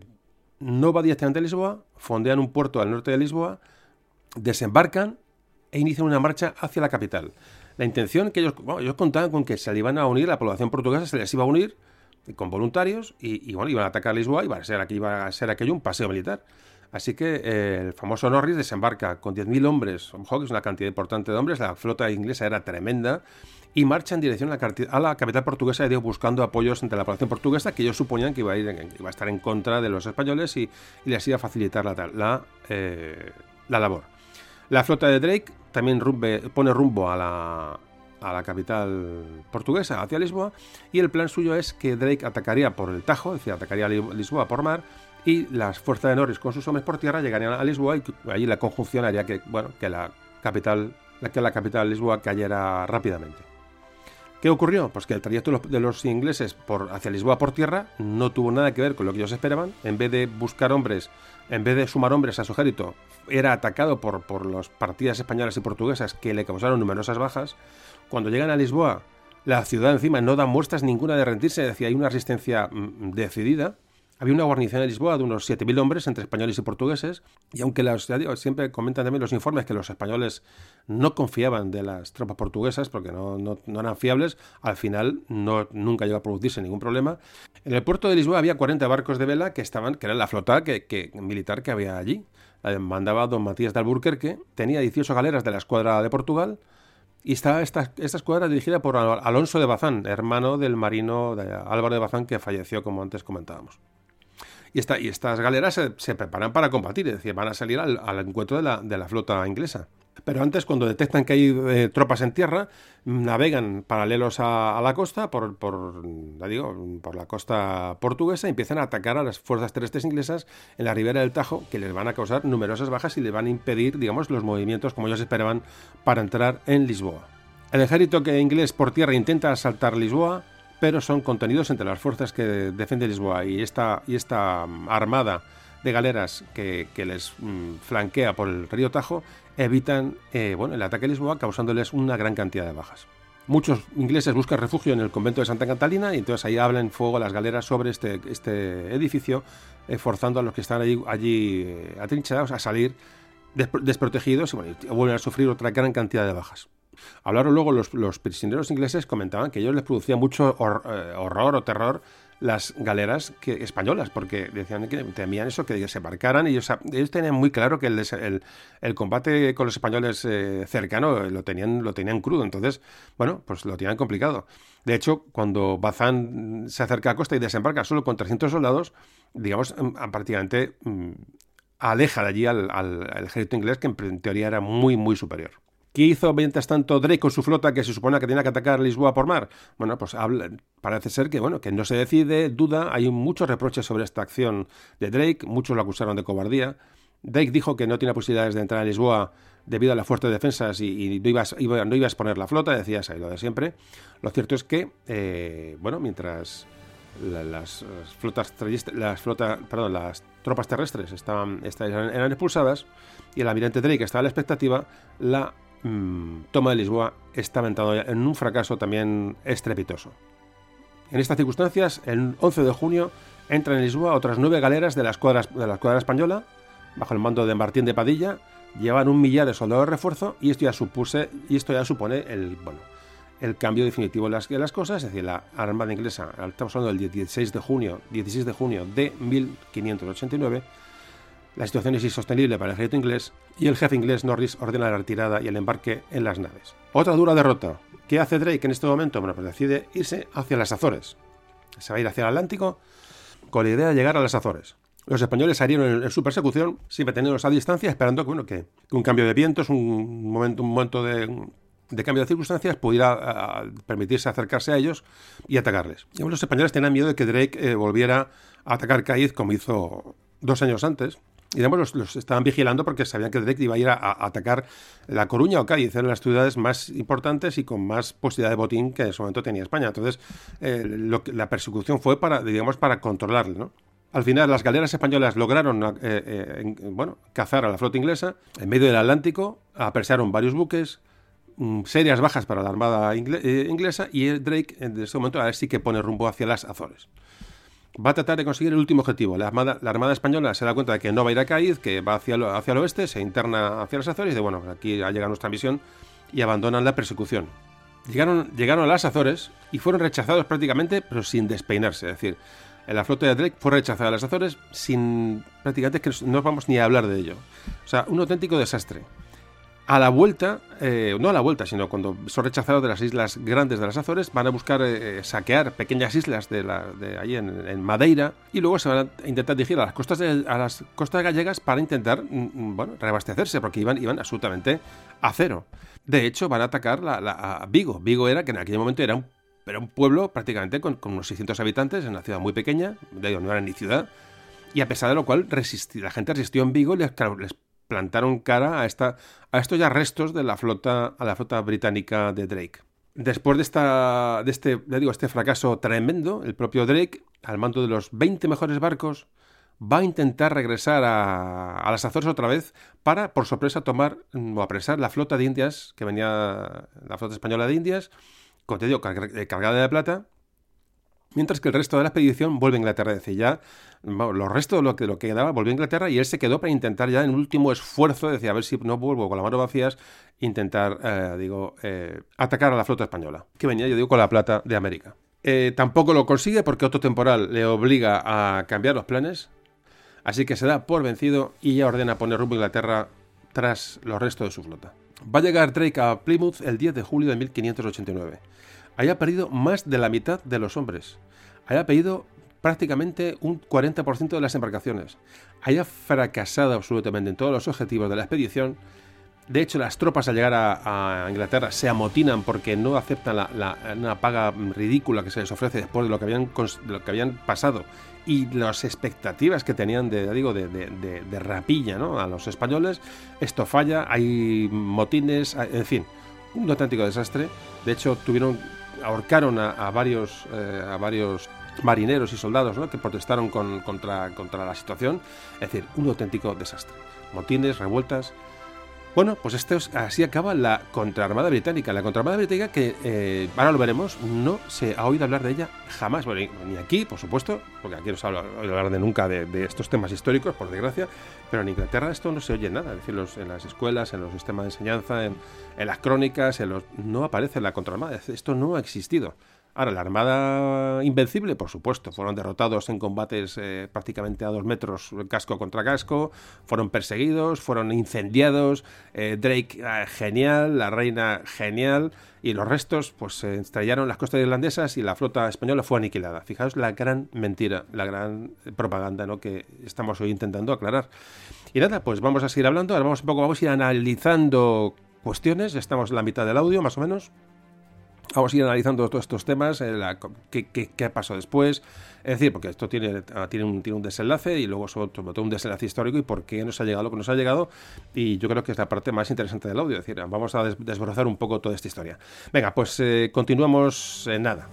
no va directamente a Lisboa, fondean un puerto al norte de Lisboa, desembarcan e inician una marcha hacia la capital la intención que ellos, ellos contaban con que se le iban a unir, la población portuguesa se les iba a unir con voluntarios y, bueno, iban a atacar Lisboa y iba a ser, aquí, a ser aquello un paseo militar. Así que eh, el famoso Norris desembarca con 10.000 hombres, ojo, que es una cantidad importante de hombres, la flota inglesa era tremenda, y marcha en dirección a la, capital portuguesa y buscando apoyos entre la población portuguesa que ellos suponían que iba a, ir, iba a estar en contra de los españoles y, les iba a facilitar la, la, eh, la labor. La flota de Drake también pone rumbo a la, a la capital portuguesa, hacia Lisboa, y el plan suyo es que Drake atacaría por el Tajo, es decir, atacaría a Lisboa por mar, y las fuerzas de Norris con sus hombres por tierra llegarían a Lisboa y allí la conjunción haría que, bueno, que la capital, que la capital Lisboa cayera rápidamente. ¿Qué ocurrió? Pues que el trayecto de los ingleses por, hacia Lisboa por tierra no tuvo nada que ver con lo que ellos esperaban. En vez de buscar hombres, en vez de sumar hombres a su ejército, era atacado por, por las partidas españolas y portuguesas que le causaron numerosas bajas. Cuando llegan a Lisboa, la ciudad encima no da muestras ninguna de rendirse, decía, hay una resistencia mm, decidida. Había una guarnición en Lisboa de unos 7.000 hombres entre españoles y portugueses, y aunque los, siempre comentan también los informes que los españoles no confiaban de las tropas portuguesas porque no, no, eran fiables, al final no, nunca llegó a producirse ningún problema. En el puerto de Lisboa había 40 barcos de vela que estaban, que era la flota que, militar que había allí. mandaba don Matías de Alburquerque, tenía 18 galeras de la escuadra de Portugal, y está esta, esta, escuadra dirigida por Alonso de Bazán, hermano del marino Álvaro de Bazán que falleció, como antes comentábamos. Y, estas galeras se, preparan para combatir, es decir, van a salir al, encuentro de la, la, flota inglesa. Pero antes, cuando detectan que hay eh, tropas en tierra, navegan paralelos a, la costa, por, por, digo, por la costa portuguesa, y empiezan a atacar a las fuerzas terrestres inglesas en la ribera del Tajo, que les van a causar numerosas bajas y les van a impedir, digamos, los movimientos como ellos esperaban para entrar en Lisboa. El ejército que inglés por tierra intenta asaltar Lisboa, pero son contenidos entre las fuerzas que defiende Lisboa y esta, y esta mm, armada de galeras que, les mm, flanquea por el río Tajo evitan eh, el ataque a Lisboa causándoles una gran cantidad de bajas. Muchos ingleses buscan refugio en el convento de Santa Catalina y entonces ahí hablan fuego las galeras sobre este, este edificio, eh, forzando a los que están allí, allí eh, atrincherados a salir desprotegidos y, y vuelven a sufrir otra gran cantidad de bajas. Hablaron luego los, prisioneros ingleses, comentaban que ellos les producía mucho eh, horror o terror las galeras que, españolas, porque decían que temían eso, que se embarcaran y ellos, tenían muy claro que el, combate con los españoles eh, cercano lo tenían, lo tenían crudo, entonces, bueno, pues lo tenían complicado. De hecho, cuando Bazán se acerca a costa y desembarca solo con 300 soldados, digamos, mm, prácticamente mm, aleja de allí al, al ejército inglés, que en teoría era muy, muy superior. ¿Qué hizo mientras tanto Drake con su flota que se supone que tenía que atacar Lisboa por mar? Bueno, pues parece ser que, bueno, que no se decide, duda, hay muchos reproches sobre esta acción de Drake, muchos lo acusaron de cobardía. Drake dijo que no tenía posibilidades de entrar a Lisboa debido a las fuertes defensas y, no, iba a exponer la flota, decía eso lo de siempre. Lo cierto es que, eh, bueno, mientras las, flotas las perdón, las tropas terrestres estaban, estaban, eran expulsadas y el almirante Drake estaba a la expectativa, la Mm, toma de Lisboa está aventado en un fracaso también estrepitoso. En estas circunstancias, el 11 de junio entran en Lisboa otras nueve galeras de la escuadra, de la escuadra española, bajo el mando de Martín de Padilla, llevan un millar de soldados de refuerzo y esto ya, supuse, y esto ya supone el, el cambio definitivo de las, de las, cosas, es decir, la Armada inglesa, estamos hablando del 16 de junio, 16 de junio de 1589, la situación es insostenible para el ejército inglés y el jefe inglés Norris ordena la retirada y el embarque en las naves. Otra dura derrota. ¿Qué hace Drake en este momento? Bueno, pues decide irse hacia las Azores. Se va a ir hacia el Atlántico con la idea de llegar a las Azores. Los españoles salieron en, su persecución, siempre teniéndolos a distancia, esperando que, bueno, que, un cambio de vientos, un momento, un momento de, cambio de circunstancias pudiera permitirse acercarse a ellos y atacarles. Y los españoles tenían miedo de que Drake eh, volviera a atacar Cádiz como hizo dos años antes, digamos, los, estaban vigilando porque sabían que Drake iba a ir a, atacar La Coruña o Cádiz, eran las ciudades más importantes y con más posibilidad de botín que en ese momento tenía España. Entonces, eh, la persecución fue para, digamos, para controlarle, ¿no? Al final, las galeras españolas lograron eh, eh, bueno, cazar a la flota inglesa en medio del Atlántico, apresaron varios buques, mm, serias bajas para la armada inglesa y Drake en ese momento a sí que pone rumbo hacia las Azores va a tratar de conseguir el último objetivo. La Armada, la Armada Española se da cuenta de que no va a ir a Cádiz, que va hacia, hacia el oeste, se interna hacia las Azores y de bueno, aquí ha llegado nuestra misión y abandonan la persecución. Llegaron, llegaron a las Azores y fueron rechazados prácticamente, pero sin despeinarse. Es decir, la flota de Drake fue rechazada a las Azores sin prácticamente que no vamos ni a hablar de ello. O sea, un auténtico desastre. A la vuelta, eh, no a la vuelta, sino cuando son rechazados de las islas grandes de las Azores, van a buscar eh, saquear pequeñas islas de, la, de ahí en, Madeira y luego se van a intentar dirigir a las costas, a las costas gallegas para intentar mm, mm, bueno, reabastecerse, porque iban, iban absolutamente a cero. De hecho, van a atacar la, a Vigo. Vigo era, que en aquel momento era un, era un pueblo prácticamente con, unos 600 habitantes, en una ciudad muy pequeña, de no era ni ciudad, y a pesar de lo cual la gente resistió en Vigo y les plantaron cara a, esta, a estos ya restos de la flota, a la flota británica de Drake. Después de, esta, de este, digo, este fracaso tremendo, el propio Drake, al mando de los 20 mejores barcos, va a intentar regresar a, a, las Azores otra vez para, por sorpresa, tomar o apresar la flota de Indias, que venía la flota española de Indias, con te digo, cargada de plata, mientras que el resto de la expedición vuelve a Inglaterra. Es decir, ya los restos de lo que, lo que quedaba volvió a Inglaterra y él se quedó para intentar ya en un último esfuerzo, decía, a ver si no vuelvo con las manos vacías, intentar, eh, digo, eh, atacar a la flota española, que venía, yo digo, con la plata de América. Eh, tampoco lo consigue porque otro temporal le obliga a cambiar los planes, así que se da por vencido y ya ordena poner rumbo a Inglaterra tras los restos de su flota. Va a llegar Drake a Plymouth el 10 de julio de 1589. Haya perdido más de la mitad de los hombres haya pedido prácticamente un 40% de las embarcaciones, haya fracasado absolutamente en todos los objetivos de la expedición. De hecho, las tropas al llegar a, Inglaterra se amotinan porque no aceptan la, una paga ridícula que se les ofrece después de lo que habían, lo que habían pasado y las expectativas que tenían de, digo, de, de, rapilla ¿no? a los españoles. Esto falla, hay motines, en fin, un auténtico desastre. De hecho, tuvieron ahorcaron a, varios, eh, a varios marineros y soldados que protestaron contra, contra la situación. Es decir, un auténtico desastre. Motines, revueltas. Bueno, pues esto así acaba la contraarmada británica. La contraarmada británica que, eh, ahora lo veremos, no se ha oído hablar de ella jamás. Bueno, ni aquí, por supuesto, porque aquí no se ha hablar de nunca de, estos temas históricos, por desgracia, pero en Inglaterra esto no se oye nada. Es decir, en las escuelas, en los sistemas de enseñanza, en, las crónicas, en los, no aparece la contraarmada. Esto no ha existido Ahora, la Armada Invencible, por supuesto, fueron derrotados en combates eh, prácticamente a dos metros casco contra casco, fueron perseguidos, fueron incendiados, eh, Drake eh, genial, la reina genial, y los restos pues se estrellaron las costas irlandesas y la flota española fue aniquilada. Fijaos la gran mentira, la gran propaganda ¿no? que estamos hoy intentando aclarar. Y nada, pues vamos a seguir hablando, ahora vamos un poco, vamos a ir analizando cuestiones, estamos en la mitad del audio más o menos. Vamos a ir analizando todos estos temas, eh, qué, qué, pasó después. Es decir, porque esto tiene, ah, tiene, un, tiene un desenlace y luego sobre todo un desenlace histórico y por qué nos ha llegado lo que nos ha llegado. Y yo creo que es la parte más interesante del audio. Es decir, vamos a desbrozar un poco toda esta historia. Venga, pues eh, continuamos en nada.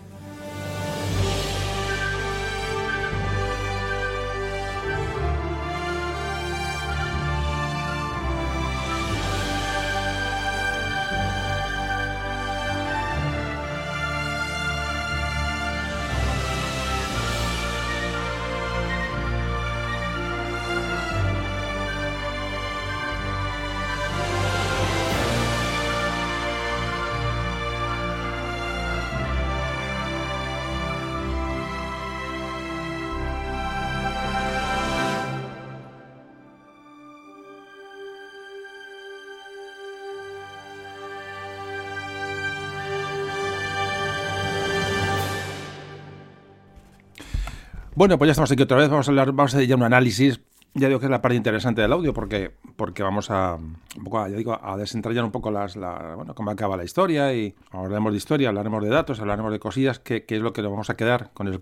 Bueno, pues ya estamos aquí otra vez. Vamos a hablar, vamos a hacer ya un análisis. Ya digo que es la parte interesante del audio porque, porque vamos a, un poco ya digo, a desentrañar un poco las, la, bueno, cómo acaba la historia y hablaremos de historia, hablaremos de datos, hablaremos de cosillas, que, es lo que nos vamos a quedar con el,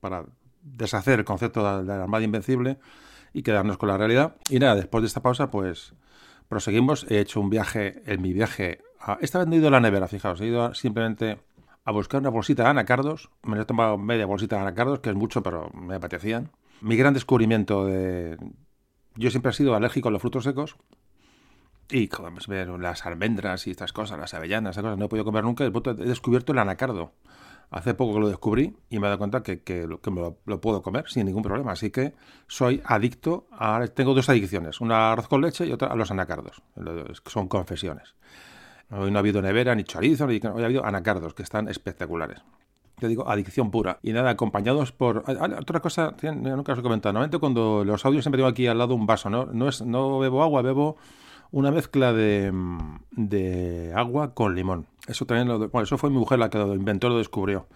para deshacer el concepto de, la Armada Invencible y quedarnos con la realidad. Y nada, después de esta pausa, pues proseguimos. He hecho un viaje, en mi viaje, a, esta vez no he ido a la nevera, fijaos, he ido simplemente a buscar una bolsita de anacardos. Me he tomado media bolsita de anacardos, que es mucho, pero me apetecían. Mi gran descubrimiento de... Yo siempre he sido alérgico a los frutos secos. Y como ver las almendras y estas cosas, las avellanas, esas cosas, no he podido comer nunca. He descubierto el anacardo. Hace poco que lo descubrí y me he dado cuenta que, que, me lo, puedo comer sin ningún problema. Así que soy adicto a... Tengo dos adicciones. Una arroz con leche y otra a los anacardos. Son confesiones. Hoy no ha habido nevera, ni chorizo, ni... hoy ha habido anacardos, que están espectaculares. Yo digo, adicción pura. Y nada, acompañados por... Ah, ah, otra cosa, nunca os he comentado, normalmente cuando los audios siempre tengo aquí al lado un vaso, ¿no? No, es, no bebo agua, bebo una mezcla de, de agua con limón. Eso también lo... Bueno, eso fue mi mujer la que lo inventó, lo descubrió.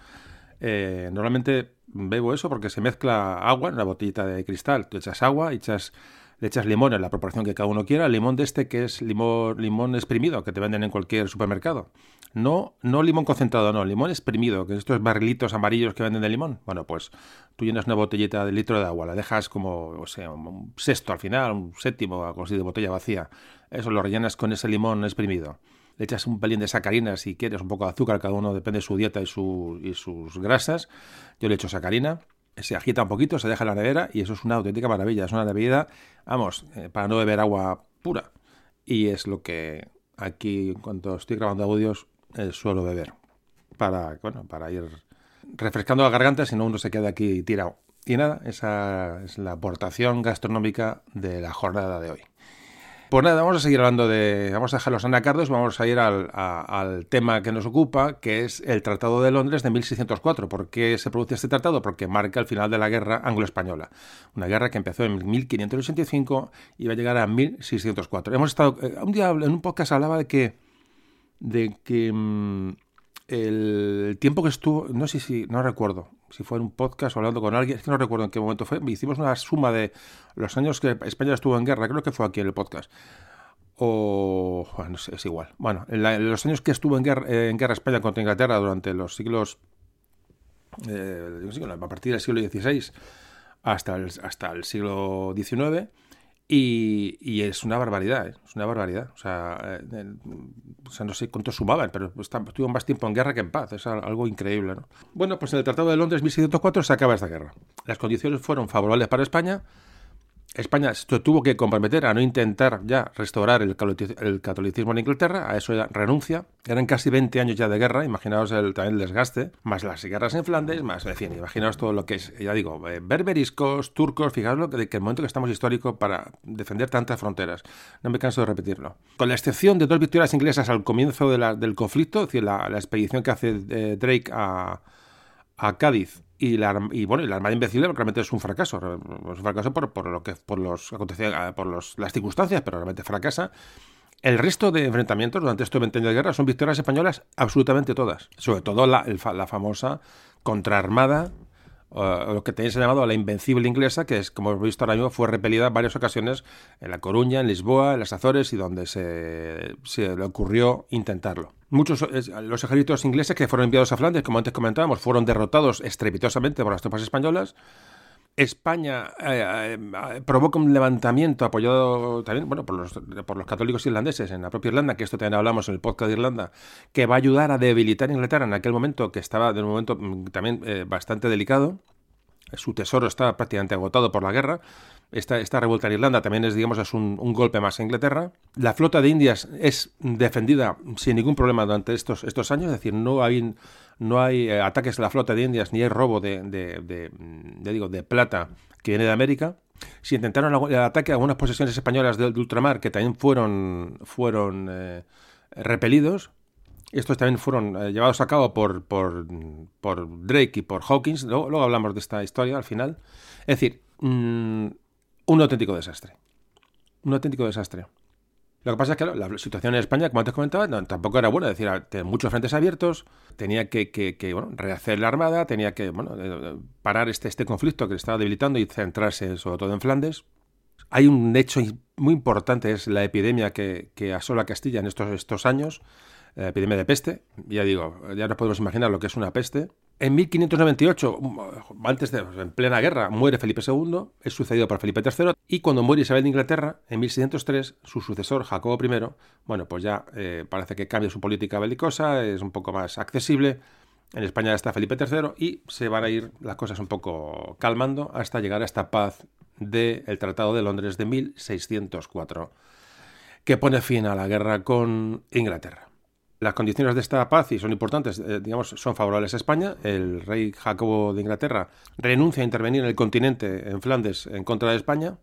Eh, normalmente bebo eso porque se mezcla agua en una botellita de cristal. Tú echas agua, echas le echas limón en la proporción que cada uno quiera, limón de este que es limón, limón exprimido, que te venden en cualquier supermercado. No, no limón concentrado, no, limón exprimido, que estos barrilitos amarillos que venden de limón. Bueno, pues tú llenas una botellita de litro de agua, la dejas como, o sea, un sexto al final, un séptimo, algo así de botella vacía. Eso lo rellenas con ese limón exprimido. Le echas un pelín de sacarina si quieres, un poco de azúcar, cada uno depende de su dieta y, su, y sus grasas. Yo le echo sacarina se agita un poquito, se deja en la nevera y eso es una auténtica maravilla. Es una bebida, vamos, eh, para no beber agua pura. Y es lo que aquí, cuando estoy grabando audios, eh, suelo beber. Para, bueno, para ir refrescando la garganta, si no uno se queda aquí tirado. Y nada, esa es la aportación gastronómica de la jornada de hoy. Pues nada, vamos a seguir hablando de. Vamos a dejar los anacardos, vamos a ir al, tema que nos ocupa, que es el Tratado de Londres de 1604. ¿Por qué se produce este tratado? Porque marca el final de la guerra anglo-española. Una guerra que empezó en 1585 y va a llegar a 1604. Hemos estado. Eh, un día en un podcast hablaba de que. de que. Mm, el tiempo que estuvo, no sé si, no recuerdo, si fue en un podcast o hablando con alguien, es que no recuerdo en qué momento fue, hicimos una suma de los años que España estuvo en guerra, creo que fue aquí en el podcast. O, bueno, es igual. Bueno, en, los años que estuvo en guerra, en guerra España contra Inglaterra durante los siglos, eh, a partir del siglo XVI hasta el, hasta el siglo XIX, y, es una barbaridad, ¿eh? es una barbaridad. O sea, eh, no sé cuánto sumaban, pero estuvieron más tiempo en guerra que en paz. Es algo increíble. ¿no? Bueno, pues en el Tratado de Londres 1604 se acaba esta guerra. Las condiciones fueron favorables para España España tuvo que comprometer a no intentar ya restaurar el, catolicismo en Inglaterra, a eso ya renuncia. Eran casi 20 años ya de guerra, imaginaos el, también el desgaste, más las guerras en Flandes, más, en fin, imaginaos todo lo que es, ya digo, eh, berberiscos, turcos, fijaos lo que, que el momento que estamos histórico para defender tantas fronteras. No me canso de repetirlo. Con la excepción de dos victorias inglesas al comienzo del conflicto, es decir, la, expedición que hace eh, Drake a Cádiz y la, y bueno, la Armada Invencible realmente es un fracaso. Es un fracaso por, por lo que, por los por los, las circunstancias, pero realmente fracasa. El resto de enfrentamientos durante estos 20 años de guerra son victorias españolas absolutamente todas. Sobre todo la, la famosa contraarmada lo que tenéis llamado la invencible inglesa, que es, como hemos visto ahora mismo, fue repelida en varias ocasiones en La Coruña, en Lisboa, en las Azores y donde se, le ocurrió intentarlo. Muchos los ejércitos ingleses que fueron enviados a Flandes, como antes comentábamos, fueron derrotados estrepitosamente por las tropas españolas. España eh, eh, provoca un levantamiento apoyado también bueno, por, los, por los católicos irlandeses en la propia Irlanda, que esto también hablamos en el podcast de Irlanda, que va a ayudar a debilitar a Inglaterra en aquel momento, que estaba de un momento mm, también eh, bastante delicado. Su tesoro está prácticamente agotado por la guerra. Esta, esta revuelta en Irlanda también es, digamos, es un, un, golpe más a Inglaterra. La flota de Indias es defendida sin ningún problema durante estos, estos años, es decir, no hay no hay eh, ataques a la flota de Indias ni hay robo de, de, digo, de plata que viene de América. Si intentaron el ataque a algunas posesiones españolas de, ultramar que también fueron, fueron eh, repelidos, estos también fueron eh, llevados a cabo por, por, por, Drake y por Hawkins. Luego, hablamos de esta historia al final. Es decir, mm, un auténtico desastre. Un auténtico desastre. Lo que pasa es que la situación en España, como antes comentaba, tampoco era buena. Es decir, tenía muchos frentes abiertos, tenía que, rehacer la armada, tenía que eh, parar este, este conflicto que le estaba debilitando y centrarse sobre todo en Flandes. Hay un hecho muy importante, es la epidemia que, asola Castilla en estos, años, la epidemia de peste. Ya digo, ya nos podemos imaginar lo que es una peste. En 1598, antes de, en plena guerra, muere Felipe II, es sucedido por Felipe III, y cuando muere Isabel de Inglaterra, en 1603, su sucesor, Jacobo I, bueno, pues ya eh, parece que cambia su política belicosa, es un poco más accesible. En España está Felipe III y se van a ir las cosas un poco calmando hasta llegar a esta paz del Tratado de Londres de 1604, que pone fin a la guerra con Inglaterra. Las condiciones de esta paz, y son importantes, eh, digamos, son favorables a España. El rey Jacobo de Inglaterra renuncia a intervenir en el continente, en Flandes, en contra de España,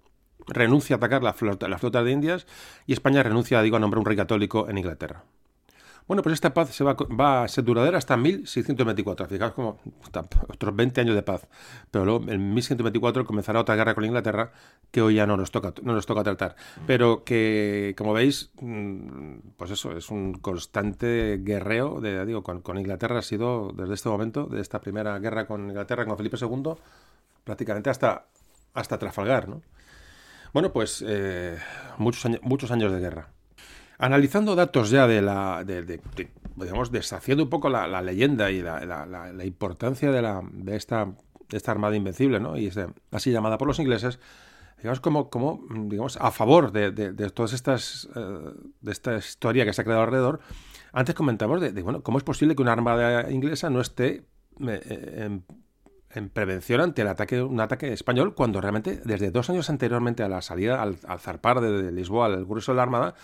renuncia a atacar la flota, la flota de Indias, y España renuncia, digo, a nombrar un rey católico en Inglaterra. Bueno, pues esta paz se va, va, a ser duradera hasta 1624. Fijaos como otros 20 años de paz. Pero luego en 1624 comenzará otra guerra con Inglaterra que hoy ya no nos toca, no nos toca tratar. Pero que, como veis, mm, pues eso, es un constante guerreo de, digo, con, Inglaterra. Ha sido desde este momento, de esta primera guerra con Inglaterra, con Felipe II, prácticamente hasta, hasta Trafalgar, ¿no? Bueno, pues eh, muchos, años, muchos años de guerra. Analizando datos ya de la. De, digamos, deshaciendo un poco la, leyenda y la, importancia de, la, de, esta, esta Armada Invencible, ¿no? Y así llamada por los ingleses, digamos, como, como digamos, a favor de, todas estas. Eh, de esta historia que se ha creado alrededor. Antes comentamos de, bueno, cómo es posible que una armada inglesa no esté eh, en, prevención ante el ataque, un ataque español, cuando realmente desde dos años anteriormente a la salida al, zarpar de, Lisboa, al grueso de la Armada,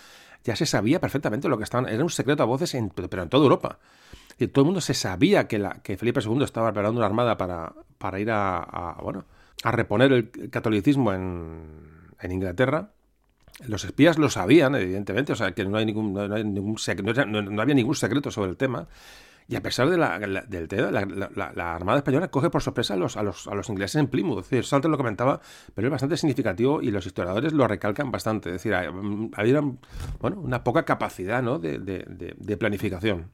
ya se sabía perfectamente lo que estaban. Era un secreto a voces, en, pero en toda Europa. Y todo el mundo se sabía que, Felipe II estaba preparando una armada para, para ir a, bueno, a reponer el catolicismo en, en Inglaterra. Los espías lo sabían, evidentemente, o sea, que no, hay ningún, no, hay ningún, no había ningún secreto sobre el tema. Y a pesar de la, del la, Armada Española coge por sorpresa a los, a los, a los ingleses en Plymouth. Es decir, lo comentaba, pero es bastante significativo y los historiadores lo recalcan bastante. Es decir, había bueno, una poca capacidad ¿no? de, de, planificación.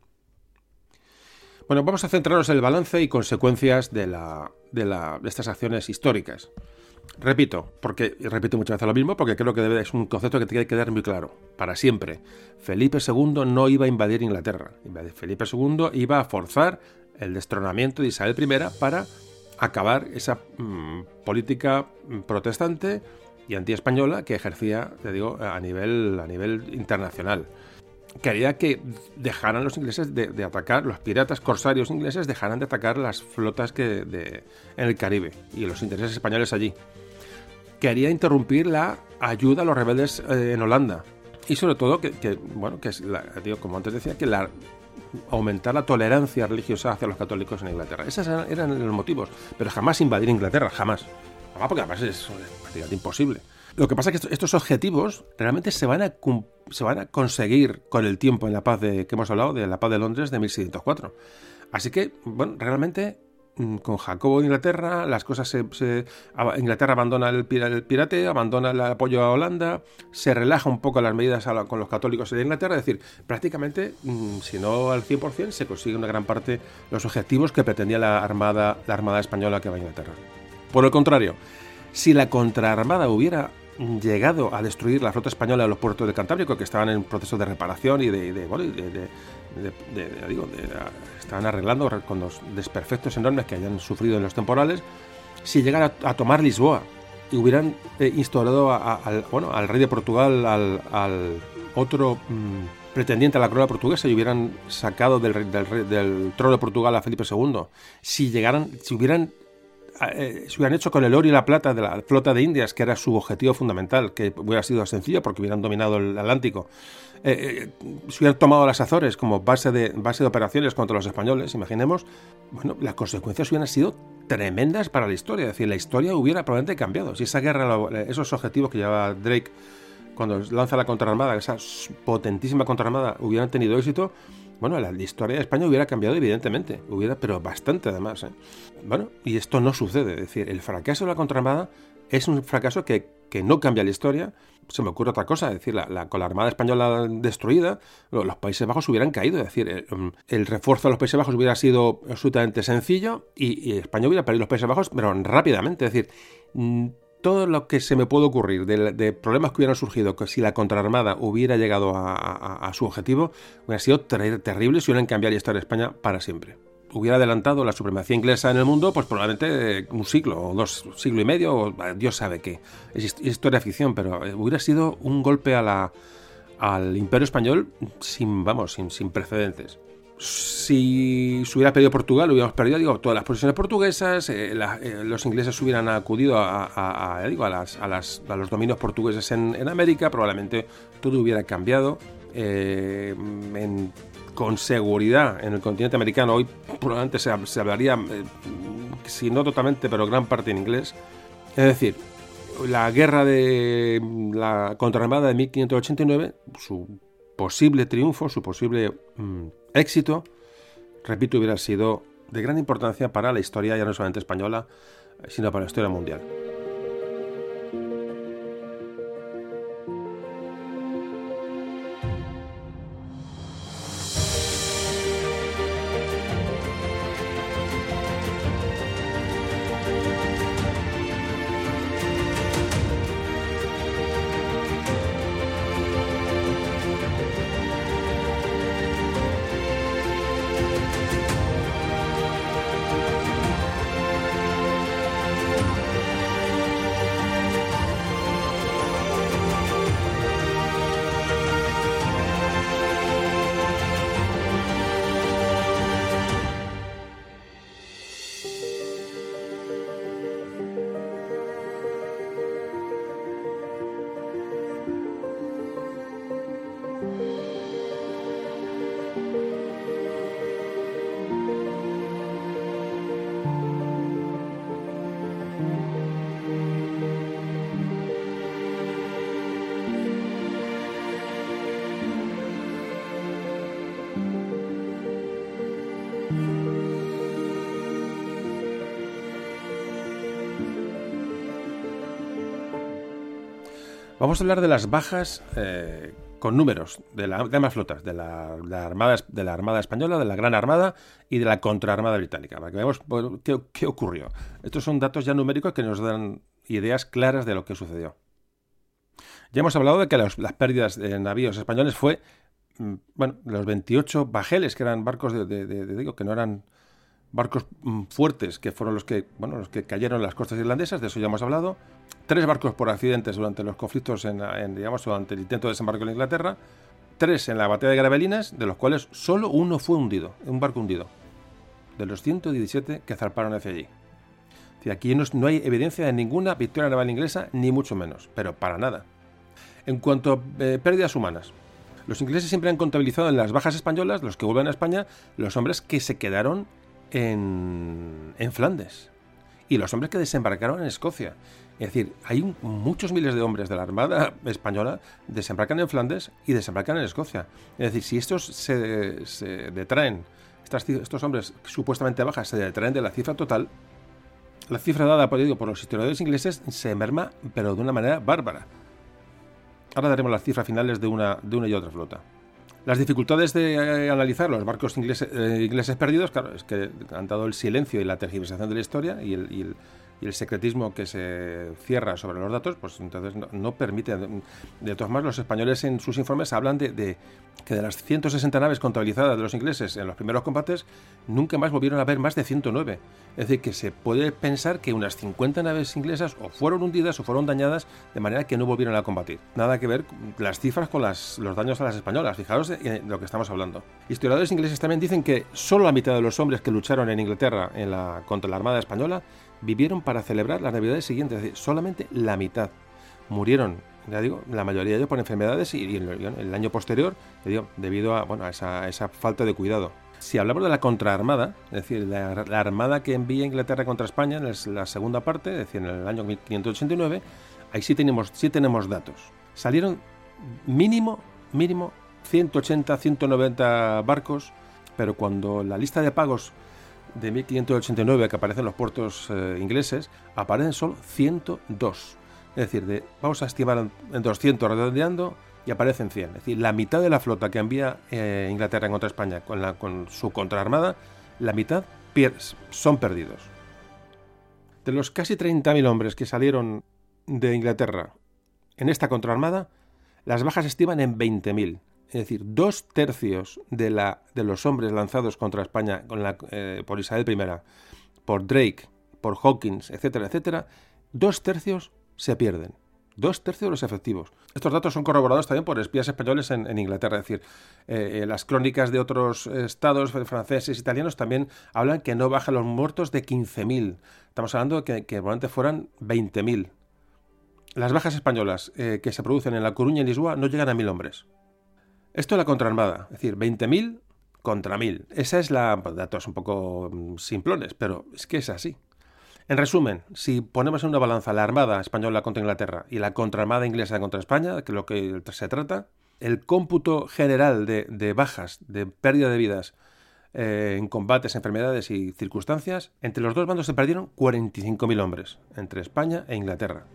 Bueno, vamos a centrarnos en el balance y consecuencias de, la, de, la, de estas acciones históricas. Repito, porque repito muchas veces lo mismo, porque creo que debe, es un concepto que tiene que quedar muy claro, para siempre. Felipe II no iba a invadir Inglaterra. Felipe II iba a forzar el destronamiento de Isabel I para acabar esa mm, política protestante y antiespañola que ejercía, te digo, a nivel, a nivel internacional. Quería que dejaran los ingleses de, atacar, los piratas corsarios ingleses dejaran de atacar las flotas que en el Caribe y los intereses españoles allí quería interrumpir la ayuda a los rebeldes eh, en Holanda. Y sobre todo que, bueno, que es, como antes decía, que la, aumentar la tolerancia religiosa hacia los católicos en Inglaterra. Esos eran los motivos, pero jamás invadir Inglaterra, jamás. Jamás porque además es prácticamente imposible. Lo que pasa es que estos objetivos realmente se van, a, se van a conseguir con el tiempo en la paz de, que hemos hablado, de la paz de Londres de 1604. Así que, bueno, realmente mm, con Jacobo de Inglaterra, las cosas se, Inglaterra abandona el, pirate, abandona el apoyo a Holanda, se relaja un poco las medidas con los católicos de Inglaterra, es decir, prácticamente, mm, si no al 100%, se consigue una gran parte los objetivos que pretendía la Armada, la Armada Española que va a Inglaterra. Por el contrario, si la contraarmada hubiera llegado a destruir la flota española en los puertos de Cantábrico, que estaban en proceso de reparación y de, de, digo, estaban arreglando con los desperfectos enormes que hayan sufrido en los temporales, si llegara a, tomar Lisboa y hubieran eh, instaurado al, bueno, al rey de Portugal, al, otro mm, pretendiente a la corona portuguesa y hubieran sacado del, del, del trono de Portugal a Felipe II, si llegaran, si hubieran eh, se hubieran hecho con el oro y la plata de la flota de Indias, que era su objetivo fundamental, que hubiera sido sencillo porque hubieran dominado el Atlántico, eh, eh, se hubieran tomado las Azores como base de, base de operaciones contra los españoles, imaginemos, bueno, las consecuencias hubieran sido tremendas para la historia, es decir, la historia hubiera probablemente cambiado. Si esa guerra, esos objetivos que llevaba Drake cuando lanza la contraarmada, esa potentísima contraarmada, hubieran tenido éxito, bueno, la, historia de España hubiera cambiado evidentemente, hubiera, pero bastante además. ¿eh? Bueno, y esto no sucede, es decir, el fracaso de la contraarmada es un fracaso que, que no cambia la historia. Se me ocurre otra cosa, es decir, la, con la Armada Española destruida, los Países Bajos hubieran caído, es decir, el, refuerzo de los Países Bajos hubiera sido absolutamente sencillo y, y España hubiera perdido los Países Bajos, pero rápidamente, es decir, todo lo que se me puede ocurrir de, problemas que hubieran surgido si la contraarmada hubiera llegado a, su objetivo, hubiera sido terrible si hubieran cambiado la historia de España para siempre. Hubiera adelantado la supremacía inglesa en el mundo, pues probablemente eh, un siglo o dos, siglo y medio, Dios sabe qué. Es historia ficción, pero eh, hubiera sido un golpe a la, al imperio español sin, vamos, sin, sin precedentes si se hubiera perdido Portugal, hubiéramos perdido digo, todas las posiciones portuguesas, eh, eh, los ingleses hubieran acudido a, digo, a, las, a, los dominios portugueses en, América, probablemente todo hubiera cambiado. Eh, con seguridad en el continente americano hoy probablemente se, hablaría, si no totalmente, pero gran parte en inglés. Es decir, la guerra de la contraarmada de 1589, su posible triunfo, su posible mm, éxito, repito, hubiera sido de gran importancia para la historia ya no solamente española, sino para la historia mundial. Vamos a hablar de las bajas eh, con números de, la, de ambas flotas, de la, armada, Española, de la Gran Armada y de la Contraarmada Británica, para que veamos qué, ocurrió. Estos son datos ya numéricos que nos dan ideas claras de lo que sucedió. Ya hemos hablado de que las pérdidas de navíos españoles fue, mm, bueno, los 28 bajeles, que eran barcos de, digo, que no eran barcos mm, fuertes, que fueron los que, bueno, los que cayeron en las costas irlandesas, de eso ya hemos hablado, tres barcos por accidentes durante los conflictos, en, digamos, durante el intento de desembarco en Inglaterra, tres en la batalla de Gravelinas, de los cuales solo uno fue hundido, un barco hundido, de los 117 que zarparon hacia allí. Aquí no, hay evidencia de ninguna victoria naval inglesa, ni mucho menos, pero para nada. En cuanto a eh, pérdidas humanas, los ingleses siempre han contabilizado en las bajas españolas, los que vuelven a España, los hombres que se quedaron en, Flandes y los hombres que desembarcaron en Escocia. Es decir, hay muchos miles de hombres de la Armada española desembarcan en Flandes y desembarcan en Escocia. Es decir, si estos se, detraen estos hombres supuestamente bajas se detraen de la cifra total, la cifra dada por, por los historiadores ingleses se merma, pero de una manera bárbara. Ahora daremos las cifras finales de una, de una y otra flota. Las dificultades de eh, analizar los barcos ingleses, eh, ingleses, perdidos, claro, es que han dado el silencio y la tergiversación de la historia y el y el secretismo que se cierra sobre los datos, pues entonces no, permite. De todas maneras, los españoles en sus informes hablan de, que de las 160 naves contabilizadas de los ingleses en los primeros combates, nunca más volvieron a haber más de 109. Es decir, que se puede pensar que unas 50 naves inglesas o fueron hundidas o fueron dañadas de manera que no volvieron a combatir. Nada que ver las cifras con las, los daños a las españolas. Fijaros en lo que estamos hablando. Historiadores ingleses también dicen que solo la mitad de los hombres que lucharon en Inglaterra en la, contra la Armada Española vivieron para celebrar las navidades siguientes, es decir, solamente la mitad. Murieron, ya digo, la mayoría de ellos por enfermedades y, el, año posterior, debido a, bueno, a esa, falta de cuidado. Si hablamos de la contraarmada, es decir, la, armada que envía Inglaterra contra España en la segunda parte, es decir, en el año 1589, ahí sí tenemos, sí tenemos datos. Salieron mínimo, mínimo 180, 190 barcos, pero cuando la lista de pagos de 1589 que aparecen en los puertos eh, ingleses, aparecen solo 102. Es decir, de, vamos a estimar en 200 redondeando y aparecen 100. Es decir, la mitad de la flota que envía eh, Inglaterra en contra España con, la, con su contraarmada, la mitad son perdidos. De los casi 30.000 hombres que salieron de Inglaterra en esta contraarmada, las bajas estiman en 20.000 es decir, dos tercios de, los hombres lanzados contra España eh, por Isabel I, por Drake, por Hawkins, etcétera, etcétera, dos tercios se pierden. Dos tercios de los efectivos. Estos datos son corroborados también por espías españoles en, Inglaterra. Es decir, eh, eh, las crónicas de otros estados franceses, italianos, también hablan que no bajan los muertos de 15.000. Estamos hablando de que, que probablemente fueran 20.000. Las bajas españolas que se producen en La Coruña y Lisboa no llegan a mil hombres. Esto es la contraarmada, es decir, 20.000 contra 1.000. Esa es la... Pues, datos un poco mm, simplones, pero es que es así. En resumen, si ponemos en una balanza la Armada española contra Inglaterra y la contraarmada inglesa contra España, que es lo que se trata, el cómputo general de, bajas, de pérdida de vidas eh, en combates, enfermedades y circunstancias, entre los dos bandos se perdieron 45.000 hombres, entre España e Inglaterra.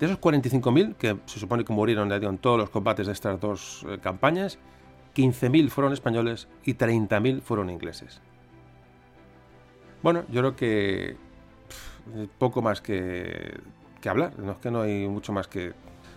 De esos 45.000, que se supone que murieron en todos los combates de estas dos eh, campañas, 15.000 fueron españoles y 30.000 fueron ingleses. Bueno, yo creo que poco más que, hablar, no es que no hay mucho más que...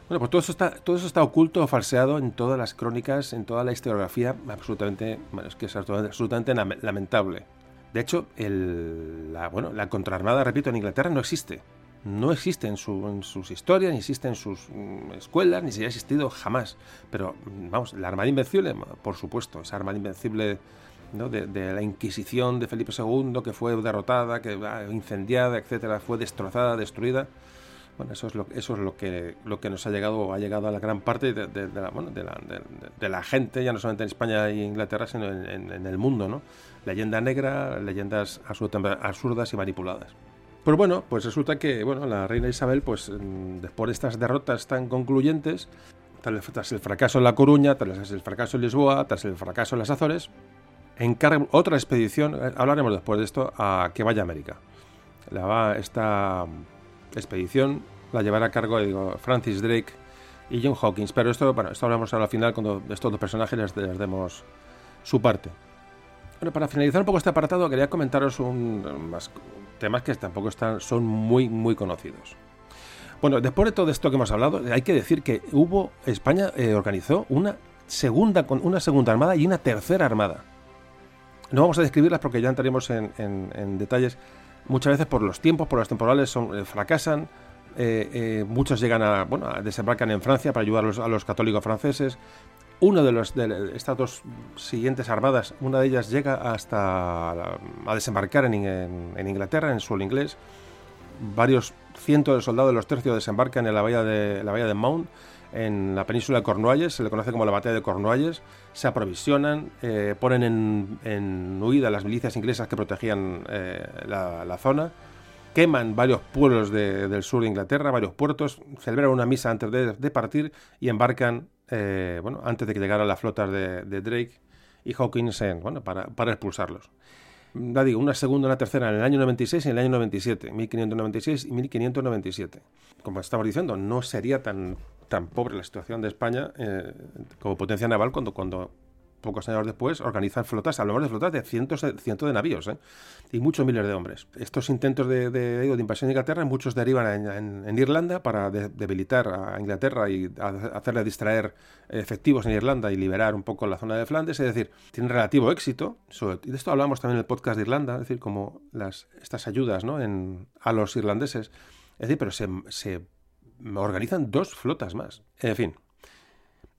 Bueno, pues todo eso, está, todo eso está oculto o falseado en todas las crónicas, en toda la historiografía, absolutamente, bueno, es que es absolutamente lamentable. De hecho, el, la, bueno, la contraarmada, repito, en Inglaterra no existe no existe en, sus historias, ni existe en sus mm, escuelas, ni se ha existido jamás. Pero, mm, vamos, la Armada Invencible, por supuesto, esa Armada Invencible de, la Inquisición de Felipe II, que fue derrotada, que incendiada, etcétera, fue destrozada, destruida. Bueno, eso es lo, eso es lo que, lo que nos ha llegado, ha llegado a la gran parte de, la, de, la, gente, ya no solamente en España e Inglaterra, sino en, en el mundo, ¿no? Leyenda negra, leyendas absurdas y manipuladas. Pero bueno, pues resulta que bueno, la reina Isabel, pues mm, después de estas derrotas tan concluyentes, tras el fracaso en La Coruña, tras el fracaso en Lisboa, tras el fracaso en las Azores, encarga otra expedición, eh, hablaremos después de esto, a que vaya a América. La va, esta expedición la llevará a cargo Francis Drake y John Hawkins, pero esto, bueno, esto hablamos al final cuando estos dos personajes les, les demos su parte. Bueno, para finalizar un poco este apartado, quería comentaros un, más, temas que tampoco están, son muy, muy conocidos. Bueno, después de todo esto que hemos hablado, hay que decir que hubo, España eh, organizó una segunda, una segunda armada y una tercera armada. No vamos a describirlas porque ya entraremos en, detalles. Muchas veces por los tiempos, por los temporales, son, eh, fracasan. Eh, muchos llegan a, bueno, desembarcan en Francia para ayudar a los católicos franceses. Una de, los, de estas dos siguientes armadas, una de ellas llega hasta a desembarcar en, en, Inglaterra, en suelo inglés. Varios cientos de soldados de los tercios desembarcan en la bahía de, la bahía de Mount, en la península de Cornualles, se le conoce como la batalla de Cornualles. Se aprovisionan, eh, ponen en, huida las milicias inglesas que protegían eh, la, zona queman varios pueblos del sur de Inglaterra, varios puertos, celebran una misa antes de partir y embarcan eh, bueno, antes de que llegara la flota de, Drake y Hawkins bueno, para, para expulsarlos. Ya digo, una segunda, una tercera en el año 96 y en el año 97, 1596 y 1597. Como estamos diciendo, no sería tan, tan pobre la situación de España eh, como potencia naval cuando, cuando pocos años después, organizan flotas, hablamos de flotas de cientos, cientos de navíos ¿eh? y muchos miles de hombres. Estos intentos de, de, de invasión de Inglaterra, muchos derivan en, Irlanda para debilitar a Inglaterra y hacerle distraer efectivos en Irlanda y liberar un poco la zona de Flandes, es decir, tienen relativo éxito. y de esto hablamos también en el podcast de Irlanda, es decir, como las, estas ayudas ¿no? en, a los irlandeses. Es decir, pero se, se organizan dos flotas más. En fin,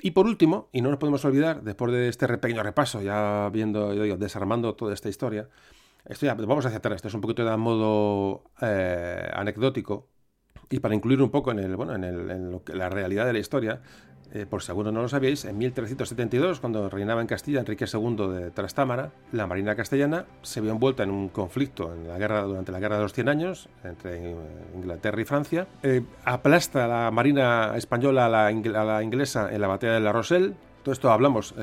y por último, y no nos podemos olvidar, después de este pequeño repaso, ya viendo, yo desarmando toda esta historia, esto ya, vamos a aceptar esto, es un poquito de modo eh, anecdótico, y para incluir un poco en, el, bueno, en, el, en lo que, la realidad de la historia, eh, por si alguno no lo sabéis, en 1372, cuando reinaba en Castilla Enrique II de Trastámara, la Marina castellana se vio envuelta en un conflicto en la guerra, durante la Guerra de los Cien Años entre Inglaterra y Francia. Eh, aplasta la Marina española a la, inglesa en la batalla de La Rochelle. Todo esto hablamos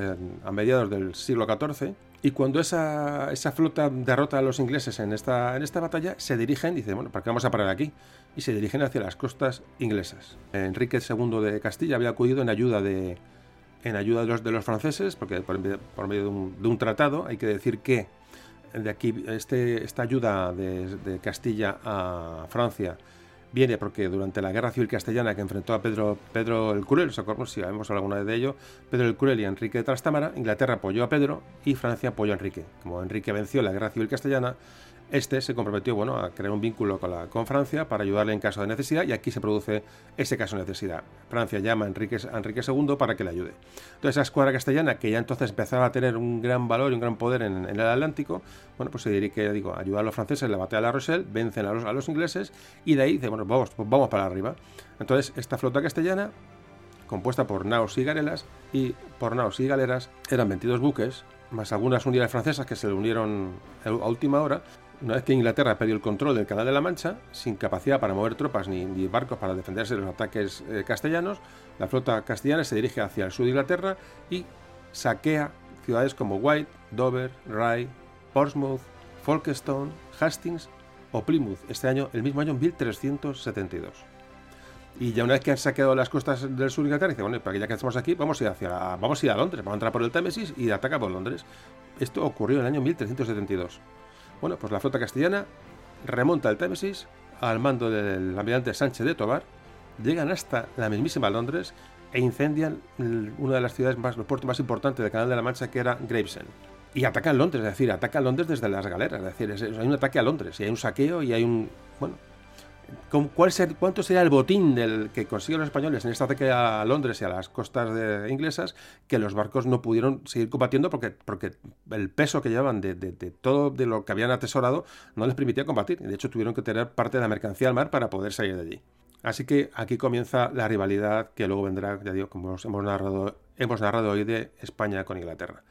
a mediados del siglo XIV. Y cuando esa, esa, flota derrota a los ingleses en esta, en esta batalla, se dirigen dicen, bueno, ¿para qué vamos a parar aquí? Y se dirigen hacia las costas inglesas. Enrique II de Castilla había acudido en ayuda de, en ayuda de, los, de los franceses, porque por, medio de un, tratado, hay que decir que de aquí este, esta ayuda de Castilla a Francia viene porque durante la Guerra Civil Castellana que enfrentó a Pedro, Pedro el Cruel, ¿os si hemos hablado alguna vez de ello? Pedro el Cruel y Enrique de Trastámara, Inglaterra apoyó a Pedro y Francia apoyó a Enrique. Como Enrique venció la Guerra Civil Castellana, este se comprometió bueno, a crear un vínculo con, la, con Francia para ayudarle en caso de necesidad y aquí se produce ese caso de necesidad. Francia llama a Enrique, Enrique II para que le ayude. Entonces esa escuadra castellana, que ya entonces empezaba a tener un gran valor y un gran poder en, el Atlántico, bueno, pues se dirige digo, a ayudar a los franceses en la batalla de la Rochelle, vencen a los, a los ingleses y de ahí dice, bueno, vamos, pues vamos para arriba. Entonces esta flota castellana compuesta por naos y galeras, y por naos y galeras eran 22 buques, más algunas unidades francesas que se le unieron a última hora, una vez que Inglaterra perdió el control del Canal de la Mancha, sin capacidad para mover tropas ni, barcos para defenderse de los ataques eh, castellanos, la flota castellana se dirige hacia el sur de Inglaterra y saquea ciudades como White, Dover, Rye, Portsmouth, Folkestone, Hastings o Plymouth, este año, el mismo año 1372. Y ya una vez que han saqueado las costas del sur de Inglaterra, dice, bueno, para que ya que estamos aquí, vamos a ir hacia vamos a ir a Londres, vamos a entrar por el Támesis y ataca por Londres. Esto ocurrió en el año 1372. Bueno, pues la flota castellana remonta el Támesis al mando del almirante Sánchez de Tobar, llegan hasta la mismísima Londres e incendian una de las ciudades más, los puertos más importantes del Canal de la Mancha, que era Gravesend. Y atacan Londres, es decir, atacan Londres desde las galeras, es decir, hay un ataque a Londres, y hay un saqueo y hay un... Bueno, ¿Cuál ¿Cuánto sería el botín del que consiguen los españoles en este ataque a Londres y a las costas de, inglesas que los barcos no pudieron seguir combatiendo porque, porque el peso que llevaban de, todo de lo que habían atesorado no les permitía combatir? De hecho, tuvieron que tener parte de la mercancía al mar para poder salir de allí. Así que aquí comienza la rivalidad que luego vendrá, ya digo, como hemos narrado, hemos narrado hoy de España con Inglaterra.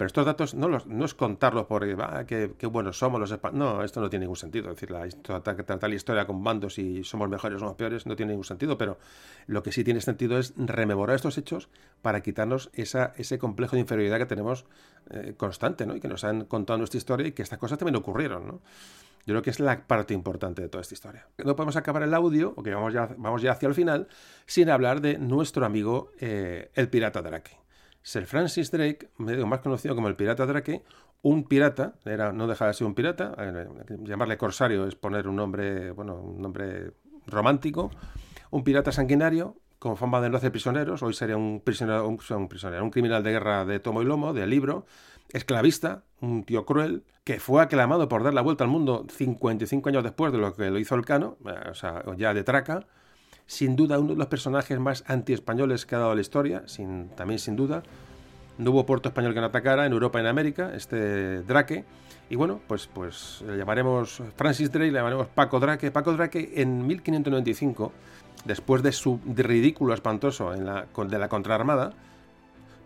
Pero estos datos no, los, no es contarlos por ah, qué, buenos somos los españoles. No, esto no tiene ningún sentido. Es decir, la, tratar la historia con bandos y somos mejores o somos peores no tiene ningún sentido. Pero lo que sí tiene sentido es rememorar estos hechos para quitarnos esa, ese complejo de inferioridad que tenemos eh, constante ¿no? y que nos han contado nuestra historia y que estas cosas también ocurrieron. ¿no? Yo creo que es la parte importante de toda esta historia. No podemos acabar el audio, porque vamos ya, vamos ya hacia el final, sin hablar de nuestro amigo eh, el pirata Drake. Sir Francis Drake, medio más conocido como el pirata Drake, un pirata, era, no dejaba de ser un pirata, llamarle corsario es poner un nombre, bueno, un nombre romántico, un pirata sanguinario con fama de no prisioneros, hoy sería un prisionero, un, prisionero, un criminal de guerra de tomo y lomo, de libro, esclavista, un tío cruel, que fue aclamado por dar la vuelta al mundo 55 años después de lo que lo hizo el Cano, eh, o sea, ya de traca, sin duda uno de los personajes más anti-españoles que ha dado la historia, sin, también sin duda. No hubo puerto español que no atacara en Europa y en América, este Drake. Y bueno, pues, pues le llamaremos Francis Drake, le llamaremos Paco Drake. Paco Drake en 1595, después de su ridículo espantoso en la, de la contraarmada,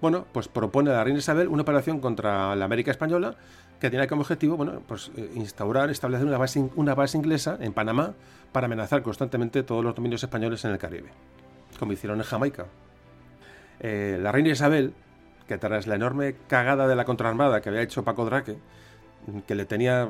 bueno, pues propone a la reina Isabel una operación contra la América española que tiene como objetivo, bueno, pues eh, instaurar, establecer una base, inglesa en Panamá para amenazar constantemente todos los dominios españoles en el Caribe, como hicieron en Jamaica. Eh, la reina Isabel, que tras la enorme cagada de la contraarmada que había hecho Paco Draque, que le tenía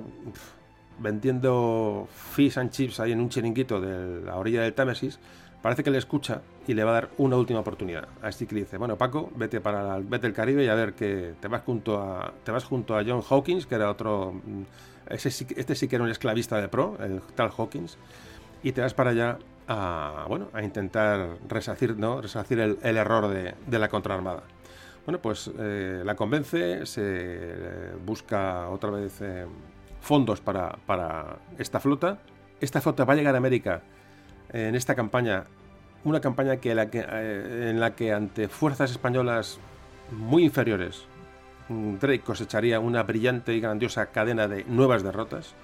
vendiendo fish and chips ahí en un chiringuito de la orilla del Támesis, parece que le escucha y le va a dar una última oportunidad. Así que le dice, bueno Paco, vete para vete el Caribe y a ver que te vas junto a te vas junto a John Hawkins, que era otro mm, este sí que era un esclavista de pro, el tal Hawkins, y te vas para allá a bueno a intentar resacir no resacir el, error de, la contraarmada. Bueno, pues eh, la convence, se eh, busca otra vez eh, fondos para, para esta flota. Esta flota va a llegar a América en esta campaña, una campaña que, la que, eh, en la que ante fuerzas españolas muy inferiores, Drake cosecharía una brillante y grandiosa cadena de nuevas derrotas.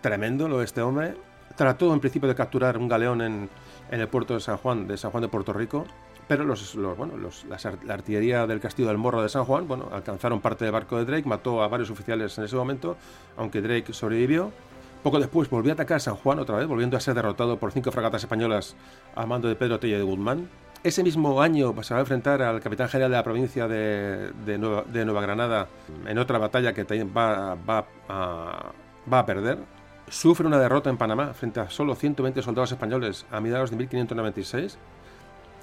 Tremendo lo de este hombre. Trató en principio de capturar un galeón en, en el puerto de San Juan, de San Juan de Puerto Rico, pero los, bueno, la artillería del castillo del Morro de San Juan bueno, alcanzaron parte del barco de Drake, mató a varios oficiales en ese momento, aunque Drake sobrevivió. Poco después volvió a atacar San Juan otra vez, volviendo a ser derrotado por cinco fragatas españolas a mando de Pedro Tello de Guzmán. Ese mismo año va a enfrentar al capitán general de la provincia de, Nueva, Granada en otra batalla que va, va, a, va a perder. Sufre una derrota en Panamá frente a solo 120 soldados españoles a mediados de 1596.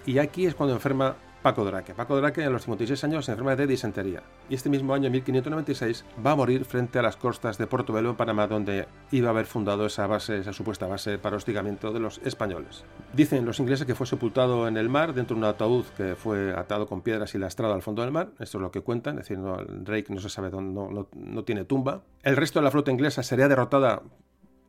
Y aquí es cuando enferma Paco Draque. Paco Draque a los 56 años se enferma de disentería y este mismo año, 1596, va a morir frente a las costas de Portobelo en Panamá, donde iba a haber fundado esa base, esa supuesta base para hostigamiento de los españoles. Dicen los ingleses que fue sepultado en el mar dentro de un ataúd que fue atado con piedras y lastrado al fondo del mar. Esto es lo que cuentan, es decir, Drake no se sabe dónde, no, no, tiene tumba. El resto de la flota inglesa sería derrotada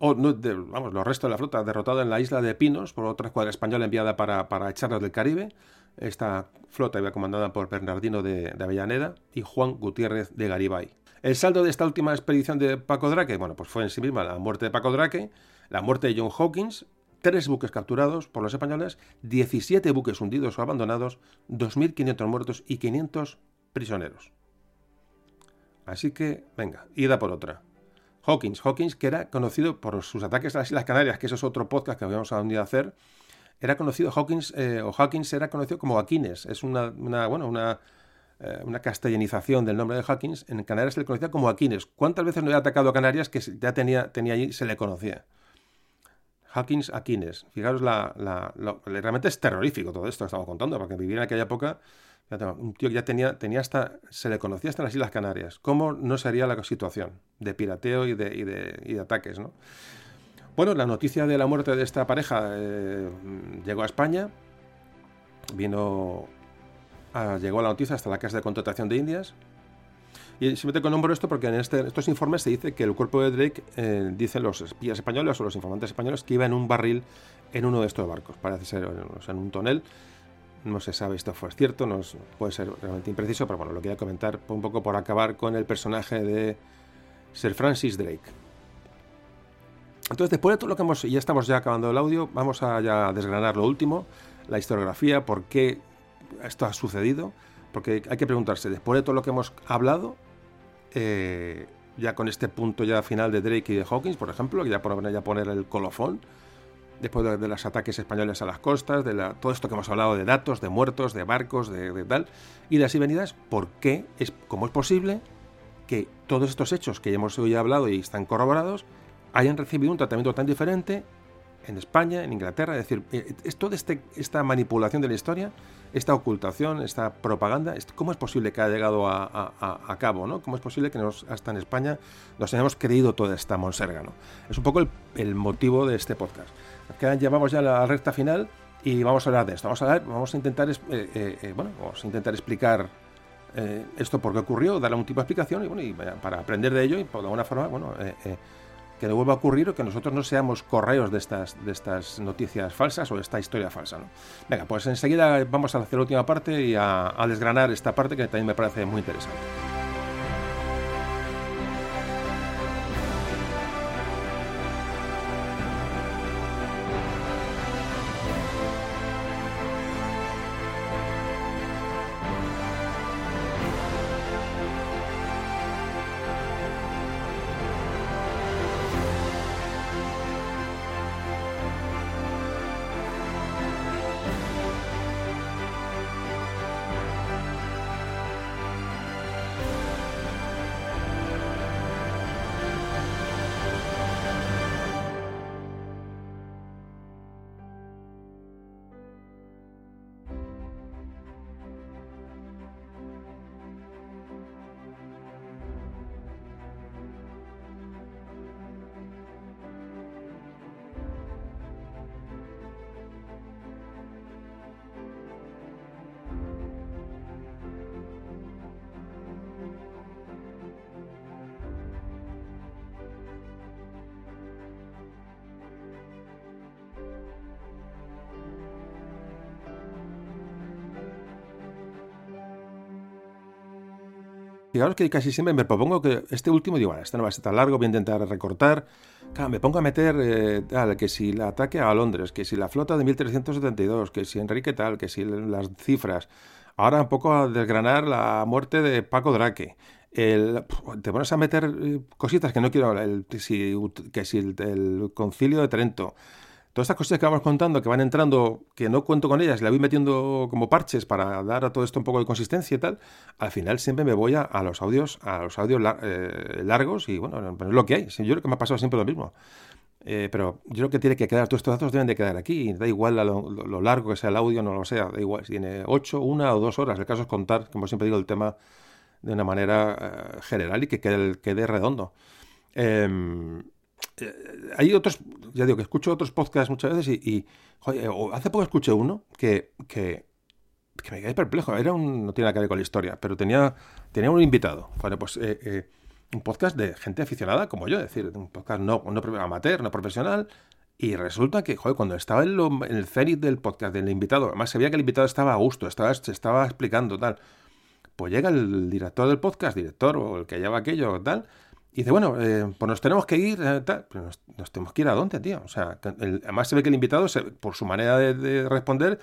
o no, vamos, los restos de la flota derrotada en la isla de Pinos por otra escuadra española enviada para, para echarlos del Caribe. Esta flota iba comandada por Bernardino de, Avellaneda y Juan Gutiérrez de Garibay. El saldo de esta última expedición de Paco Drake, bueno, pues fue en sí misma la muerte de Paco Drake, la muerte de John Hawkins, tres buques capturados por los españoles, 17 buques hundidos o abandonados, 2.500 muertos y 500 prisioneros. Así que, venga, ida por otra. Hawkins, Hawkins que era conocido por sus ataques a las Islas Canarias, que eso es otro podcast que habíamos a hacer, era conocido Hawkins, eh, o Hawkins era conocido como Aquines. Es una, bueno, una, eh, una castellanización del nombre de Hawkins. En Canarias se le conocía como Aquines. ¿Cuántas veces no había atacado a Canarias que ya tenía, tenía allí, se le conocía? Hawkins Aquines. Fijaros, la, la, realmente es terrorífico todo esto que estamos contando, porque vivir en aquella época, un tío que ya tenía, tenía hasta, se le conocía hasta las Islas Canarias. ¿Cómo no sería la situación de pirateo y de, ataques? ¿no? Bueno, la noticia de la muerte de esta pareja eh, llegó a España, vino, llegó la noticia hasta la Casa de Contratación de Indias. Y simplemente con nombro esto porque en este, estos informes se dice que el cuerpo de Drake, eh, dicen los espías españoles o los informantes españoles, que iba en un barril en uno de estos barcos. Parece ser en un tonel. No se sabe si esto fue cierto, no puede ser realmente impreciso, pero bueno, lo quería comentar un poco por acabar con el personaje de Sir Francis Drake. Entonces, después de todo lo que hemos, ya estamos ya acabando el audio, vamos a desgranar lo último, la historiografía, por qué esto ha sucedido, porque hay que preguntarse, después de todo lo que hemos hablado, eh, ya con este punto ya final de Drake y de Hawkins, por ejemplo, ya por ya poner el colofón, después de, los ataques españoles a las costas, de todo esto que hemos hablado de datos, de muertos, de barcos, de, tal, y de las venidas, ¿por qué? Es, ¿Cómo es posible que todos estos hechos que ya hemos hablado y están corroborados, hayan recibido un tratamiento tan diferente en España, en Inglaterra. Es decir, eh, es toda este, esta manipulación de la historia, esta ocultación, esta propaganda, ¿cómo es posible que haya llegado a, cabo? ¿no? ¿Cómo es posible que nos, hasta en España nos hayamos creído toda esta monserga? ¿no? Es un poco el, motivo de este podcast. Que llevamos ya la recta final y vamos a hablar de esto. Vamos a, vamos a intentar, eh, eh, bueno, vamos a intentar explicar esto por qué ocurrió, darle un tipo de explicación y, bueno, y para aprender de ello y por alguna forma, bueno, que no vuelva a ocurrir o que nosotros no seamos correos de estas, de estas noticias falsas o de esta historia falsa. ¿no? Venga, pues enseguida vamos a hacer la última parte y a desgranar esta parte que también me parece muy interesante. Fijaros que casi siempre me propongo que este último, digo, bueno, este no va a ser tan largo, voy a intentar recortar. Claro, me pongo a meter eh, tal, que si el ataque a Londres, que si la flota de 1372, que si Enrique tal, que si las cifras. Ahora un poco a desgranar la muerte de Paco Draque. El, te pones a meter eh, cositas que no quiero, si, que si el concilio de Trento, todas estas cosas que vamos contando, que van entrando, que no cuento con ellas, le voy metiendo como parches para dar a todo esto un poco de consistencia y tal, al final siempre me voy a, los audios, a los audios eh, largos y bueno, es lo que hay. Yo creo que me ha pasado siempre lo mismo. Eh, pero yo creo que tiene que quedar, todos estos datos deben de quedar aquí, da igual lo, largo que sea el audio, no lo sea, da igual, si tiene 8, 1 o 2 horas, el caso es contar, como siempre digo, el tema de una manera eh, general y que quede, quede redondo. Em, eh, hay otros, ya digo que escucho otros podcasts muchas veces y, hace poco escuché uno que, que, me quedé perplejo. Era un, no tiene nada que ver con la historia, pero tenía, tenía un invitado. Bueno, pues eh, eh, un podcast de gente aficionada como yo, es decir, un podcast no, no amateur, no profesional. Y resulta que, joder, cuando estaba en, en el cenit del podcast del invitado, además se veía que el invitado estaba a gusto, estaba, se estaba explicando tal. Pues llega el director del podcast, director o el que lleva aquello, tal, y dice, bueno, eh, pues nos tenemos que ir, eh, tal. Pero nos, tenemos que ir a dónde, tío. O sea, además se ve que el invitado, por su manera de, responder,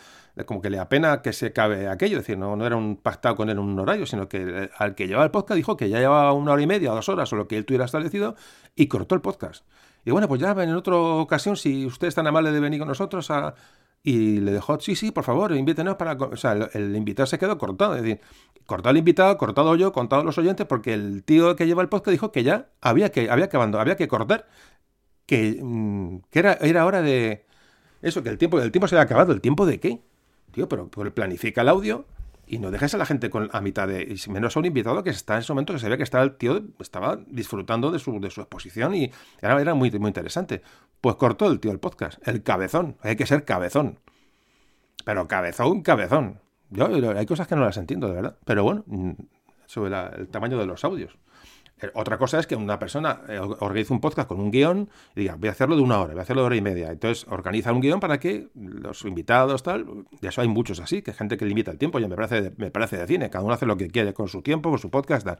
como que le apena que se cabe aquello. Es decir, no, no era un pactado con él un horario, sino que eh, al que llevaba el podcast dijo que ya llevaba una hora y media, dos horas, o lo que él tuviera establecido, y cortó el podcast. Y bueno, pues ya en otra ocasión, si usted es tan amable de venir con nosotros a, y le dejó, sí, sí, por favor, invítenos para... O sea, el, invitado se quedó cortado, es decir, cortado el invitado, cortado yo, cortado los oyentes, porque el tío que lleva el podcast dijo que ya había que, había que había que cortar, que, mm, que era, era hora de... Eso, que el tiempo, el tiempo se había acabado, ¿el tiempo de qué? Tío, pero, planifica el audio, y no dejes a la gente con, a mitad de. Menos a un invitado que está en ese momento que se ve que estaba el tío estaba disfrutando de su, de su exposición y era, era muy, muy interesante. Pues cortó el tío el podcast. El cabezón. Hay que ser cabezón. Pero cabezón, cabezón. Yo hay cosas que no las entiendo, de verdad. Pero bueno, mm, sobre el tamaño de los audios. Eh, otra cosa es que una persona eh, organiza un podcast con un guion y diga, voy a hacerlo de una hora, voy a hacerlo de hora y media. Entonces organiza un guion para que los invitados, tal, de eso hay muchos así, que gente que limita el tiempo, ya me parece, me parece de cine, cada uno hace lo que quiere con su tiempo, con su podcast, tal.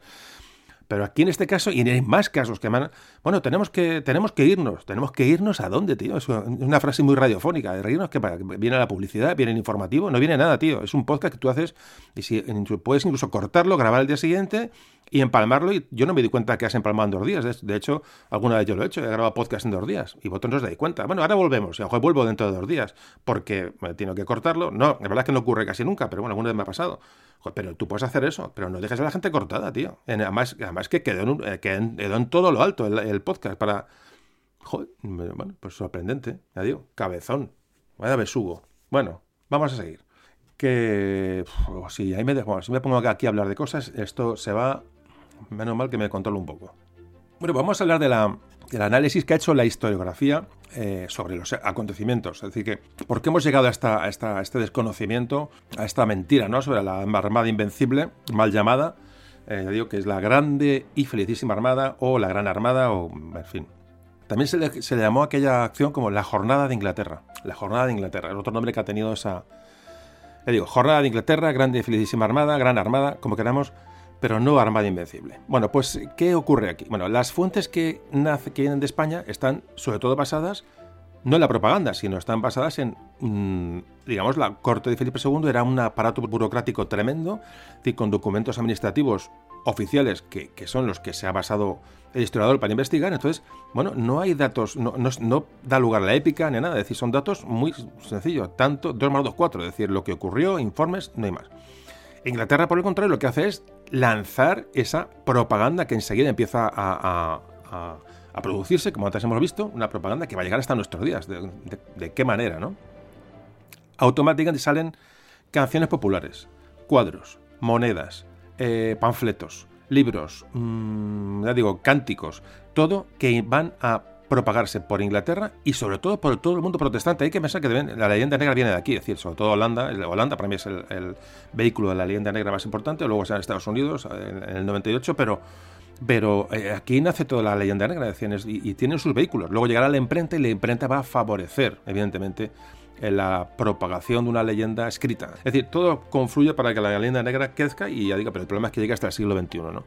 Pero aquí en este caso, y en más casos que van. Bueno, tenemos que, tenemos que irnos. ¿Tenemos que irnos a dónde, tío? Es una frase muy radiofónica. De reírnos que viene la publicidad, viene el informativo, no viene nada, tío. Es un podcast que tú haces y si puedes incluso cortarlo, grabar el día siguiente y empalmarlo. Y yo no me di cuenta que has empalmado en dos días. De hecho, alguna vez yo lo he hecho. He grabado podcast en dos días y vosotros no os dais cuenta. Bueno, ahora volvemos. Y a vuelvo dentro de dos días porque me tengo que cortarlo. No, la verdad es que no ocurre casi nunca, pero bueno, alguna vez me ha pasado. Pero tú puedes hacer eso, pero no dejes a la gente cortada, tío. Además, además que quedó en, eh, quedó en todo lo alto el, podcast para... Joder, bueno, pues sorprendente, ya digo, cabezón. Vaya besugo. Bueno, vamos a seguir. Que... si, ahí me, dejo, si me pongo aquí a hablar de cosas, esto se va... Menos mal que me controlo un poco. Bueno, vamos a hablar de la, del análisis que ha hecho la historiografía eh, sobre los acontecimientos. Es decir, que ¿por qué hemos llegado a, esta, a, esta, este desconocimiento, a esta mentira ¿no? sobre la Armada Invencible, mal llamada? Eh, digo que es la grande y felicísima Armada o la Gran Armada o, en fin. También se le, se le llamó aquella acción como la Jornada de Inglaterra. La Jornada de Inglaterra, es otro nombre que ha tenido esa... Le digo, Jornada de Inglaterra, Grande y Felicísima Armada, Gran Armada, como queramos, pero no Armada Invencible. Bueno, pues, ¿qué ocurre aquí? Bueno, las fuentes que, nace, que vienen de España están sobre todo basadas no en la propaganda, sino están basadas en, mm, digamos, la corte de Felipe II era un aparato burocrático tremendo, con documentos administrativos oficiales que, son los que se ha basado el historiador para investigar. Entonces, bueno, no hay datos, no, no, da lugar a la épica ni nada, es decir, son datos muy sencillos, tanto 2 más 2, 4, es decir, lo que ocurrió, informes, no hay más. Inglaterra, por el contrario, lo que hace es lanzar esa propaganda que enseguida empieza a, producirse, como antes hemos visto, una propaganda que va a llegar hasta nuestros días. ¿De, qué manera, no? Automáticamente salen canciones populares, cuadros, monedas, eh, panfletos, libros, mm, ya digo, cánticos, todo que van a propagarse por Inglaterra y sobre todo por todo el mundo protestante. Hay que pensar que la leyenda negra viene de aquí, es decir, sobre todo Holanda. Holanda para mí es el, vehículo de la leyenda negra más importante, luego sea en Estados Unidos en, el 98, pero, pero eh, aquí nace toda la leyenda negra y, y tienen sus vehículos. Luego llegará la imprenta y la imprenta va a favorecer, evidentemente, en la propagación de una leyenda escrita. Es decir, todo confluye para que la leyenda negra crezca y ya diga, pero el problema es que llega hasta el siglo XXI, ¿no?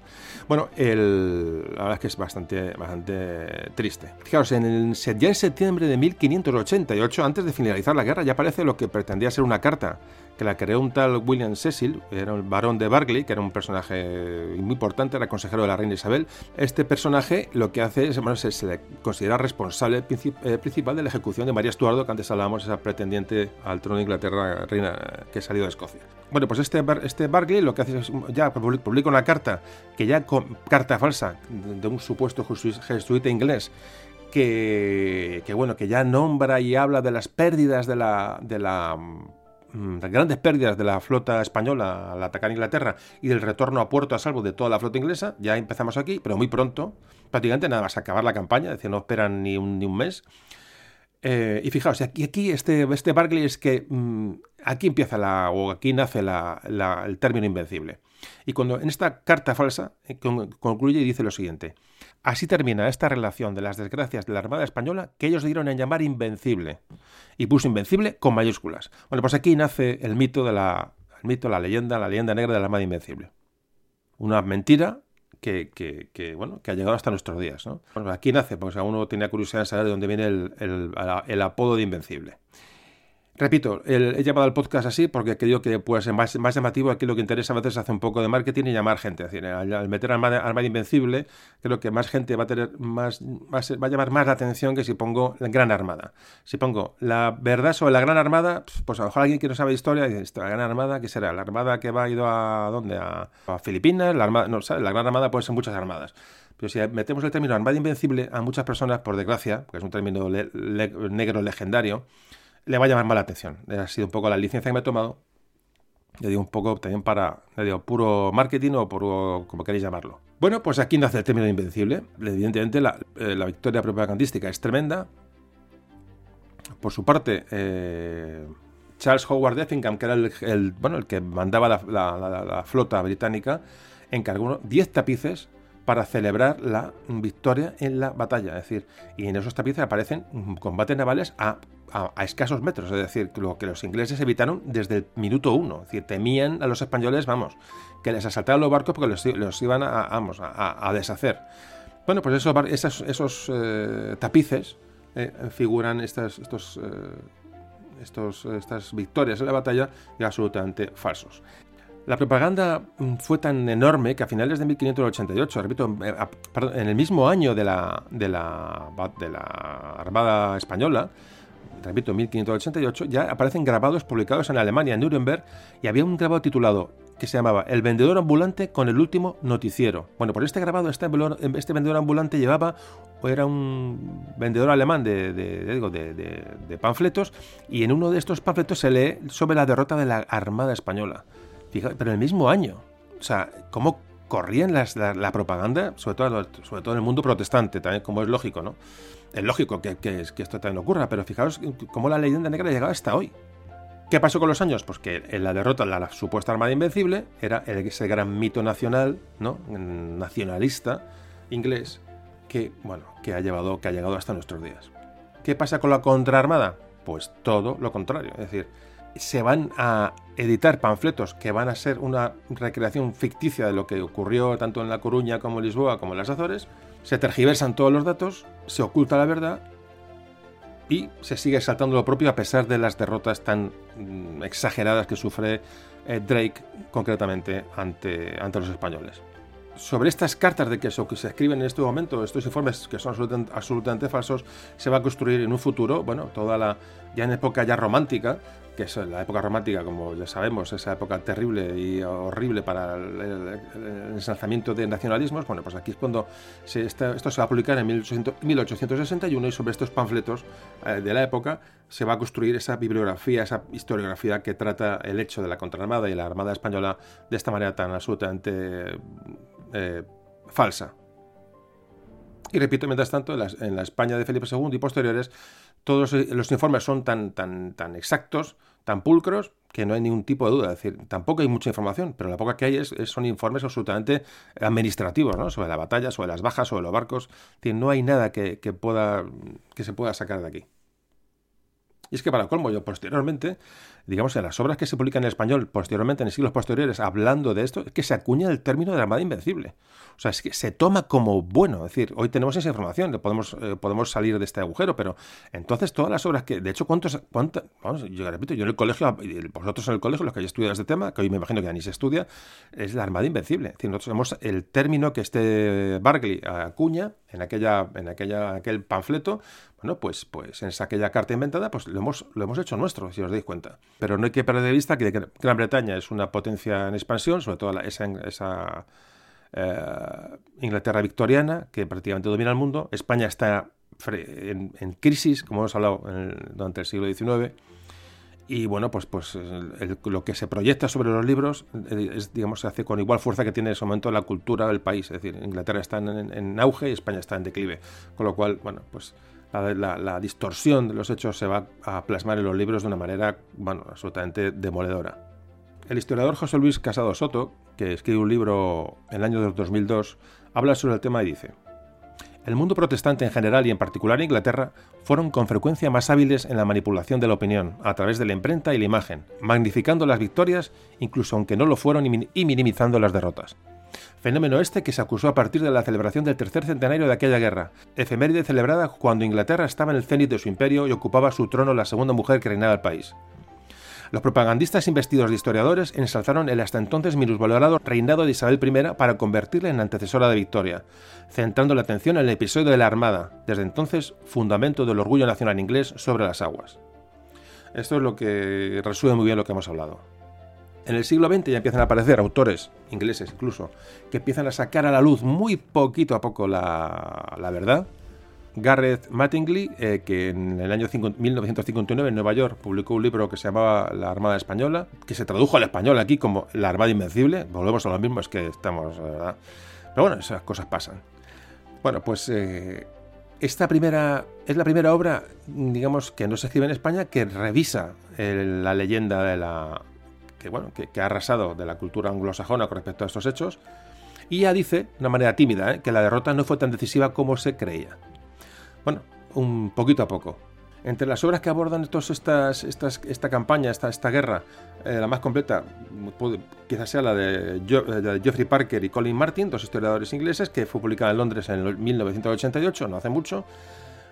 Bueno, el, la verdad es que es bastante, bastante triste. Fijaos, en el, ya en septiembre de 1588, antes de finalizar la guerra, ya aparece lo que pretendía ser una carta que la creó un tal William Cecil, era el barón de Barclay, que era un personaje muy importante, era consejero de la reina Isabel. Este personaje lo que hace es, bueno, se, le considera responsable eh, principal de la ejecución de María Estuardo, que antes hablábamos, esa pretendiente al trono de Inglaterra, reina que salió de Escocia. Bueno, pues este, este Barclay lo que hace es, ya publica una carta, que ya carta falsa, de un supuesto jesuita inglés, que, que, bueno, que ya nombra y habla de las pérdidas de la, de la las grandes pérdidas de la flota española al atacar Inglaterra y del retorno a puerto a salvo de toda la flota inglesa, ya empezamos aquí, pero muy pronto, prácticamente nada más acabar la campaña, es decir, no esperan ni un, ni un mes. Eh, y fijaos, aquí, aquí este, este Barclay es que mm, aquí empieza la, o aquí nace la, el término invencible. Y cuando en esta carta falsa eh, concluye y dice lo siguiente: Así termina esta relación de las desgracias de la Armada Española que ellos dieron en llamar invencible. Y puso invencible con mayúsculas. Bueno, pues aquí nace el mito de la, el mito, la leyenda, la leyenda negra de la Armada Invencible. Una mentira que, bueno, que ha llegado hasta nuestros días. ¿no? Bueno, aquí nace, porque a uno tenía curiosidad de saber de dónde viene el apodo de Invencible. Repito, he llamado al podcast así porque creo que puede ser más, más, llamativo. Aquí lo que interesa a veces es hacer un poco de marketing y llamar gente. Al, meter Armada, Armada, Invencible, creo que más gente va a tener más, va a, llamar más la atención que si pongo la Gran Armada. Si pongo la verdad sobre la Gran Armada, pues a lo mejor alguien que no sabe historia dice, ¿la Gran Armada qué será? ¿La Armada que va a ido a dónde? ¿A, Filipinas? La, armada, no, la Gran Armada puede ser muchas armadas. Pero si metemos el término Armada Invencible a muchas personas, por desgracia, porque es un término negro legendario, le va a llamar más la atención. Ha sido un poco la licencia que me he tomado. Le digo un poco también para, le digo, puro marketing o puro, como queréis llamarlo. Bueno, pues aquí nace el término invencible. Evidentemente la, eh, la victoria propagandística es tremenda. Por su parte, eh, Charles Howard Effingham, que era el, bueno, el que mandaba la, la flota británica, encargó 10 tapices para celebrar la victoria en la batalla. Es decir, y en esos tapices aparecen combates navales a a, escasos metros, es decir, lo que los ingleses evitaron desde el minuto uno. Es decir, temían a los españoles, vamos, que les asaltaran los barcos porque los, iban a, vamos, a, deshacer. Bueno, pues esos, esos, eh, tapices eh, figuran estas, estos, eh, estos, estas victorias en la batalla absolutamente falsos. La propaganda mm, fue tan enorme que a finales de 1588, repito, en el mismo año de la, de la, de la Armada Española, repito, 1588, ya aparecen grabados publicados en Alemania, en Nuremberg, y había un grabado titulado que se llamaba El vendedor ambulante con el último noticiero. Bueno, por este grabado, este, este vendedor ambulante llevaba, o era un vendedor alemán de, de, panfletos, y en uno de estos panfletos se lee sobre la derrota de la Armada Española. Fíjate, pero en el mismo año. O sea, ¿cómo corrían la, la, propaganda, sobre todo, sobre todo en el mundo protestante, también como es lógico, ¿no? Es lógico que, esto también ocurra, pero fijaos cómo la leyenda negra ha llegado hasta hoy. ¿Qué pasó con los años? Pues que en la derrota de la, supuesta Armada Invencible era ese gran mito nacional, ¿no? nacionalista inglés, que, bueno, que ha, llevado, que ha llegado hasta nuestros días. ¿Qué pasa con la contraarmada? Pues todo lo contrario. Es decir, se van a editar panfletos que van a ser una recreación ficticia de lo que ocurrió tanto en La Coruña como en Lisboa como en las Azores, se tergiversan todos los datos, se oculta la verdad y se sigue exaltando lo propio a pesar de las derrotas tan mm, exageradas que sufre eh, Drake concretamente ante, ante los españoles. Sobre estas cartas de queso que se escriben en este momento, estos informes que son absolutamente, absolutamente falsos, se va a construir en un futuro, bueno, toda la, ya en época ya romántica, que es la época romántica, como ya sabemos, esa época terrible y horrible para el, ensalzamiento de nacionalismos, bueno, pues aquí es cuando esto se va a publicar en 1861 y sobre estos panfletos eh, de la época se va a construir esa bibliografía, esa historiografía que trata el hecho de la contraarmada y la Armada Española de esta manera tan absolutamente eh, falsa. Y repito, mientras tanto, en la, España de Felipe II y posteriores, todos los informes son tan, tan, tan exactos, tan pulcros, que no hay ningún tipo de duda. Es decir, tampoco hay mucha información, pero la poca que hay es, son informes absolutamente administrativos, ¿no? Sobre la batalla, sobre las bajas, sobre los barcos. no hay nada que, pueda, que se pueda sacar de aquí. Y es que para colmo, yo posteriormente, digamos, en las obras que se publican en español posteriormente, en siglos posteriores, hablando de esto, es que se acuña el término de la Armada Invencible. O sea, es que se toma como bueno. Es decir, hoy tenemos esa información, podemos, eh, podemos salir de este agujero, pero entonces todas las obras que, de hecho, ¿cuántos, cuántas, vamos, yo repito, yo en el colegio, vosotros en el colegio, los que hayáis estudiado este tema, que hoy me imagino que ya ni se estudia, es la Armada Invencible. Es decir, nosotros tenemos el término que este Barclay acuña en aquella, en aquella, aquel panfleto, bueno, pues, pues en esa, aquella carta inventada, pues lo hemos, lo hemos hecho nuestro, si os dais cuenta. Pero no hay que perder de vista que Gran Bretaña es una potencia en expansión, sobre todo esa, esa eh, Inglaterra victoriana, que prácticamente domina el mundo. España está en, crisis, como hemos hablado durante el siglo XIX. Y bueno, pues, pues lo que se proyecta sobre los libros eh, es, digamos, se hace con igual fuerza que tiene en ese momento la cultura del país. Es decir, Inglaterra está en, en auge y España está en declive. Con lo cual, bueno, pues la, distorsión de los hechos se va a plasmar en los libros de una manera bueno, absolutamente demoledora. El historiador José Luis Casado Soto, que escribe un libro en el año 2002, habla sobre el tema y dice, el mundo protestante en general y en particular Inglaterra fueron con frecuencia más hábiles en la manipulación de la opinión a través de la imprenta y la imagen, magnificando las victorias incluso aunque no lo fueron y minimizando las derrotas. Fenómeno este que se acusó a partir de la celebración del tercer centenario de aquella guerra, efeméride celebrada cuando Inglaterra estaba en el cenit de su imperio y ocupaba su trono la segunda mujer que reinaba el país. Los propagandistas investidos de historiadores ensalzaron el hasta entonces minusvalorado reinado de Isabel I para convertirla en antecesora de Victoria, centrando la atención en el episodio de la Armada, desde entonces fundamento del orgullo nacional inglés sobre las aguas. Esto es lo que resume muy bien lo que hemos hablado. En el siglo XX ya empiezan a aparecer autores, ingleses incluso, que empiezan a sacar a la luz muy poquito a poco la, verdad. Gareth Mattingly, eh, que en el año 1959 en Nueva York publicó un libro que se llamaba La Armada Española, que se tradujo al español aquí como La Armada Invencible. Volvemos a lo mismo, es que estamos, ¿verdad? Pero bueno, esas cosas pasan. Bueno, pues eh, esta primera es la primera obra, digamos, que no se escribe en España, que revisa la leyenda de la, que, bueno, que, ha arrasado de la cultura anglosajona con respecto a estos hechos, y ya dice, de una manera tímida, ¿eh? que la derrota no fue tan decisiva como se creía. Bueno, un poquito a poco. Entre las obras que abordan estas, estas, esta campaña, esta, esta guerra, eh, la más completa, quizás sea la de, de, Geoffrey Parker y Colin Martin, dos historiadores ingleses, que fue publicada en Londres en 1988, no hace mucho,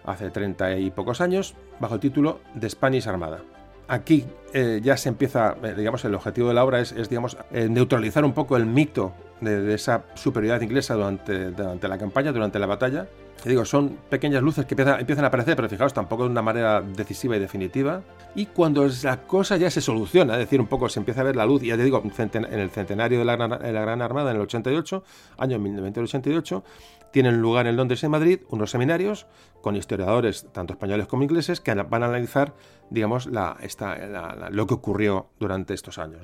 hace treinta y pocos años, bajo el título The Spanish Armada aquí eh, ya se empieza, eh, digamos, el objetivo de la obra es, digamos, eh, neutralizar un poco el mito de, esa superioridad inglesa durante, la campaña, durante la batalla. Y digo, son pequeñas luces que empiezan, a aparecer, pero fijaos, tampoco de una manera decisiva y definitiva. Y cuando la cosa ya se soluciona, es decir, un poco se empieza a ver la luz, ya te digo, en el centenario de la de la Gran Armada, en el 88, año 1988, tienen lugar en Londres y en Madrid unos seminarios con historiadores, tanto españoles como ingleses, que van a analizar, digamos, la, esta, lo que ocurrió durante estos años.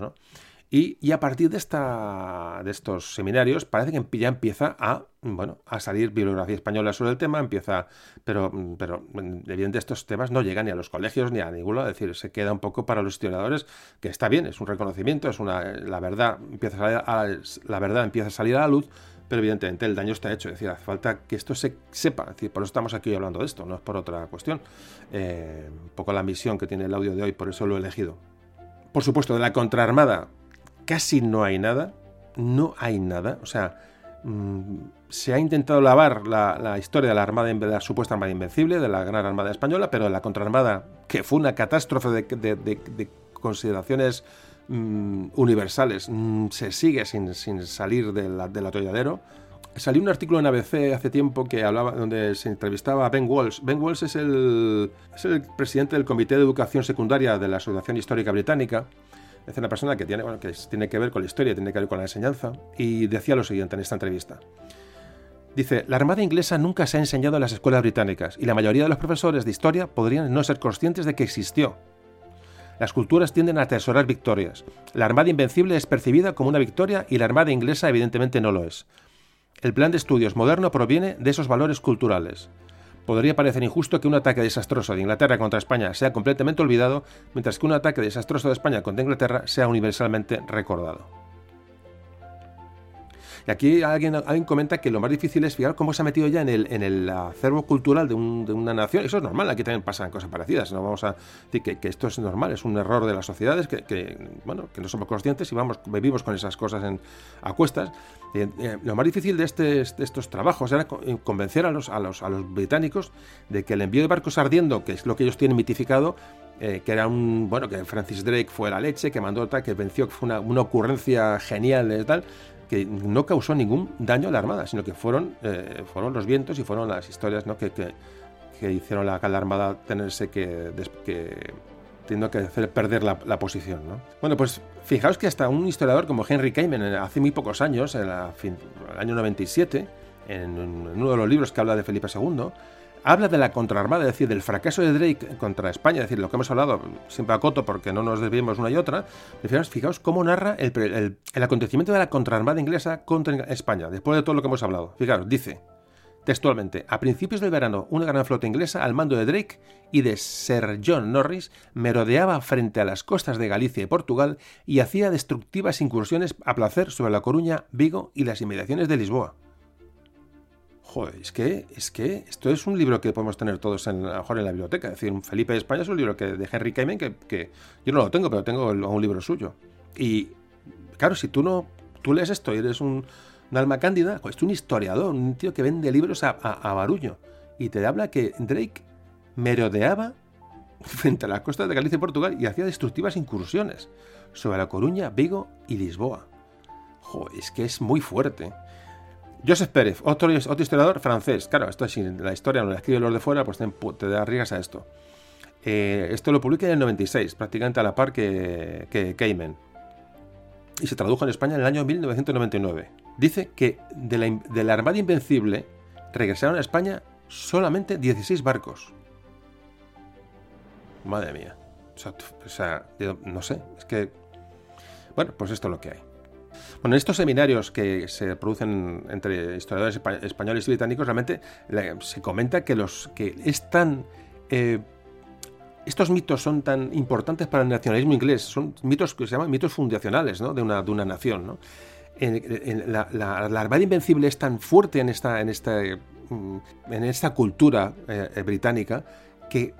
Y, a partir de, esta, de estos seminarios parece que ya empieza a, bueno, a salir bibliografía española sobre el tema, empieza, pero, pero evidentemente estos temas no llegan ni a los colegios ni a ninguno, es decir, se queda un poco para los historiadores, que está bien, es un reconocimiento, es una, la verdad empieza a la verdad empieza a salir a la luz, pero evidentemente el daño está hecho, es decir, hace falta que esto se sepa, por eso estamos aquí hablando de esto, no es por otra cuestión. Eh, un poco la misión que tiene el audio de hoy, por eso lo he elegido. Por supuesto, de la contraarmada casi no hay nada, no hay nada, o sea, mm, se ha intentado lavar la, historia de la, armada, de la supuesta Armada Invencible, de la Gran Armada Española, pero de la contraarmada, que fue una catástrofe de consideraciones Mm, universales. Mm, se sigue sin, salir del, atolladero. Salió un artículo en ABC hace tiempo que hablaba, donde se entrevistaba a Ben Walsh. Ben Walsh es el, es el presidente del Comité de Educación Secundaria de la Asociación Histórica Británica. Es una persona que tiene, que tiene que ver con la historia, tiene que ver con la enseñanza. Y decía lo siguiente en esta entrevista. Dice, la Armada inglesa nunca se ha enseñado en las escuelas británicas y la mayoría de los profesores de historia podrían no ser conscientes de que existió. Las culturas tienden a atesorar victorias. La Armada Invencible es percibida como una victoria y la Armada inglesa evidentemente no lo es. El plan de estudios moderno proviene de esos valores culturales. Podría parecer injusto que un ataque desastroso de Inglaterra contra España sea completamente olvidado, mientras que un ataque desastroso de España contra Inglaterra sea universalmente recordado. Y aquí alguien, alguien comenta que lo más difícil es fijar cómo se ha metido ya en el, en el acervo cultural de, una nación. Eso es normal, aquí también pasan cosas parecidas. No vamos a decir que, esto es normal, es un error de las sociedades que, bueno, que no somos conscientes y vamos, vivimos con esas cosas a cuestas. Eh, eh, lo más difícil de, este, estos trabajos era convencer a los, a, los, a los británicos de que el envío de barcos ardiendo, que es lo que ellos tienen mitificado, eh, que era un, bueno, que Francis Drake fue la leche, que mandó tal, que venció, que fue una, una ocurrencia genial de tal, que no causó ningún daño a la Armada, sino que fueron, eh, fueron los vientos y fueron las historias ¿no? que, que, hicieron a la Armada tenerse que, que teniendo que hacer perder la, posición. ¿no? Bueno, pues fijaos que hasta un historiador como Henry Kamen, hace muy pocos años, en el año 97, en, uno de los libros que habla de Felipe II, habla de la contraarmada, es decir, del fracaso de Drake contra España, es decir, lo que hemos hablado siempre a coto porque no nos desviemos una y otra. Fijaos, fijaos cómo narra el, acontecimiento de la contraarmada inglesa contra España, después de todo lo que hemos hablado. Fijaos, dice textualmente, a principios del verano, una gran flota inglesa al mando de Drake y de Sir John Norris merodeaba frente a las costas de Galicia y Portugal y hacía destructivas incursiones a placer sobre La Coruña, Vigo y las inmediaciones de Lisboa. Joder, es que, es que esto es un libro que podemos tener todos en, a mejor en la biblioteca. Es decir, Felipe de España es un libro que, de Henry Kamen que, yo no lo tengo, pero tengo un libro suyo. Y claro, si tú no tú lees esto y eres un, alma cándida, pues es un historiador, un tío que vende libros a, a, barullo. Y te habla que Drake merodeaba (laughs) frente a las costas de Galicia y Portugal y hacía destructivas incursiones sobre La Coruña, Vigo y Lisboa. Joder, es que es muy fuerte. Joseph Pérez, otro, historiador francés. Claro, esto si la historia no la escribe los de fuera, pues te, te arriesgas a esto. Eh, esto lo publica en el 96, prácticamente a la par que, que Cayman. Y se tradujo en España en el año 1999. Dice que de la, de Armada Invencible regresaron a España solamente 16 barcos. Madre mía. o sea, no sé, es que... Bueno, pues esto es lo que hay. Bueno, en estos seminarios que se producen entre historiadores españoles y británicos, realmente se comenta que los que están eh, estos mitos son tan importantes para el nacionalismo inglés, son mitos que se llaman mitos fundacionales de, una, de una nación. la, Armada Invencible es tan fuerte en esta, en esta, mm, en esta cultura eh, británica que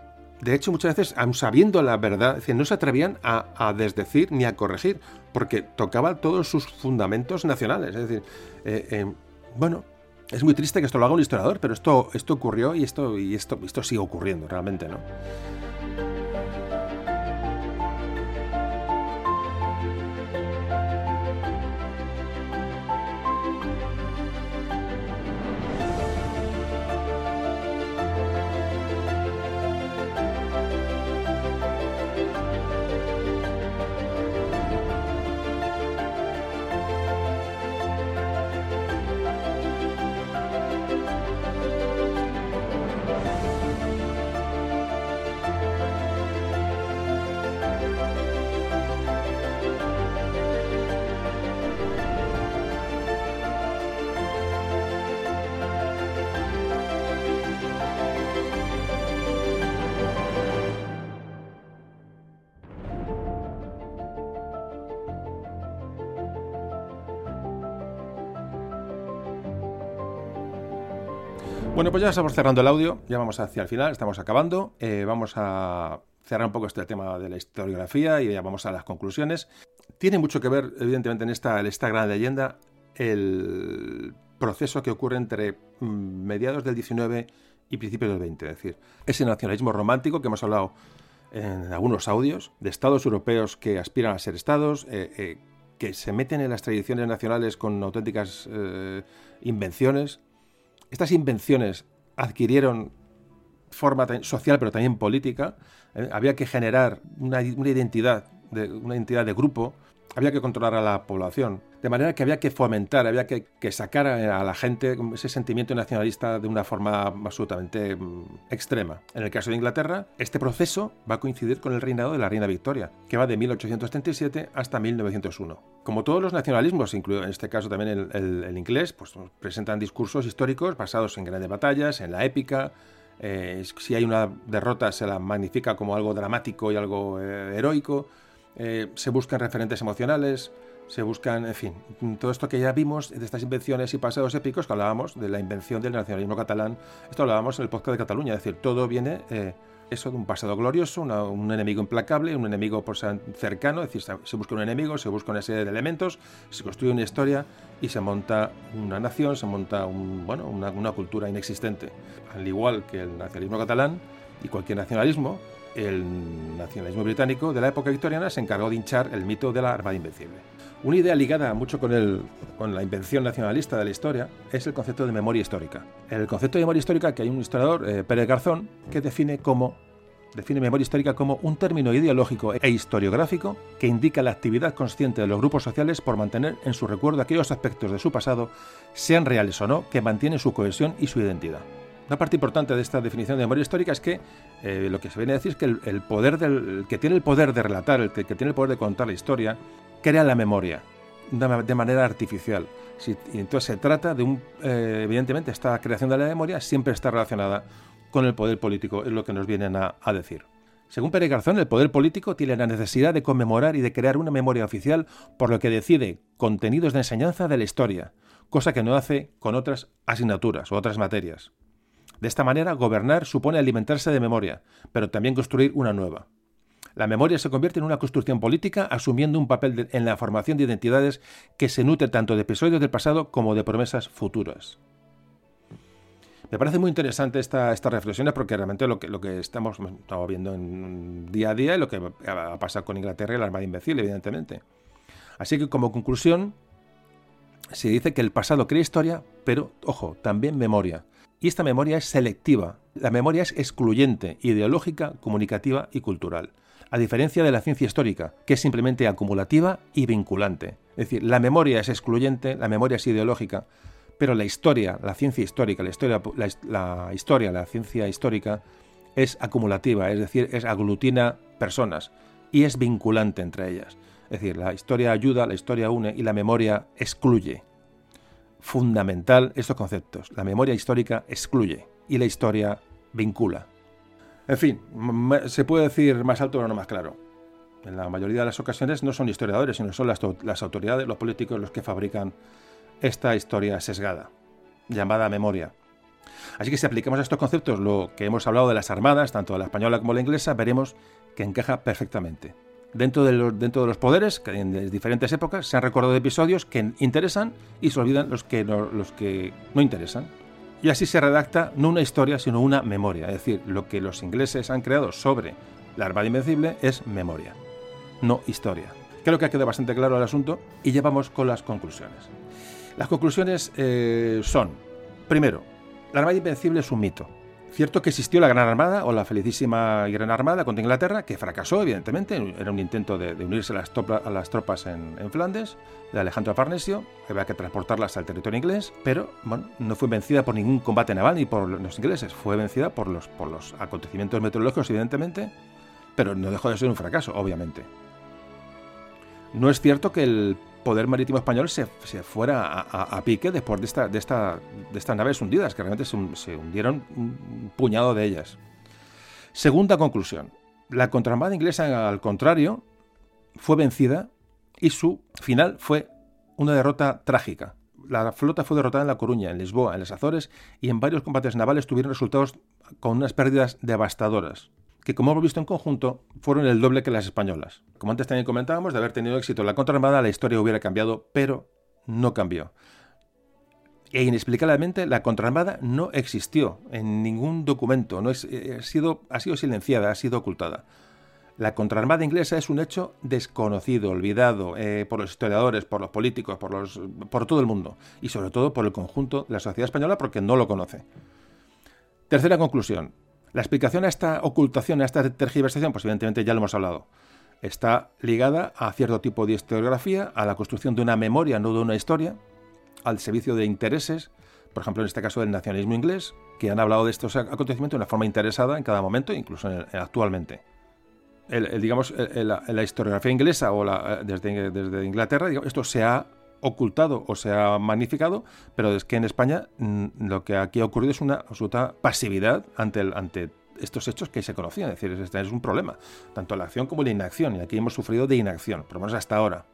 de hecho, muchas veces, aun sabiendo la verdad, no se atrevían a, desdecir ni a corregir, porque tocaba todos sus fundamentos nacionales. Es decir, eh, eh, bueno, es muy triste que esto lo haga un historiador, pero esto, esto ocurrió y esto, y esto, esto sigue ocurriendo realmente, ¿no? Pues ya estamos cerrando el audio, ya vamos hacia el final, estamos acabando. Eh, vamos a cerrar un poco este tema de la historiografía y ya vamos a las conclusiones. Tiene mucho que ver, evidentemente, en esta, esta gran leyenda el proceso que ocurre entre mm, mediados del 19 y principios del 20, es decir, ese nacionalismo romántico que hemos hablado en algunos audios, de estados europeos que aspiran a ser estados, eh, eh, que se meten en las tradiciones nacionales con auténticas invenciones, estas invenciones adquirieron forma social pero también política. ¿eh? Había que generar una, identidad, de, una identidad de grupo, había que controlar a la población. De manera que había que fomentar, había que, sacar a, la gente ese sentimiento nacionalista de una forma absolutamente mm, extrema. En el caso de Inglaterra, este proceso va a coincidir con el reinado de la reina Victoria, que va de 1837 hasta 1901. Como todos los nacionalismos, incluido en este caso también el, inglés, pues presentan discursos históricos basados en grandes batallas, en la épica, eh, si hay una derrota se la magnifica como algo dramático y algo eh, heroico, eh, se buscan referentes emocionales, Se buscan, en fin, todo esto que ya vimos de estas invenciones y pasados épicos que hablábamos de la invención del nacionalismo catalán. Esto hablábamos en el podcast de Cataluña, es decir, todo viene eh, eso de un pasado glorioso, un enemigo implacable, un enemigo por ser cercano, es decir, se busca un enemigo, se busca una serie de elementos, se construye una historia y se monta una nación, se monta bueno, una cultura inexistente. Al igual que el nacionalismo catalán y cualquier nacionalismo, el nacionalismo británico de la época victoriana se encargó de hinchar el mito de la Armada Invencible. Una idea ligada mucho con, la invención nacionalista de la historia es el concepto de memoria histórica. El concepto de memoria histórica que hay un historiador, eh, Pérez Garzón, que define como define memoria histórica como un término ideológico e historiográfico que indica la actividad consciente de los grupos sociales por mantener en su recuerdo aquellos aspectos de su pasado, sean reales o no, que mantienen su cohesión y su identidad. Una parte importante de esta definición de memoria histórica es que eh, lo que se viene a decir es que el, poder del que tiene el poder de relatar, el que, tiene el poder de contar la historia, crea la memoria de manera artificial. y entonces se trata de un, eh, evidentemente, esta creación de la memoria siempre está relacionada con el poder político, es lo que nos vienen a, a decir. Según Pérez Garzón, el poder político tiene la necesidad de conmemorar y de crear una memoria oficial, por lo que decide contenidos de enseñanza de la historia, cosa que no hace con otras asignaturas o otras materias. De esta manera, gobernar supone alimentarse de memoria, pero también construir una nueva. La memoria se convierte en una construcción política asumiendo un papel en la formación de identidades que se nutre tanto de episodios del pasado como de promesas futuras. Me parece muy interesante esta, estas reflexiones porque realmente lo que, lo que estamos, estamos viendo en día a día y lo que va a pasar con Inglaterra y la Armada Imbécil, evidentemente. Así que como conclusión, se dice que el pasado crea historia, pero, ojo, también memoria. Y esta memoria es selectiva. La memoria es excluyente, ideológica, comunicativa y cultural. A diferencia de la ciencia histórica, que es simplemente acumulativa y vinculante. Es decir, la memoria es excluyente, la memoria es ideológica, pero la historia, la ciencia histórica, la historia, la, historia, la ciencia histórica es acumulativa, es decir, es aglutina personas y es vinculante entre ellas. Es decir, la historia ayuda, la historia une y la memoria excluye fundamental estos conceptos. La memoria histórica excluye y la historia vincula. En fin, se puede decir más alto pero no más claro. En la mayoría de las ocasiones no son historiadores, sino son las, autoridades, los políticos los que fabrican esta historia sesgada, llamada memoria. Así que si aplicamos a estos conceptos lo que hemos hablado de las armadas, tanto la española como la inglesa, veremos que encaja perfectamente dentro de los, dentro de los poderes, que en diferentes épocas se han recordado episodios que interesan y se olvidan los que no, los que no interesan. Y así se redacta no una historia, sino una memoria. Es decir, lo que los ingleses han creado sobre la Armada Invencible es memoria, no historia. Creo que ha quedado bastante claro el asunto y ya vamos con las conclusiones. Las conclusiones eh, son, primero, la Armada Invencible es un mito. Cierto que existió la Gran Armada o la felicísima Gran Armada contra Inglaterra, que fracasó, evidentemente. Era un intento de, unirse a las, a las tropas en, Flandes, de Alejandro Farnesio, había que transportarlas al territorio inglés, pero bueno, no fue vencida por ningún combate naval ni por los ingleses, fue vencida por los, por los acontecimientos meteorológicos, evidentemente, pero no dejó de ser un fracaso, obviamente. No es cierto que el poder marítimo español se, fuera a, pique después de, esta, de, esta, de estas naves hundidas, que realmente se, hundieron un puñado de ellas. Segunda conclusión. La contraarmada inglesa, al contrario, fue vencida y su final fue una derrota trágica. La flota fue derrotada en La Coruña, en Lisboa, en las Azores y en varios combates navales tuvieron resultados con unas pérdidas devastadoras que como hemos visto en conjunto, fueron el doble que las españolas. Como antes también comentábamos, de haber tenido éxito en la contraarmada, la historia hubiera cambiado, pero no cambió. E inexplicablemente la contraarmada no existió en ningún documento, no es, eh, ha, sido, ha sido silenciada, ha sido ocultada. La contraarmada inglesa es un hecho desconocido, olvidado eh, por los historiadores, por los políticos, por, los, por todo el mundo y sobre todo por el conjunto de la sociedad española porque no lo conoce. Tercera conclusión. La explicación a esta ocultación, a esta tergiversación, pues evidentemente ya lo hemos hablado. Está ligada a cierto tipo de historiografía, a la construcción de una memoria, no de una historia, al servicio de intereses, por ejemplo en este caso del nacionalismo inglés, que han hablado de estos acontecimientos de una forma interesada en cada momento, incluso actualmente. digamos, la, historiografía inglesa o desde, desde, Inglaterra, esto se ha ocultado o se ha magnificado, pero es que en España mm, lo que aquí ha ocurrido es una absoluta pasividad ante, el, ante estos hechos que se conocían. Es decir, este es un problema, tanto la acción como la inacción. Y aquí hemos sufrido de inacción, por lo menos hasta ahora.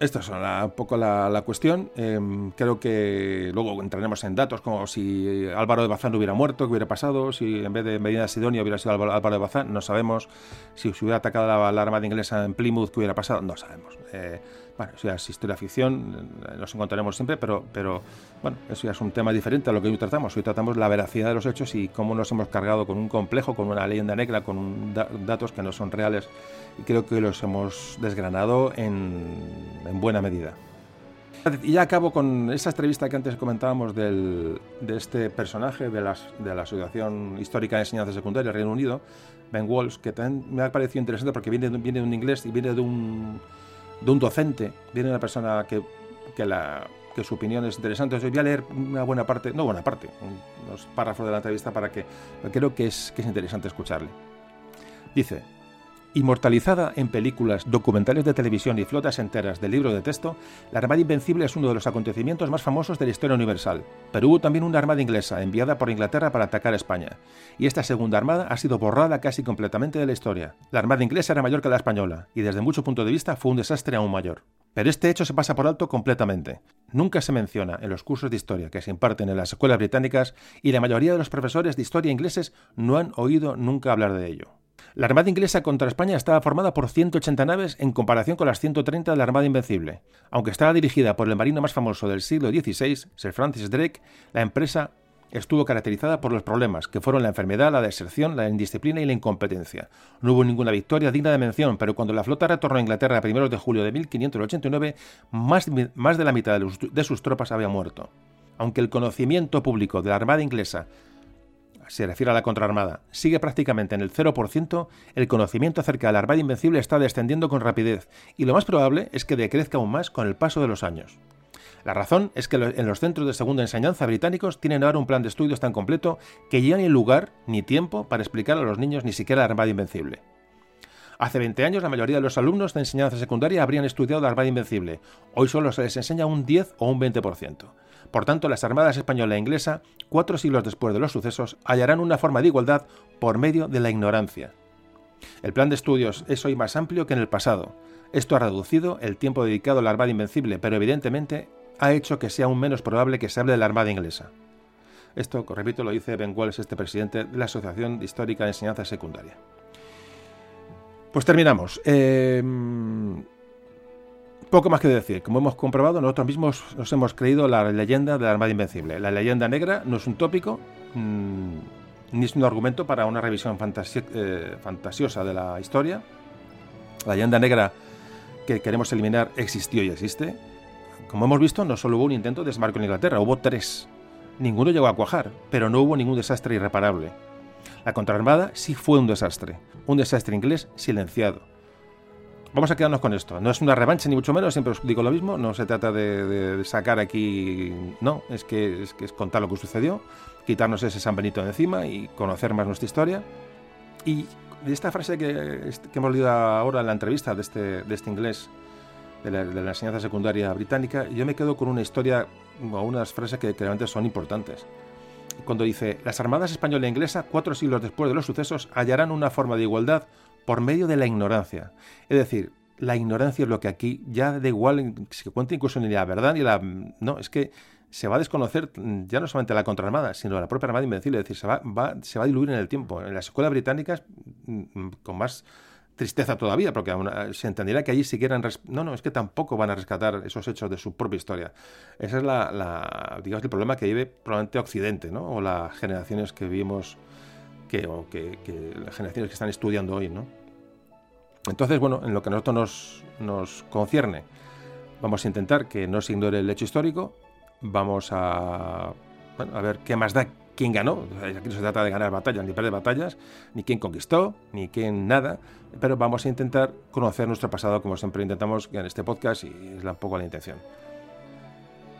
Esta es un poco la, cuestión. Em, creo que luego entraremos en datos como si Álvaro de Bazán hubiera muerto, qué hubiera pasado, si en vez de Medina Sidonia hubiera sido Álvaro de Bazán, no sabemos. Si se hubiera atacado la, la Armada inglesa en Plymouth, qué hubiera pasado, no sabemos. Eh, bueno, eso ya es historia ficción, nos encontraremos siempre, pero, pero bueno, eso ya es un tema diferente a lo que hoy tratamos. Hoy tratamos la veracidad de los hechos y cómo nos hemos cargado con un complejo, con una leyenda negra, con datos que no son reales y creo que los hemos desgranado en, en buena medida. Y ya acabo con esa entrevista que antes comentábamos del, de este personaje de, las, de la Asociación Histórica de Enseñanza Secundaria del Reino Unido, Ben Walsh, que también me ha parecido interesante porque viene, viene de un inglés y viene de un de un docente, viene una persona que, que, la, que su opinión es interesante. Entonces voy a leer una buena parte, no buena parte, unos párrafos de la entrevista para que creo que es, que es interesante escucharle. Dice, Inmortalizada en películas, documentales de televisión y flotas enteras del libro de texto, la Armada Invencible es uno de los acontecimientos más famosos de la historia universal. Pero hubo también una armada inglesa enviada por Inglaterra para atacar a España, y esta segunda armada ha sido borrada casi completamente de la historia. La armada inglesa era mayor que la española, y desde mucho punto de vista fue un desastre aún mayor. Pero este hecho se pasa por alto completamente. Nunca se menciona en los cursos de historia que se imparten en las escuelas británicas y la mayoría de los profesores de historia ingleses no han oído nunca hablar de ello. La Armada inglesa contra España estaba formada por 180 naves en comparación con las 130 de la Armada Invencible. Aunque estaba dirigida por el marino más famoso del siglo XVI, Sir Francis Drake, la empresa estuvo caracterizada por los problemas, que fueron la enfermedad, la deserción, la indisciplina y la incompetencia. No hubo ninguna victoria digna de mención, pero cuando la flota retornó a Inglaterra a primeros de julio de 1589, más, más de la mitad de sus tropas había muerto. Aunque el conocimiento público de la Armada inglesa se refiere a la contraarmada, sigue prácticamente en el 0%, el conocimiento acerca de la Armada Invencible está descendiendo con rapidez, y lo más probable es que decrezca aún más con el paso de los años. La razón es que en los centros de segunda enseñanza británicos tienen ahora un plan de estudios tan completo que ya ni lugar ni tiempo para explicar a los niños ni siquiera la Armada Invencible. Hace 20 años la mayoría de los alumnos de enseñanza secundaria habrían estudiado la Armada Invencible. Hoy solo se les enseña un 10 o un 20%. Por tanto, las armadas española e inglesa, cuatro siglos después de los sucesos, hallarán una forma de igualdad por medio de la ignorancia. El plan de estudios es hoy más amplio que en el pasado. Esto ha reducido el tiempo dedicado a la Armada Invencible, pero evidentemente ha hecho que sea aún menos probable que se hable de la Armada inglesa. Esto, repito, lo dice Ben Wallace, este presidente de la Asociación Histórica de Enseñanza Secundaria. Pues terminamos. Eh, poco más que decir. Como hemos comprobado, nosotros mismos nos hemos creído la leyenda de la Armada Invencible. La leyenda negra no es un tópico, mm, ni es un argumento para una revisión eh, fantasiosa de la historia. La leyenda negra que queremos eliminar existió y existe. Como hemos visto, no solo hubo un intento de desmarco en Inglaterra, hubo tres. Ninguno llegó a cuajar, pero no hubo ningún desastre irreparable. La contraarmada sí fue un desastre, un desastre inglés silenciado vamos a quedarnos con esto. No es una revancha ni mucho menos, siempre os digo lo mismo. No se trata de, sacar aquí, no, es que, es que es contar lo que sucedió, quitarnos ese San Benito de encima y conocer más nuestra historia. Y de esta frase que, que hemos leído ahora en la entrevista de este, de este inglés de la, enseñanza secundaria británica, yo me quedo con una historia o unas frases que, que realmente son importantes cuando dice, las armadas española e inglesa, cuatro siglos después de los sucesos, hallarán una forma de igualdad por medio de la ignorancia. Es decir, la ignorancia es lo que aquí ya da igual, se cuenta incluso ni la verdad ni la... No, es que se va a desconocer ya no solamente la contraarmada, sino la propia armada invencible. Es decir, se va, se va a diluir en el tiempo. En las escuelas británicas, mm, con más tristeza todavía, porque se entenderá que allí si quieren... No, no, es que tampoco van a rescatar esos hechos de su propia historia. Ese es la, digamos, el problema que vive probablemente Occidente, ¿no? O las generaciones que vivimos que, o que, las generaciones que están estudiando hoy, ¿no? Entonces, bueno, en lo que a nosotros nos, nos concierne, vamos a intentar que no se ignore el hecho histórico, vamos a, bueno, a ver qué más da quién ganó. Aquí no se trata de ganar batallas ni perder batallas, ni quién conquistó, ni quién nada, pero vamos a intentar conocer nuestro pasado como siempre intentamos en este podcast y es un poco la intención.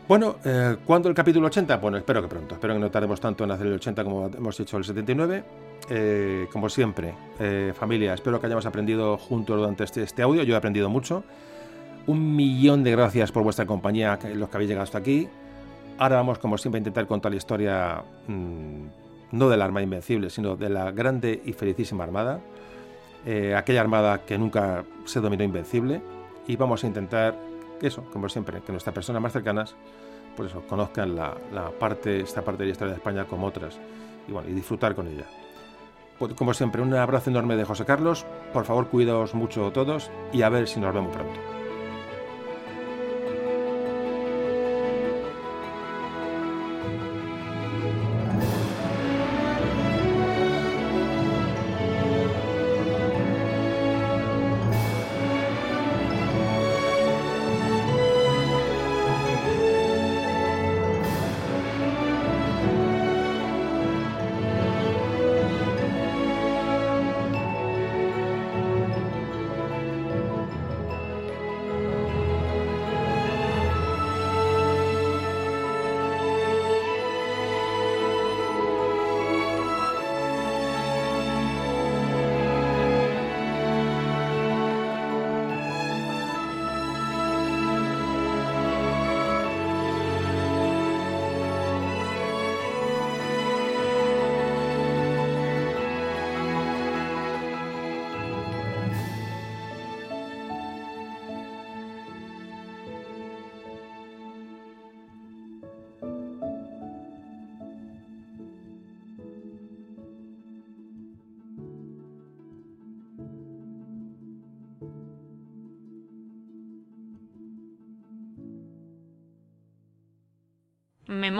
Bueno, eh, ¿cuándo el capítulo 80? Bueno, espero que pronto. Espero que no tardemos tanto en hacer el 80 como hemos hecho el 79. Eh, como siempre, eh, familia, espero que hayamos aprendido juntos durante este, este, audio. Yo he aprendido mucho. Un millón de gracias por vuestra compañía, los que habéis llegado hasta aquí. Ahora vamos, como siempre, a intentar contar la historia mm, no de la Armada Invencible, sino de la grande y felicísima Armada. aquella Armada que nunca se dominó invencible. Y vamos a intentar eso, como siempre, que nuestras personas más cercanas, pues eso, conozcan la, parte, esta parte de la historia de España como otras y bueno, y disfrutar con ella. Pues, como siempre, un abrazo enorme de José Carlos. Por favor, cuidaos mucho todos y a ver si nos vemos pronto.